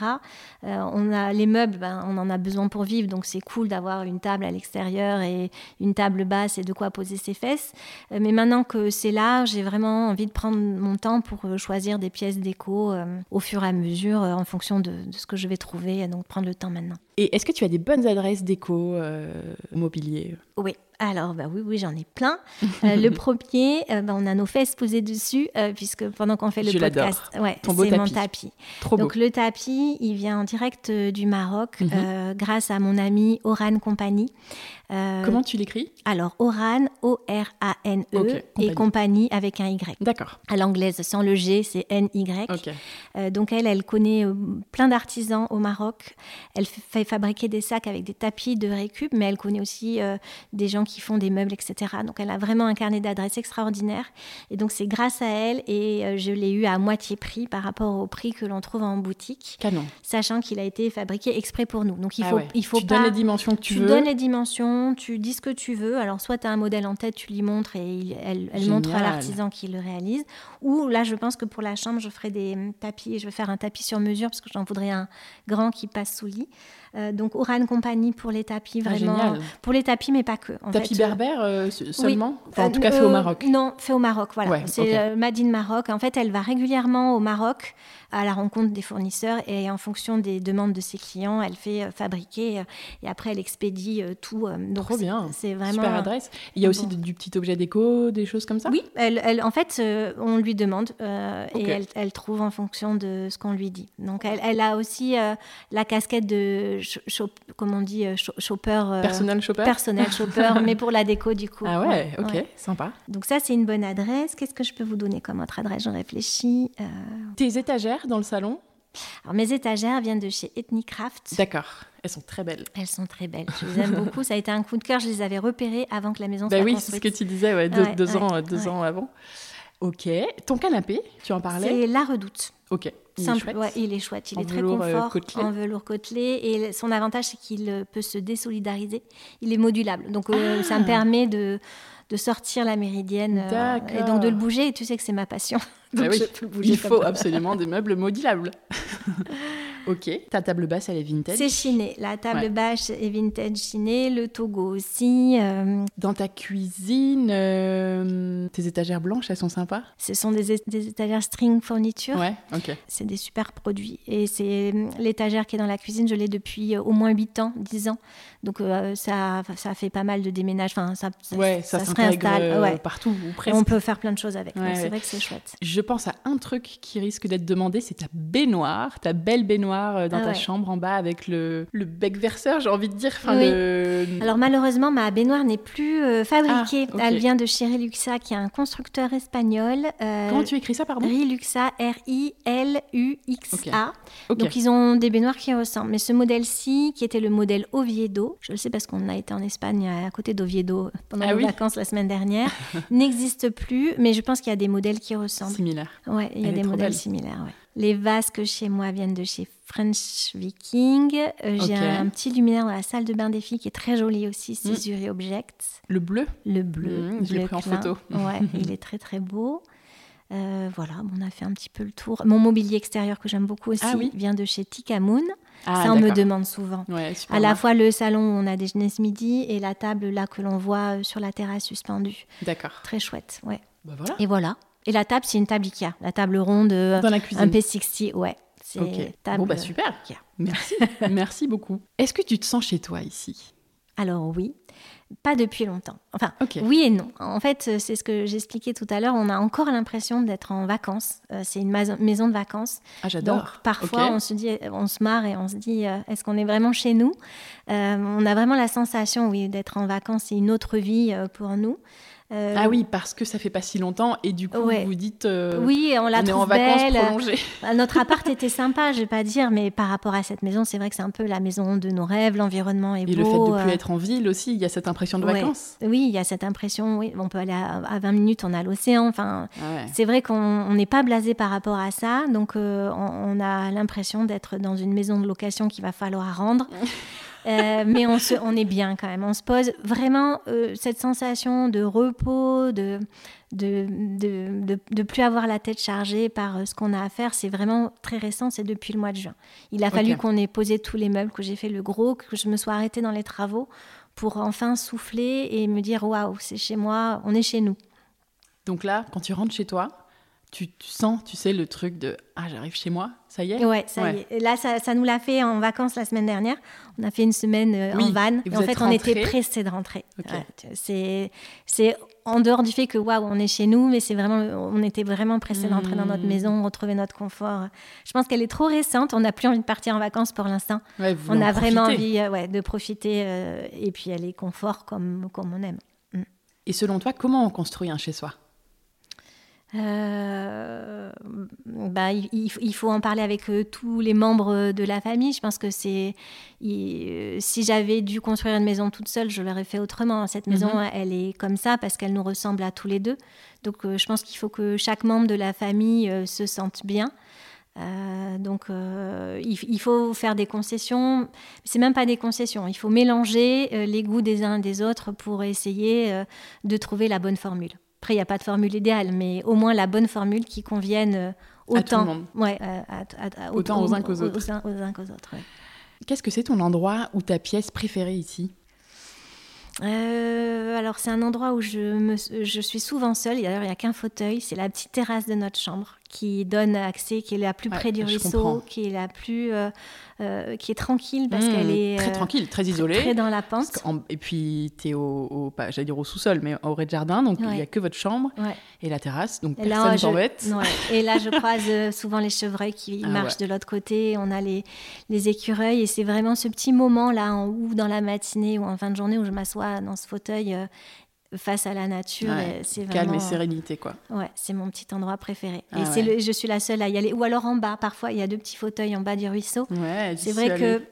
on a les meubles, ben, on en a besoin pour vivre, donc c'est cool d'avoir une table à l'extérieur et une table basse et de quoi poser ses fesses. mais maintenant que c'est là, j'ai vraiment envie de prendre mon temps pour choisir des pièces déco au fur et à mesure euh, en fonction de, ce que je vais trouver. Donc prendre le temps maintenant. Et est-ce que tu as des bonnes adresses déco euh, mobilier? Oui. Alors, bah oui, oui, j'en ai plein. Euh, le premier, bah, on a nos fesses posées dessus, puisque pendant qu'on fait le podcast, ouais, c'est mon tapis. Donc, le tapis, il vient en direct du Maroc, mhm. grâce à mon ami Oran Compagnie. Comment tu l'écris? Alors, Oran, O-R-A-N-E, et compagnie avec un Y. D'accord. À l'anglaise, sans le G, c'est N-Y. donc, elle, elle connaît plein d'artisans au Maroc. Elle fait fabriquer des sacs avec des tapis de récup, mais elle connaît aussi euh, des gens qui font des meubles, etc. Donc elle a vraiment un carnet d'adresses extraordinaire. Et donc c'est grâce à elle, et euh, je l'ai eu à moitié prix par rapport au prix que l'on trouve en boutique. Canon. Sachant qu'il a été fabriqué exprès pour nous. Donc il ah faut, il faut tu pas... donnes les dimensions que tu, veux. Tu donnes les dimensions, tu dis ce que tu veux. Alors soit tu as un modèle en tête, tu lui montres et elle, elle montre à l'artisan qui le réalise. Ou là, je pense que pour la chambre, je ferai des tapis, je vais faire un tapis sur mesure parce que j'en voudrais un grand qui passe sous lit. Euh, donc Oran Compagnie pour les tapis, ah, vraiment. pour les tapis, mais pas que. En tapis berbère euh, seulement En tout cas, fait au euh, Maroc. Non, fait au Maroc, voilà. c'est Madine Maroc. En fait, elle va régulièrement au Maroc à la rencontre des fournisseurs et en fonction des demandes de ses clients, elle fait fabriquer et après elle expédie tout. Donc Trop bien. C'est vraiment super adresse. Il y a aussi du petit objet déco, des choses comme ça? Oui, elle, en fait, on lui demande et elle, elle, trouve en fonction de ce qu'on lui dit. Donc elle, elle a aussi la casquette de comment on dit, shopper. Euh, personnel shopper Personnel shopper, mais pour la déco du coup. Ah ouais, ok, sympa. Donc ça, c'est une bonne adresse. Qu'est-ce que je peux vous donner comme autre adresse? Je réfléchis. Euh. Tes étagères? Dans le salon alors, mes étagères viennent de chez Ethnicraft. D'accord. Elles sont très belles. Elles sont très belles. Je les aime beaucoup. Ça a été un coup de cœur. Je les avais repérées avant que la maison bah soit oui, c'est ce que tu disais, ouais, deux, ans, deux ans avant. Ok. Ton canapé, tu en parlais C'est La Redoute. Ok. Il Simple, est chouette. il est chouette. Il est très euh, confort, en velours côtelé. Et son avantage, c'est qu'il euh, peut se désolidariser. Il est modulable. Donc, euh, ça me ah. permet de, de sortir la méridienne et donc de le bouger. Et tu sais que c'est ma passion. Ah il faut absolument des meubles modulables. Ok. Ta table basse, elle est vintage C'est chiné. La table Ouais. basse est vintage chiné. Le Togo aussi. euh, Dans ta cuisine, euh, tes étagères blanches, elles sont sympas? Ce sont des, étagères string fourniture. Ouais, ok. C'est des super produits. Et c'est hum, l'étagère qui est dans la cuisine, je l'ai depuis euh, au moins 8 ans, 10 ans. Donc euh, ça, ça fait pas mal de déménages. Enfin, ça, ça, Ouais, ça, ça se s'intègre réinstalle. euh, Ouais. partout ou Et presque. on peut faire plein de choses avec. Ouais, c'est ouais. vrai que c'est chouette. Je pense à un truc qui risque d'être demandé, c'est ta baignoire, ta belle baignoire euh, dans Ah ta ouais. chambre en bas avec le, le bec verseur, j'ai envie de dire. Enfin, Oui. le... Alors malheureusement, ma baignoire n'est plus euh, fabriquée. Ah. Elle vient de chez Riluxa, qui est un constructeur espagnol. Euh, Comment tu écris ça, pardon? Riluxa, R-I-L-U-X-A. Donc ils ont des baignoires qui ressemblent. Mais ce modèle-ci, qui était le modèle Oviedo, je le sais parce qu'on a été en Espagne à côté d'Oviedo pendant Ah les oui. vacances la semaine dernière, n'existe plus. Mais je pense qu'il y a des modèles qui ressemblent. Similaire. Ouais, il y a Elle des modèles belle. similaires. ouais. Les vasques chez moi viennent de chez French Viking. Euh, J'ai un, petit luminaire dans la salle de bain des filles qui est très joli aussi, Mm. Césuré Objects. Le bleu? Le bleu. Mm, je l'ai pris en clin. photo. Ouais, il est très très beau. Euh, voilà, on a fait un petit peu le tour. Mon mobilier extérieur que j'aime beaucoup aussi Ah oui. vient de chez Tikamoon. Ah, Ça, on me demande souvent. Ouais, super À la fois le salon où on a déjeuné ce midi et la table là que l'on voit sur la terrasse suspendue. D'accord. Très chouette, ouais. Bah voilà. Et voilà. Et la table, c'est une table Ikea. La table ronde, euh, Dans la un cuisine. P60, ouais. C'est Ok. table Bon, bah super. Ikea. Merci. Merci beaucoup. Est-ce que tu te sens chez toi ici? Alors oui, pas depuis longtemps. Enfin, oui et non. En fait, euh, c'est ce que j'expliquais tout à l'heure. On a encore l'impression d'être en vacances. Euh, C'est une maison de vacances. Ah, j'adore. parfois, on se dit, on se marre et on se dit, euh, est-ce qu'on est vraiment chez nous? Euh, On a vraiment la sensation, oui, d'être en vacances. C'est une autre vie euh, pour nous. Euh, Ah oui, parce que ça fait pas si longtemps et du coup, Ouais. vous dites. euh, Oui, on la on est en vacances belle. prolongées. Bah, Notre appart était sympa, je vais pas dire, mais par rapport à cette maison, c'est vrai que c'est un peu la maison de nos rêves. L'environnement est Et beau. le fait de plus euh, être en ville aussi, il y a cette impression de ouais. vacances. Oui, il y a cette impression. Oui, on peut aller à, à 20 minutes, on a l'océan. Enfin, Ah ouais. c'est vrai qu'on on n'est pas blasé par rapport à ça, donc euh, on, on a l'impression d'être dans une maison de location qu'il va falloir rendre. Euh, mais on, se, on est bien quand même. On se pose vraiment euh, cette sensation de repos, de de, de, de, de plus avoir la tête chargée par euh, ce qu'on a à faire. C'est vraiment très récent, c'est depuis le mois de juin. Il a fallu qu'on ait posé tous les meubles, que j'ai fait le gros, que je me sois arrêtée dans les travaux pour enfin souffler et me dire waouh, c'est chez moi, on est chez nous. Donc là, quand tu rentres chez toi, tu, tu sens, tu sais, le truc de Ah, j'arrive chez moi, ça y est? Ouais, ça Ouais. y est. Là, ça, ça nous l'a fait en vacances la semaine dernière. On a fait une semaine euh, Oui, en van. et en fait, on était pressés de rentrer. Ouais, c'est, en dehors du fait que waouh, on est chez nous, mais c'est vraiment, on était vraiment pressés de rentrer dans notre Hmm. maison, retrouver notre confort. Je pense qu'elle est trop récente. On n'a plus envie de partir en vacances pour l'instant. Ouais, On en a vraiment profiter. envie euh, ouais, de profiter. euh, et puis, elle est confort comme, comme on aime. Et selon toi, comment on construit un chez-soi Euh, bah, il, faut en parler avec euh, tous les membres de la famille. Je pense que c'est. il- euh, si j'avais dû construire une maison toute seule, je l'aurais fait autrement. Cette maison, Mhm. elle est comme ça parce qu'elle nous ressemble à tous les deux. Donc, je pense qu'il faut que chaque membre de la famille se sente bien. Euh, donc, euh, il, il faut faire des concessions. C'est même pas des concessions. Il faut mélanger les goûts des uns et des autres pour essayer de trouver la bonne formule. Après, il n'y a pas de formule idéale, mais au moins la bonne formule qui convienne autant, Autant aux uns qu'aux autres. Ouais. Qu'est-ce que c'est ton endroit ou ta pièce préférée ici? Euh, alors, c'est un endroit où je, me, je suis souvent seule. D'ailleurs, il n'y a qu'un fauteuil. C'est la petite terrasse de notre chambre qui donne accès, qui est la plus Ouais, près du ruisseau, qui est la plus, euh, euh, qui est tranquille parce Mmh, qu'elle est Très euh, tranquille, très isolée. très dans la pente. Et puis, tu es au, au- pas, j'allais dire au sous-sol, mais au rez-de-jardin, donc il n'y a que votre chambre Ouais. et la terrasse, donc Et là, personne t'embête. Et là, je croise souvent les chevreuils qui Ah marchent de l'autre côté. On a les, les écureuils. Et c'est vraiment ce petit moment là, en, ou dans la matinée ou en fin de journée, où je m'assois dans ce fauteuil face à la nature. Ouais, c'est Calme vraiment, et sérénité, quoi. Ouais, c'est mon petit endroit préféré. Ah et c'est ouais. le- je suis la seule à y aller. Ou alors en bas, parfois, il y a deux petits fauteuils en bas du ruisseau. Ouais, C'est vrai que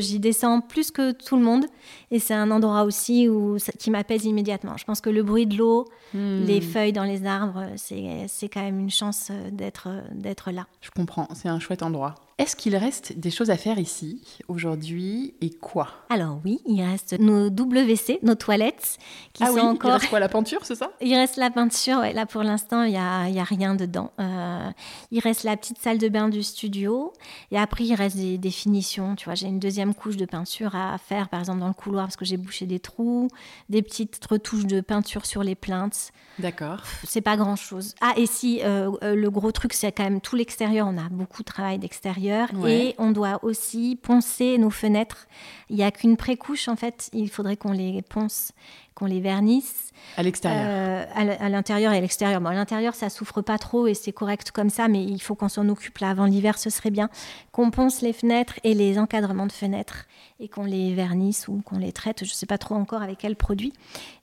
j'y descends plus que tout le monde. Et c'est un endroit aussi où, qui m'apaise immédiatement. Je pense que le bruit de l'eau, Hmm, les feuilles dans les arbres, c'est c'est quand même une chance euh, d'être euh, d'être là. Je comprends, c'est un chouette endroit. Est-ce qu'il reste des choses à faire ici aujourd'hui et quoi? Alors oui, il reste nos WC, nos toilettes, qui ah sont oui, encore. Il reste quoi, la peinture, c'est ça? Il reste la peinture, ouais, là pour l'instant, il n'y a, y a rien dedans. Euh, il reste la petite salle de bain du studio. Et après, il reste des, des finitions. Tu vois, j'ai une deuxième couche de peinture à faire, par exemple, dans le couloir, parce que j'ai bouché des trous, des petites retouches de peinture sur les plaintes. D'accord. C'est pas grand chose. Ah, et si, euh, euh, le gros truc, c'est quand même tout l'extérieur. On a beaucoup de travail d'extérieur. Ouais. Et on doit aussi poncer nos fenêtres. Il n'y a qu'une précouche, en fait. Il faudrait qu'on les ponce, qu'on les vernisse. À l'extérieur. Euh, à l'intérieur et à l'extérieur. Bon, à l'intérieur, ça souffre pas trop et c'est correct comme ça, mais il faut qu'on s'en occupe là avant l'hiver, ce serait bien. Qu'on ponce les fenêtres et les encadrements de fenêtres et qu'on les vernisse ou qu'on les traite. Je sais pas trop encore avec quel produit,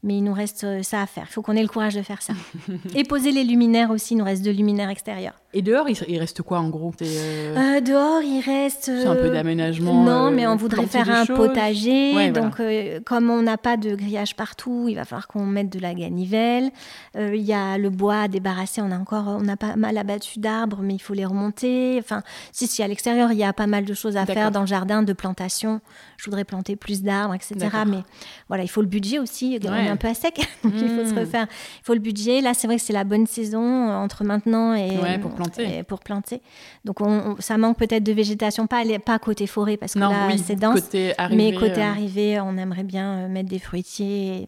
mais il nous reste euh, ça à faire. Il faut qu'on ait le courage de faire ça. et poser les luminaires aussi, il nous reste deux luminaires extérieurs. Et dehors, il, reste quoi en gros euh, Euh, dehors, il reste. c'est un peu d'aménagement. Non, mais on voudrait faire un choses. potager. Ouais, donc, comme on n'a pas de grillage partout, il va falloir qu'on mette de la ganivelle. Euh, Il y a le bois à débarrasser. On a encore, on a pas mal abattu d'arbres, mais il faut les remonter. Enfin, si, si, à l'extérieur, il y a pas mal de choses à faire dans le jardin de plantation. Je voudrais planter plus d'arbres, etc. Mais voilà, il faut le budget aussi. On Ouais. est un peu à sec, donc il faut se Mm. refaire. Il faut le budget. Là, c'est vrai que c'est la bonne saison euh, entre maintenant et Ouais, pour planter. et pour planter. Donc, on- on- ça manque peut-être de végétation, pas, pas côté forêt parce que Non, là, oui, c'est dense. côté arrivé. Mais côté euh, arrivée, on aimerait bien euh, mettre des fruitiers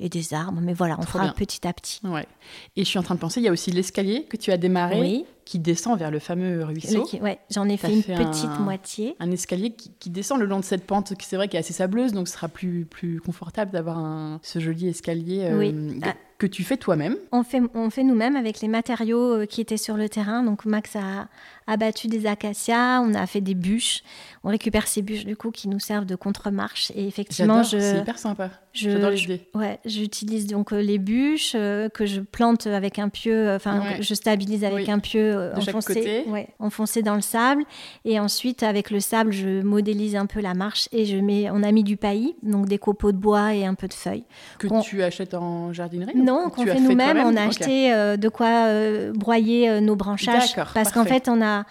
et, des arbres. Mais voilà, on Trop fera bien. petit à petit. Ouais. Et je suis en train de penser, il y a aussi l'escalier que tu as démarré, Oui. qui descend vers le fameux ruisseau. Qui- ouais, j'en ai fait une fait petite un- moitié. Un escalier qui, qui descend le long de cette pente, qui c'est vrai qui est assez sableuse, donc ce sera plus, plus confortable d'avoir ce joli escalier euh, Oui. que, Ah. que tu fais toi-même. On fait, on fait nous-mêmes avec les matériaux euh, qui étaient sur le terrain. Donc Max a abattu des acacias, on a fait des bûches. On récupère ces bûches du coup qui nous servent de contre-marche. Et effectivement, J'adore, je, c'est hyper sympa. J'adore l'idée. ouais, j'utilise donc euh, les bûches euh, que je plante avec un pieu, euh, enfin Ouais. je stabilise avec Oui. un pieu enfoncé, ouais, enfoncé dans le sable. Et ensuite, avec le sable, je modélise un peu la marche et je mets, on a mis du paillis, donc des copeaux de bois et un peu de feuilles. Que tu achètes en jardinerie Non, qu'on fait nous-mêmes. On a acheté euh, de quoi euh, broyer euh, nos branchages. Parce qu'en fait, on a.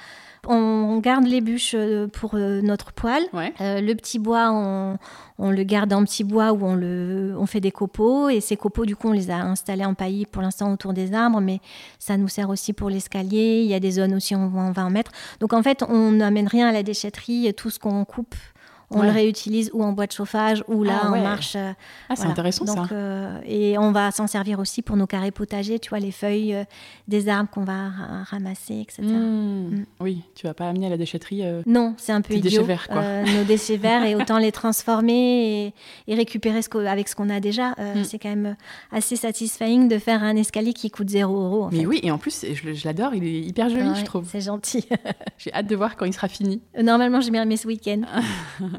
On garde les bûches euh, pour euh, notre poêle. Ouais. Euh, le petit bois, on, on le garde en petit bois où on, le, on fait des copeaux. Et ces copeaux, du coup, on les a installés en paillis pour l'instant autour des arbres. Mais ça nous sert aussi pour l'escalier. Il y a des zones aussi où on va en mettre. Donc, en fait, on n'amène rien à la déchetterie. Tout ce qu'on coupe, on Ouais. le réutilise ou en bois de chauffage ou là, Ah ouais. en marche. euh, Ah, c'est voilà. intéressant Donc, ça. euh, et on va s'en servir aussi pour nos carrés potagers, tu vois, les feuilles euh, des arbres qu'on va ra- ramasser, etc. Mmh. Mm. Oui, tu vas pas amener à la déchetterie. euh, Non, c'est un peu idiot. déchets verts, quoi. nos déchets verts et autant les transformer et, et récupérer ce avec ce qu'on a déjà. Euh, Mm. C'est quand même assez satisfying de faire un escalier qui coûte 0 euros. En Mais fait. oui, et en plus, je, je l'adore, il est hyper joli, Ouais, je trouve. C'est gentil. J'ai hâte de voir quand il sera fini. Normalement, j'ai bien aimé ce week-end.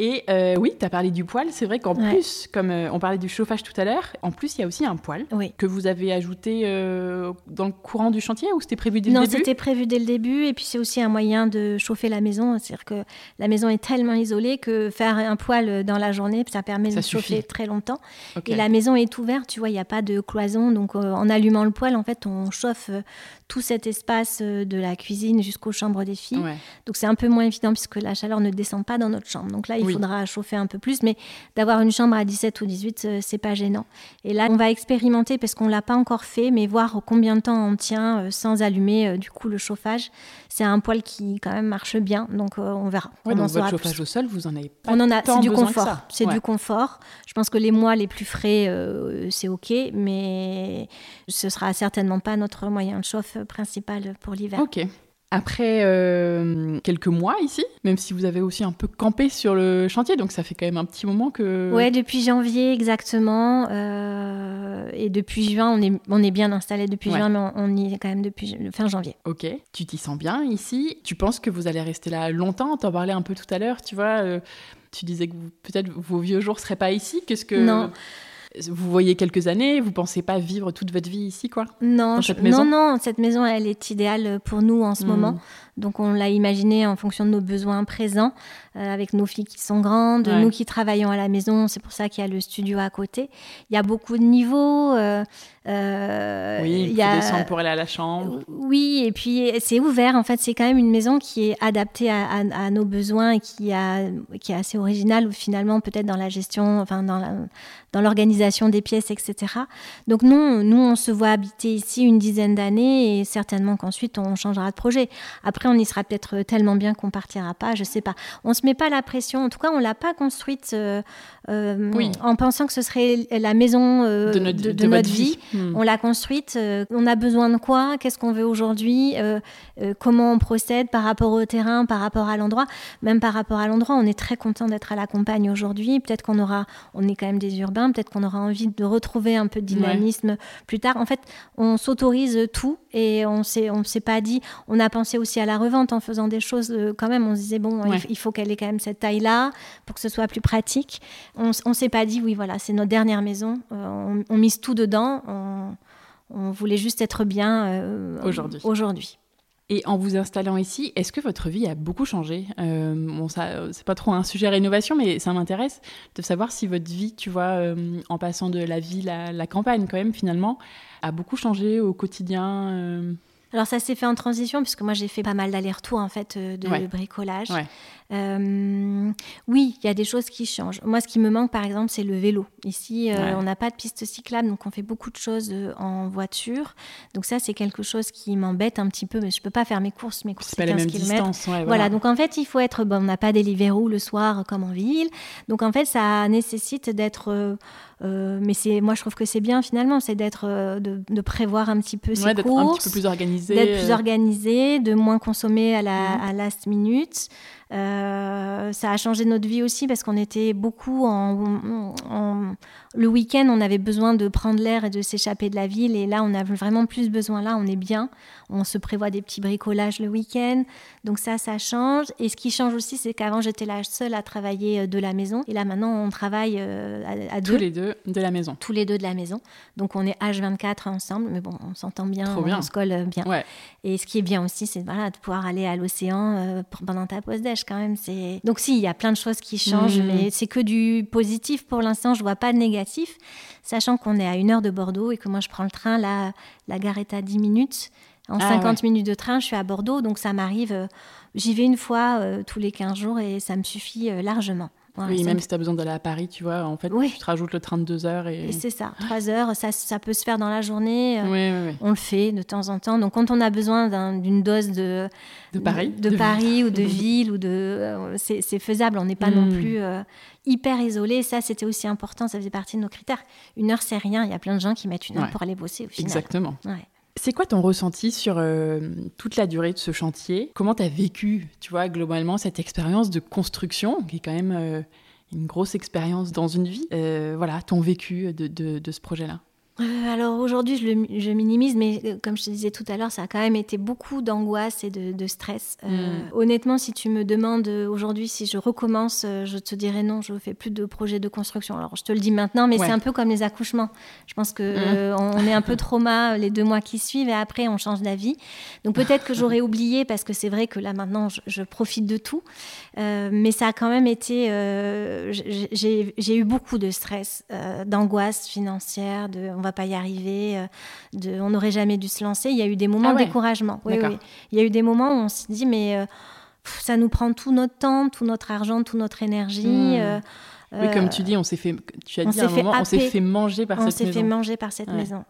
Et euh, oui, tu as parlé du poêle. C'est vrai qu'en Ouais. plus, comme euh, on parlait du chauffage tout à l'heure, en plus, il y a aussi un poêle Oui. que vous avez ajouté euh, dans le courant du chantier ou c'était prévu dès le Non, début? c'était prévu dès le début. Et puis, c'est aussi un moyen de chauffer la maison. C'est-à-dire que la maison est tellement isolée que faire un poêle dans la journée, ça permet Ça de chauffer très longtemps. Et la maison est ouverte, tu vois, il n'y a pas de cloison. Donc, en allumant le poêle, en fait, on chauffe tout cet espace de la cuisine jusqu'aux chambres des filles. Ouais. Donc, c'est un peu moins évident puisque la chaleur ne descend pas dans notre chambre. Donc là, il Oui. faudra chauffer un peu plus. Mais d'avoir une chambre à 17 ou 18, euh, c'est pas gênant. Et là, on va expérimenter parce qu'on l'a pas encore fait, mais voir combien de temps on tient euh, sans allumer euh, du coup le chauffage. C'est un poêle qui quand même marche bien. Donc, on verra. Ouais, on donc en votre chauffage plus. au sol, vous en avez pas On en a, c'est du confort. C'est Ouais. du confort. Je pense que les mois les plus frais, euh, c'est ok, mais ce sera certainement pas notre moyen de chauffe principal pour l'hiver. Ok. Après euh, quelques mois ici, même si vous avez aussi un peu campé sur le chantier, donc ça fait quand même un petit moment que. Ouais, depuis janvier exactement. euh, et depuis juin, on est, on est bien installé depuis Ouais. juin, mais on, on y est quand même depuis fin janvier. Ok. Tu t'y sens bien ici? Tu penses que vous allez rester là longtemps? T'en parlais un peu tout à l'heure, tu vois. euh, tu disais que peut-être vos vieux jours seraient pas ici. Qu'est-ce que Non. Vous voyez quelques années, vous pensez pas vivre toute votre vie ici, quoi? Non, non, non. Cette maison, elle est idéale pour nous en ce hmm. moment. Donc on l'a imaginé en fonction de nos besoins présents, euh, avec nos filles qui sont grandes, nous qui travaillons à la maison, c'est pour ça qu'il y a le studio à côté. Il y a beaucoup de niveaux. Euh, euh, oui, il y a... descendre pour aller à la chambre. Oui, et puis c'est ouvert. En fait, c'est quand même une maison qui est adaptée à, nos besoins et qui, a, qui est assez originale finalement peut-être dans la gestion, enfin dans dans l'organisation des pièces, etc. Donc nous, nous, on se voit habiter ici une dizaine d'années et certainement qu'ensuite on changera de projet. Après, on y sera peut-être tellement bien qu'on partira pas, je sais pas. On se met pas la pression. En tout cas, on l'a pas construite euh, euh, en pensant que ce serait la maison euh, de notre, vie. Hmm. On l'a construite. on a besoin de quoi? Qu'est-ce qu'on veut aujourd'hui? Comment on procède par rapport au terrain, par rapport à l'endroit? Même par rapport à l'endroit, on est très content d'être à la campagne aujourd'hui. Peut-être qu'on aura, on est quand même des urbains. Peut-être qu'on aura envie de retrouver un peu de dynamisme plus tard. En fait, on s'autorise tout et on s'est, on s'est pas dit. On a pensé aussi à la revente en faisant des choses euh, quand même. On se disait bon, il faut qu'elle ait quand même cette taille-là pour que ce soit plus pratique. On, on s'est pas dit oui, voilà, c'est notre dernière maison. Euh, on, mise tout dedans. On, voulait juste être bien euh, aujourd'hui. aujourd'hui. Et en vous installant ici, est-ce que votre vie a beaucoup changé? Euh, Bon, ça, c'est pas trop un sujet rénovation, mais ça m'intéresse de savoir si votre vie, tu vois, en passant de la ville à la campagne, quand même, finalement, a beaucoup changé au quotidien. Alors ça s'est fait en transition puisque moi j'ai fait pas mal d'allers-retours en fait euh, de bricolage. Euh, oui, il y a des choses qui changent. Moi, ce qui me manque par exemple, c'est le vélo. Ici, euh, on n'a pas de piste cyclable, donc on fait beaucoup de choses en voiture. Donc ça, c'est quelque chose qui m'embête un petit peu, mais je peux pas faire mes courses, mes courses c'est pas la même distance. voilà. voilà. donc en fait, il faut être. Bon, on n'a pas des Deliveroo le soir comme en ville, donc en fait, ça nécessite d'être euh, mais c'est, moi, je trouve que c'est bien finalement, c'est d'être, euh, de, prévoir un petit peu ses d'être un petit peu plus organisé, d'être plus euh. organisé, de moins consommer à la mmh. à last minute. Euh, ça a changé notre vie aussi parce qu'on était beaucoup en, le week-end, on avait besoin de prendre l'air et de s'échapper de la ville. Et là, on a vraiment plus besoin. Là, on est bien. On se prévoit des petits bricolages le week-end. Donc ça, ça change. Et ce qui change aussi, c'est qu'avant, j'étais la seule à travailler euh, de la maison. Et là, maintenant, on travaille euh, à, deux. Tous les deux de la maison. Tous les deux de la maison. Donc on est H24 ensemble. Mais bon, on s'entend bien, on, se colle bien. Et ce qui est bien aussi, c'est voilà, de pouvoir aller à l'océan pendant ta pause déj quand même. C'est donc si il y a plein de choses qui changent, mmh. mais c'est que du positif pour l'instant. Je vois pas de négatif, sachant qu'on est à une heure de Bordeaux et que moi je prends le train. Là, la gare est à 10 minutes. En 50 ah minutes de train, je suis à Bordeaux, donc ça m'arrive. Euh, j'y vais une fois euh, tous les 15 jours et ça me suffit euh, largement oui, même si tu as besoin d'aller à Paris, tu vois, en fait, tu te rajoutes le train de heures. Et, c'est ça, trois heures, ça, ça, peut se faire dans la journée. Euh, on le fait de temps en temps. Donc, quand on a besoin d'une dose de, de Paris, de, Paris ou de ville, ou de, c'est faisable. On n'est pas non hmm. plus hyper isolé. Ça, c'était aussi important. Ça faisait partie de nos critères. Une heure, c'est rien. Il y a plein de gens qui mettent une heure pour aller bosser au final. Exactement. C'est quoi ton ressenti sur euh, toute la durée de ce chantier? Comment tu as vécu, tu vois, globalement, cette expérience de construction, qui est quand même euh, une grosse expérience dans une vie? Euh, Voilà, ton vécu de ce projet-là alors aujourd'hui, je, je, minimise, mais euh, comme je te disais tout à l'heure, ça a quand même été beaucoup d'angoisse et de, stress. Euh, mm. Honnêtement, si tu me demandes aujourd'hui si je recommence, je te dirais non, je ne fais plus de projet de construction. Alors je te le dis maintenant, mais c'est un peu comme les accouchements. Je pense que mm. on est un peu trauma les deux mois qui suivent et après on change d'avis. Donc peut-être que j'aurais oublié parce que c'est vrai que là maintenant je, profite de tout, mais ça a quand même été. J'ai eu beaucoup de stress, d'angoisse financière, de pas y arriver, euh, de, on n'aurait jamais dû se lancer. Il y a eu des moments ah de découragement. Oui, Il y a eu des moments où on s'est dit, mais euh, ça nous prend tout notre temps, tout notre argent, toute notre énergie. Euh, oui, comme tu dis, on s'est fait, tu as dit un moment, on s'est fait manger par cette maison. On s'est fait manger par cette maison.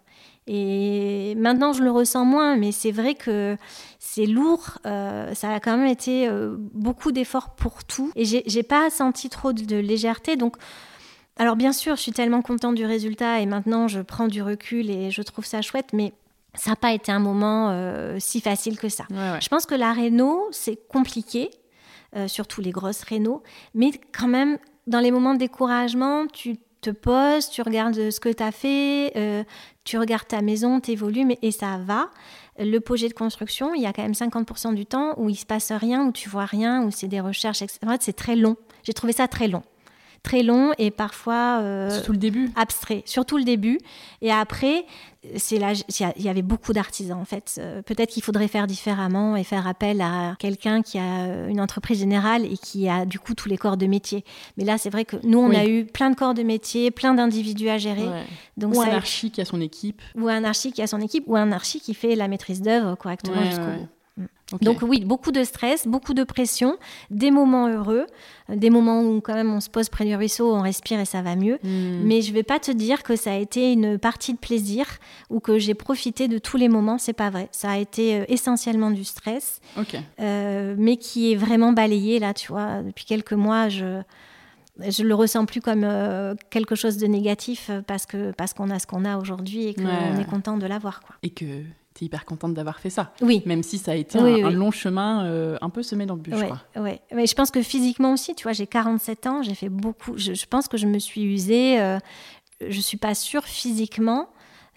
Et maintenant, je le ressens moins, mais c'est vrai que c'est lourd. ça a quand même été beaucoup d'efforts pour tout. Et j'ai pas senti trop de, de légèreté. Donc, alors bien sûr, je suis tellement contente du résultat et maintenant je prends du recul et je trouve ça chouette, mais ça n'a pas été un moment euh, si facile que ça. Je pense que la réno, c'est compliqué, euh, surtout les grosses réno, mais quand même, dans les moments de découragement, tu te poses, tu regardes ce que tu as fait, euh, tu regardes ta maison, tes volumes, et, ça va. Le projet de construction, il y a quand même 50% du temps où il se passe rien, où tu vois rien, où c'est des recherches, etc. C'est très long. J'ai trouvé ça très long. très long et parfois euh, Surtout le début. abstrait, surtout le début. Et après, c'est là, il y avait beaucoup d'artisans en fait. Euh, Peut-être qu'il faudrait faire différemment et faire appel à quelqu'un qui a euh, une entreprise générale et qui a du coup tous les corps de métier. Mais là, c'est vrai que nous, on Oui. a eu plein de corps de métier, plein d'individus à gérer. Ouais. Donc Ou un archi qui a son équipe. ou un archi qui a son équipe, ou un archi qui fait la maîtrise d'œuvre correctement Ouais, jusqu'au ouais. bout. Donc oui, beaucoup de stress, beaucoup de pression, des moments heureux, des moments où quand même on se pose près du ruisseau, on respire et ça va mieux. Hmm. Mais je vais pas te dire que ça a été une partie de plaisir ou que j'ai profité de tous les moments, c'est pas vrai. Ça a été euh, essentiellement du stress, euh, mais qui est vraiment balayé là, tu vois. Depuis quelques mois, je je le ressens plus comme euh, quelque chose de négatif parce que parce qu'on a ce qu'on a aujourd'hui et qu'on ouais. est content de l'avoir quoi. Et que tu es hyper contente d'avoir fait ça. Oui. Même si ça a été Oui, un, un oui. long chemin euh, un peu semé d'embûches, Ouais, quoi. ouais. Mais je pense que physiquement aussi, tu vois, j'ai 47 ans, j'ai fait beaucoup. Je, je pense que je me suis usée. euh, je suis pas sûre physiquement.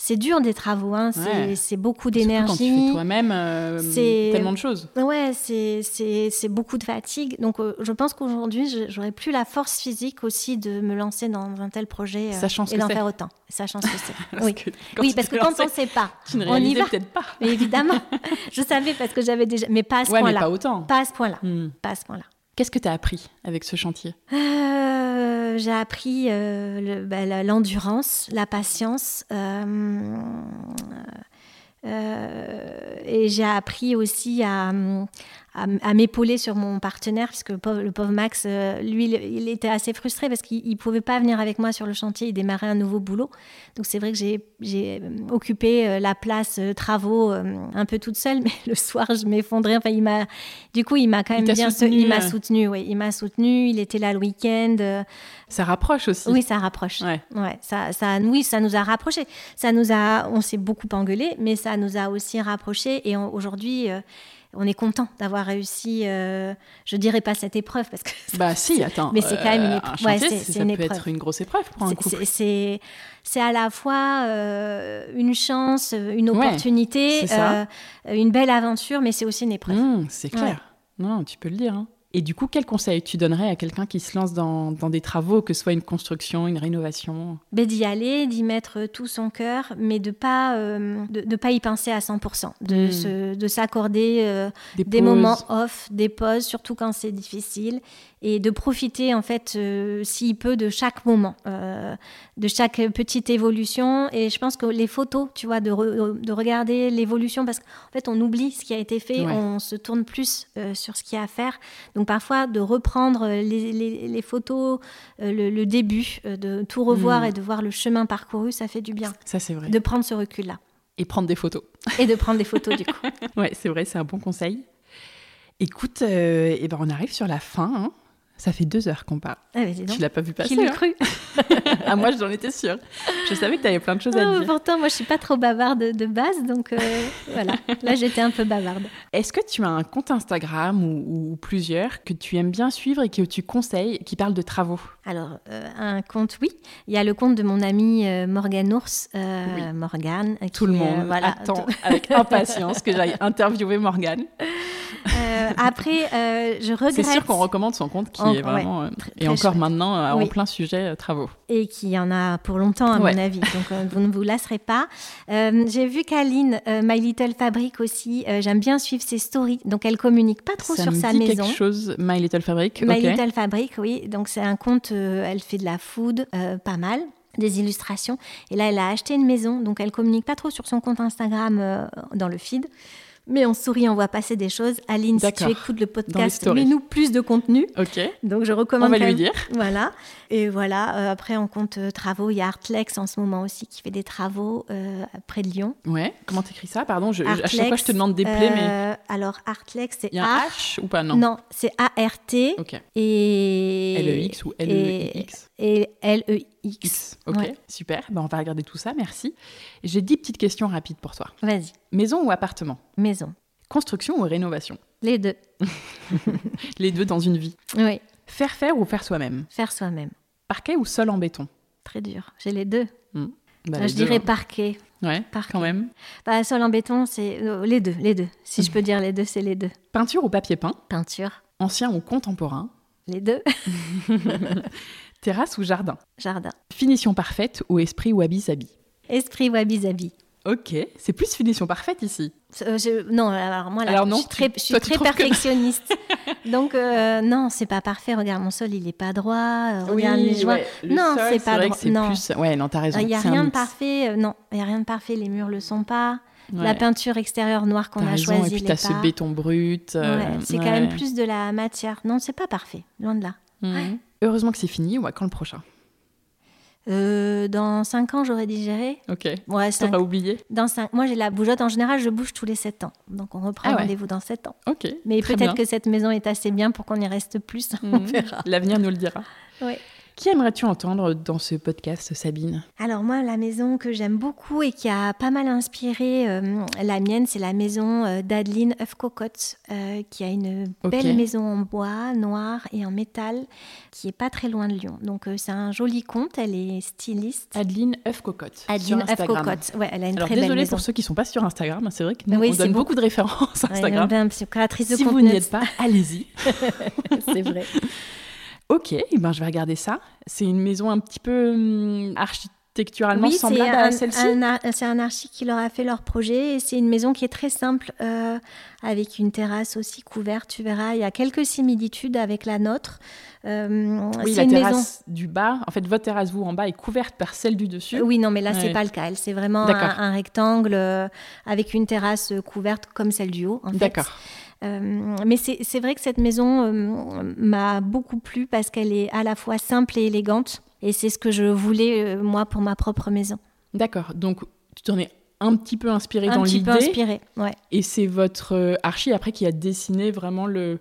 C'est dur des travaux, hein, c'est Ouais. c'est beaucoup Surtout quand tu fais d'énergie. toi-même euh, C'est- tellement de choses. Ouais, c'est- beaucoup de fatigue. Donc, euh, je pense qu'aujourd'hui, j'aurais plus la force physique aussi de me lancer dans un tel projet euh, et d'en faire autant. Sachant ce que c'est. Oui, que parce que quand on ne sait pas, tu ne on y va. peut-être pas. Mais évidemment, je savais parce que j'avais déjà. Mais pas à ce Ouais, point-là. pas autant. Pas à ce point-là. Hmm. Pas à ce point-là. Qu'est-ce que tu as appris avec ce chantier? Euh, j'ai appris euh, bah, l'endurance, la patience. euh, et j'ai appris aussi à, à, à m'épauler sur mon partenaire, puisque le pauvre, le pauvre Max, euh, lui, il, il était assez frustré parce qu'il ne pouvait pas venir avec moi sur le chantier, il démarrait un nouveau boulot. Donc c'est vrai que j'ai- euh, occupé euh, la place travaux un peu toute seule, mais le soir, je m'effondrais. Enfin, il m'a, du coup, il m'a quand Il même t'a bien sou- soutenu, il m'a soutenu, oui, il m'a soutenu, il était là le week-end. Ça rapproche aussi. oui, ça rapproche. Ouais. Ouais, ça, ça, oui, ça nous a rapprochés. Ça nous a, on s'est beaucoup engueulé, mais ça nous a aussi rapprochés. Et aujourd'hui, euh, on est content d'avoir réussi. euh, je dirais pas cette épreuve parce que Bah si, attends. Mais c'est quand même une euh, épre- Un chantier, ouais, c'est- c'est- c'est ça une peut épreuve. être une grosse épreuve pour un couple. c'est- à la fois euh, une chance, une opportunité, euh, une belle aventure, mais c'est aussi une épreuve. Mmh, c'est clair. Non, tu peux le dire. hein. Et du coup, quel conseil tu donnerais à quelqu'un qui se lance dans, dans des travaux, que ce soit une construction, une rénovation? Mais d'y aller, d'y mettre tout son cœur, mais de pas euh, de, de pas y penser à 100%, de Mm. se- de s'accorder euh, Des, des moments off, des pauses, surtout quand c'est difficile, et de profiter en fait, euh, s'il peut, de chaque moment, euh, de chaque petite évolution. Et je pense que les photos, tu vois, de, re- de regarder l'évolution, parce qu'en fait, on oublie ce qui a été fait, Ouais. on se tourne plus euh, sur ce qu'il y a à faire. Donc parfois, de reprendre les, les- les photos, euh, le, le début, euh, de tout revoir Mm. et de voir le chemin parcouru, ça fait du bien. Ça, c'est vrai. De prendre ce recul-là. Et prendre des photos. Et de prendre des photos, du coup. Ouais, c'est vrai, c'est un bon conseil. Écoute, euh, eh ben, on arrive sur la fin. hein. Ça fait deux heures qu'on parle. Ah, dis donc, Tu l'as pas vu passer qui l'eût hein cru Ah, moi, j'en étais sûre. Je savais que tu avais plein de choses à dire. Pourtant, moi, je suis pas trop bavarde de base, donc euh, voilà. Là, j'étais un peu bavarde. Est-ce que tu as un compte Instagram ou, ou plusieurs que tu aimes bien suivre et que tu conseilles qui parle de travaux? Alors, euh, un compte, oui. Il y a le compte de mon amie euh, Morgane Ours, euh, Oui. Morgane. euh, Tout qui, le monde voilà, attend tout- avec impatience que j'aille interviewer Morgane. Après, je regrette. C'est sûr qu'on recommande son compte qui En- est vraiment, très- et encore chouette. maintenant, en plein sujet euh, travaux. Et qu'il y en a pour longtemps, à Ouais. mon avis. Donc, euh, vous ne vous lasserez pas. Euh, J'ai vu qu'Aline, My Little Fabric aussi, j'aime bien suivre ses stories. Donc, elle communique pas trop Ça sur me sa dit maison. quelque chose, My Little Fabric. My. Little Fabric, oui. Donc c'est un compte, elle fait de la food, pas mal, des illustrations. Et là, elle a acheté une maison, donc elle communique pas trop sur son compte Instagram euh, dans le feed. Mais en souris, on voit passer des choses. Aline, si tu écoutes le podcast, mets-nous plus de contenu. Ok, Donc je recommande. on va lui dire. Voilà. Et voilà. euh, après, on compte euh, travaux. Il y a Artlex en ce moment aussi qui fait des travaux euh, près de Lyon. Ouais, comment t'écris ça? Pardon, je- à chaque Artlex, fois je te demande des plaies, mais Alors Artlex, c'est il y a un A. H ou pas? Non. Non, c'est A-R-T. Ok. Et. L-E-X ou L-E-I-X Et L-E-X. Ok, Ouais. super. Ben, on va regarder tout ça, merci. J'ai dix petites questions rapides pour toi. Vas-y, Maison ou appartement? Maison. Construction ou rénovation? Les deux. Les deux dans une vie. Oui, Faire faire ou faire soi-même? Faire soi-même. Parquet ou sol en béton? Très dur. J'ai les deux. Bah, je les deux, dirais hein. parquet. Ouais, parquet. quand même. Bah, sol en béton, c'est euh, les deux, les deux. Si je peux dire les deux, c'est les deux. Peinture ou papier peint? Peinture, Ancien ou contemporain? Les deux. Terrasse ou jardin Jardin. Finition parfaite ou esprit wabi-sabi Esprit wabi-sabi. Ok, c'est plus finition parfaite ici. Euh, je- non, alors moi, là, Alors non, je suis très, tu- je suis toi, tu très trouves que- perfectionniste. Donc, euh, non, c'est pas parfait. Regarde, mon sol, il est pas droit. euh, Regarde les joints. ouais, le Non, c'est pas vrai droit. que Non. plus. Ouais, non, t'as raison. Il n'y a rien de parfait. non, il n'y a rien de parfait. Les murs le sont pas. La peinture extérieure noire qu'on a raison, choisie, Et puis t'as ce béton brut. c'est quand même plus de la matière. Non, c'est pas parfait. Loin de là. Mhm. Heureusement que c'est fini. Ouais, quand le prochain Euh, dans 5 ans, j'aurais digéré. Ok. Ouais, cinq- oublié Dans cinq... Moi, j'ai la bougeotte. En général, je bouge tous les 7 ans. Donc, on reprend Ah ouais. rendez-vous dans 7 ans. Ok. Mais peut-être que cette maison est assez bien pour qu'on y reste plus. On Mhm. verra. L'avenir nous le dira. Ouais. Qui aimerais-tu entendre dans ce podcast, Sabine? Alors moi, la maison que j'aime beaucoup et qui a pas mal inspiré euh, la mienne, c'est la maison euh, d'Adeline œuf cocotte, euh, qui a une belle maison en bois, noir et en métal, qui est pas très loin de Lyon. Donc euh, c'est un joli conte, elle est styliste. Adeline œuf cocotte. Adeline sur œuf Instagram. cocotte, ouais, elle a une Alors très belle maison. pour ceux qui sont pas sur Instagram, c'est vrai que nous, Oui, on donne beaucoup. beaucoup de références Ouais, Instagram. de si vous n'y êtes pas, allez-y. c'est vrai. Ok, eh ben, je vais regarder ça. C'est une maison un petit peu hum, architecturalement Oui, c'est semblable à celle-ci. c'est un archi qui leur a fait leur projet et c'est une maison qui est très simple euh, avec une terrasse aussi couverte. Tu verras, il y a quelques similitudes avec la nôtre. Euh, Oui, c'est la une maison. terrasse du bas, en fait, votre terrasse, vous, en bas, est couverte par celle du dessus. Oui, non, mais là, c'est Ouais. pas le cas. C'est vraiment un, rectangle euh, avec une terrasse couverte comme celle du haut. D'accord. Euh, mais c'est vrai que cette maison euh, m'a beaucoup plu parce qu'elle est à la fois simple et élégante. Et c'est ce que je voulais, euh, moi, pour ma propre maison. D'accord. Donc, tu t'en es un petit peu inspiré Un dans petit peu l'idée. inspirée, ouais. Et c'est votre archi après qui a dessiné vraiment le,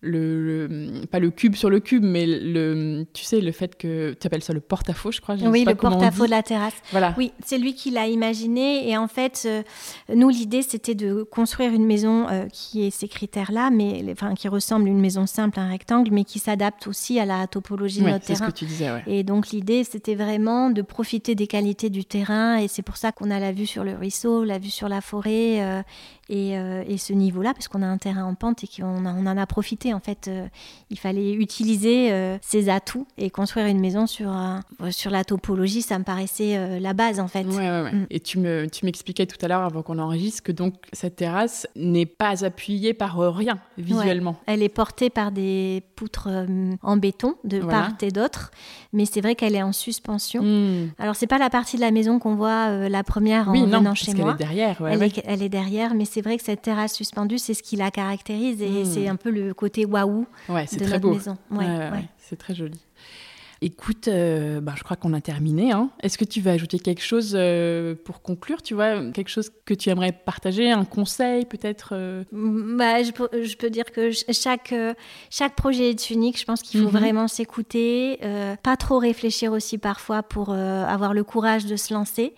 le, le- pas le cube sur le cube, mais le, tu sais, le fait que tu appelles ça le porte-à-faux, je crois. je sais Oui, pas le porte-à-faux de la terrasse. Voilà. Oui, c'est lui qui l'a imaginé. Et en fait, euh, nous, l'idée, c'était de construire une maison euh, qui ait ces critères-là, mais enfin, qui ressemble à une maison simple, un rectangle, mais qui s'adapte aussi à la topologie de Ouais, notre c'est ce terrain. que tu disais, ouais. Et donc l'idée, c'était vraiment de profiter des qualités du terrain. Et c'est pour ça qu'on a la vue sur le ruisseau, la vue sur la forêt euh, et, et ce niveau-là, parce qu'on a un terrain en pente et qu'on on en a profité. En fait, euh, il fallait utiliser euh, ses atouts et construire une maison sur, un- sur la topologie. Ça me paraissait euh, la base, en fait. Ouais, ouais, ouais. Mm. Et tu me, tu m'expliquais tout à l'heure avant qu'on enregistre que donc cette terrasse n'est pas appuyée par euh, rien visuellement. Elle est portée par des poutres euh, en béton de Voilà. part et d'autre, mais c'est vrai qu'elle est en suspension. Hmm. Alors c'est pas la partie de la maison qu'on voit euh, la première en Oui, non, venant parce chez qu'elle moi. est derrière. elle. Est, elle est derrière, mais c'est vrai que cette terrasse suspendue, c'est ce qui la caractérise et Mm. c'est un peu le côté waouh Ouais, c'est de très notre beau. maison. Ouais, c'est très joli. Écoute, euh, ben, je crois qu'on a terminé. hein. Est-ce que tu vas ajouter quelque chose euh, pour conclure Tu vois, quelque chose que tu aimerais partager, un conseil peut-être euh? Bah, je, peux, je peux dire que ch- chaque, chaque projet est unique. Je pense qu'il faut Mhm. vraiment s'écouter, pas trop réfléchir aussi parfois pour avoir le courage de se lancer.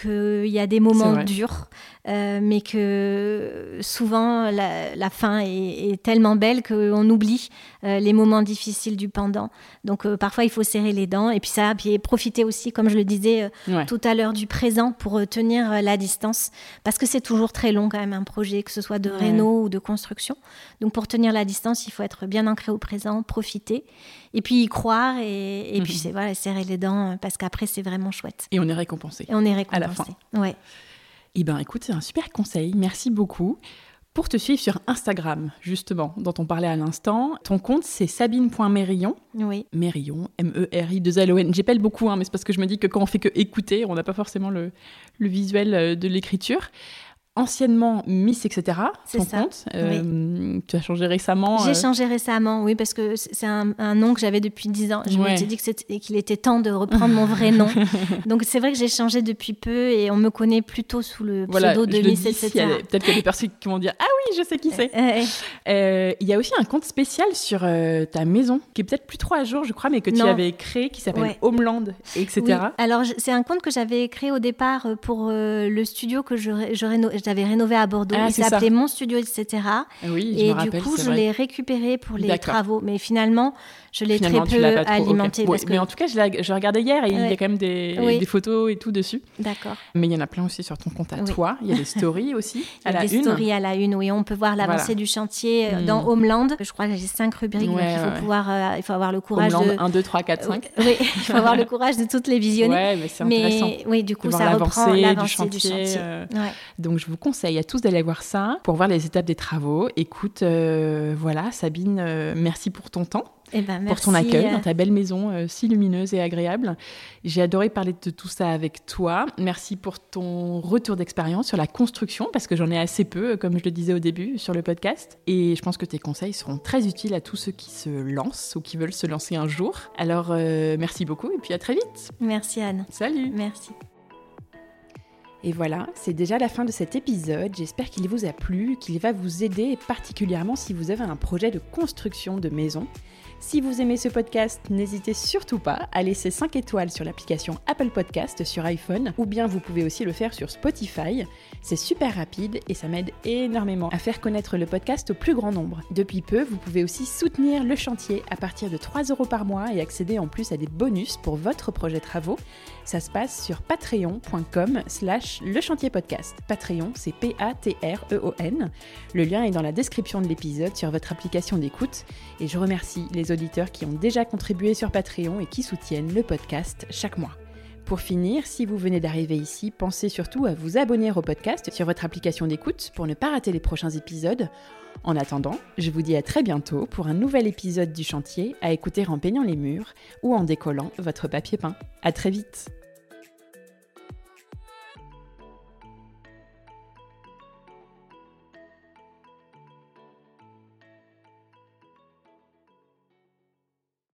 Qu'il y a des moments durs, euh, mais que souvent la, la fin est, est tellement belle qu'on oublie euh, les moments difficiles du pendant. Donc euh, parfois il faut serrer les dents et puis ça, puis profiter aussi, comme je le disais Ouais. tout à l'heure, du présent pour tenir la distance, parce que c'est toujours très long quand même un projet, que ce soit de Ouais. réno ou de construction. Donc pour tenir la distance, il faut être bien ancré au présent, profiter, et puis y croire, et, et puis c'est voilà, serrer les dents, parce qu'après c'est vraiment chouette. Et on est récompensé. Et on est À récompensé. Ouais. Eh ben, écoute, c'est un super conseil. Merci beaucoup. Pour te suivre sur Instagram, justement, dont on parlait à l'instant, ton compte c'est sabine.mérillon. Oui. Mérillon, M-E-R-I-2-L-O-N. J'épelle beaucoup, hein, mais c'est parce que je me dis que quand on fait que écouter, on n'a pas forcément le, le visuel euh, de l'écriture. Anciennement Miss, etc. C'est ton ça, compte. Euh, Tu as changé récemment. J'ai euh, changé récemment, oui, parce que c'est un, un nom que j'avais depuis 10 ans. Je me suis dit qu'il était temps de reprendre mon vrai nom. Donc c'est vrai que j'ai changé depuis peu et on me connaît plutôt sous le Voilà, pseudo de Miss, etc. a des- peut-être qu'il y a des personnes qui vont dire Ah oui, je sais qui c'est. Euh, Euh, Il y a aussi un compte spécial sur ta maison, qui est peut-être plus trop à jour, je crois, mais que tu avais créé, qui s'appelle Ouais. Homeland, etc. Oui, alors c'est un compte que j'avais créé au départ pour le studio que réno- j'avais rénové à Bordeaux. Ah, Il s'appelait Mon Studio, etc. Oui, je Et me du rappelle, coup, c'est je l'ai récupéré pour les travaux. Mais finalement, je l'ai très peu alimenté. Ouais, parce que... Mais en tout cas, je je regardé hier et il y a Ouais. quand même des, Oui. des photos et tout dessus. D'accord. Mais il y en a plein aussi sur ton compte à Oui. toi. Il y a des stories aussi, Il y à a la des une. stories à la une, oui. on peut voir l'avancée du chantier euh, dans hmm. Homeland. Je crois que j'ai cinq rubriques, donc il faut pouvoir, euh, il faut avoir le courage Homeland, de 1, 2, 3, 4, 5. oui, il faut avoir le courage de toutes les visionner. Ouais, mais c'est intéressant. oui, du coup, ça reprend l'avancée du chantier. Du chantier. Euh. Donc je vous conseille à tous d'aller voir ça pour voir les étapes des travaux. Écoute, voilà, Sabine, merci pour ton temps. Eh ben, pour ton accueil dans ta belle maison euh, si lumineuse et agréable. J'ai adoré parler de tout ça avec toi. Merci pour ton retour d'expérience sur la construction, parce que j'en ai assez peu, comme je le disais au début, sur le podcast. Et je pense que tes conseils seront très utiles à tous ceux qui se lancent ou qui veulent se lancer un jour. Alors, euh, merci beaucoup et puis à très vite. Merci Anne. Salut. Merci. Et voilà, c'est déjà la fin de cet épisode. J'espère qu'il vous a plu, qu'il va vous aider, particulièrement si vous avez un projet de construction de maison. Si vous aimez ce podcast, n'hésitez surtout pas à laisser 5 étoiles sur l'application Apple Podcast sur iPhone ou bien vous pouvez aussi le faire sur Spotify. C'est super rapide et ça m'aide énormément à faire connaître le podcast au plus grand nombre. Depuis peu, vous pouvez aussi soutenir le chantier à partir de 3 euros par mois et accéder en plus à des bonus pour votre projet travaux. Ça se passe sur patreon.com slash le chantier podcast. Patreon, c'est P-A-T-R-E-O-N. Le lien est dans la description de l'épisode sur votre application d'écoute et je remercie les auditeurs qui ont déjà contribué sur Patreon et qui soutiennent le podcast chaque mois. Pour finir, si vous venez d'arriver ici, pensez surtout à vous abonner au podcast sur votre application d'écoute pour ne pas rater les prochains épisodes. En attendant, je vous dis à très bientôt pour un nouvel épisode du chantier à écouter en peignant les murs ou en décollant votre papier peint. À très vite!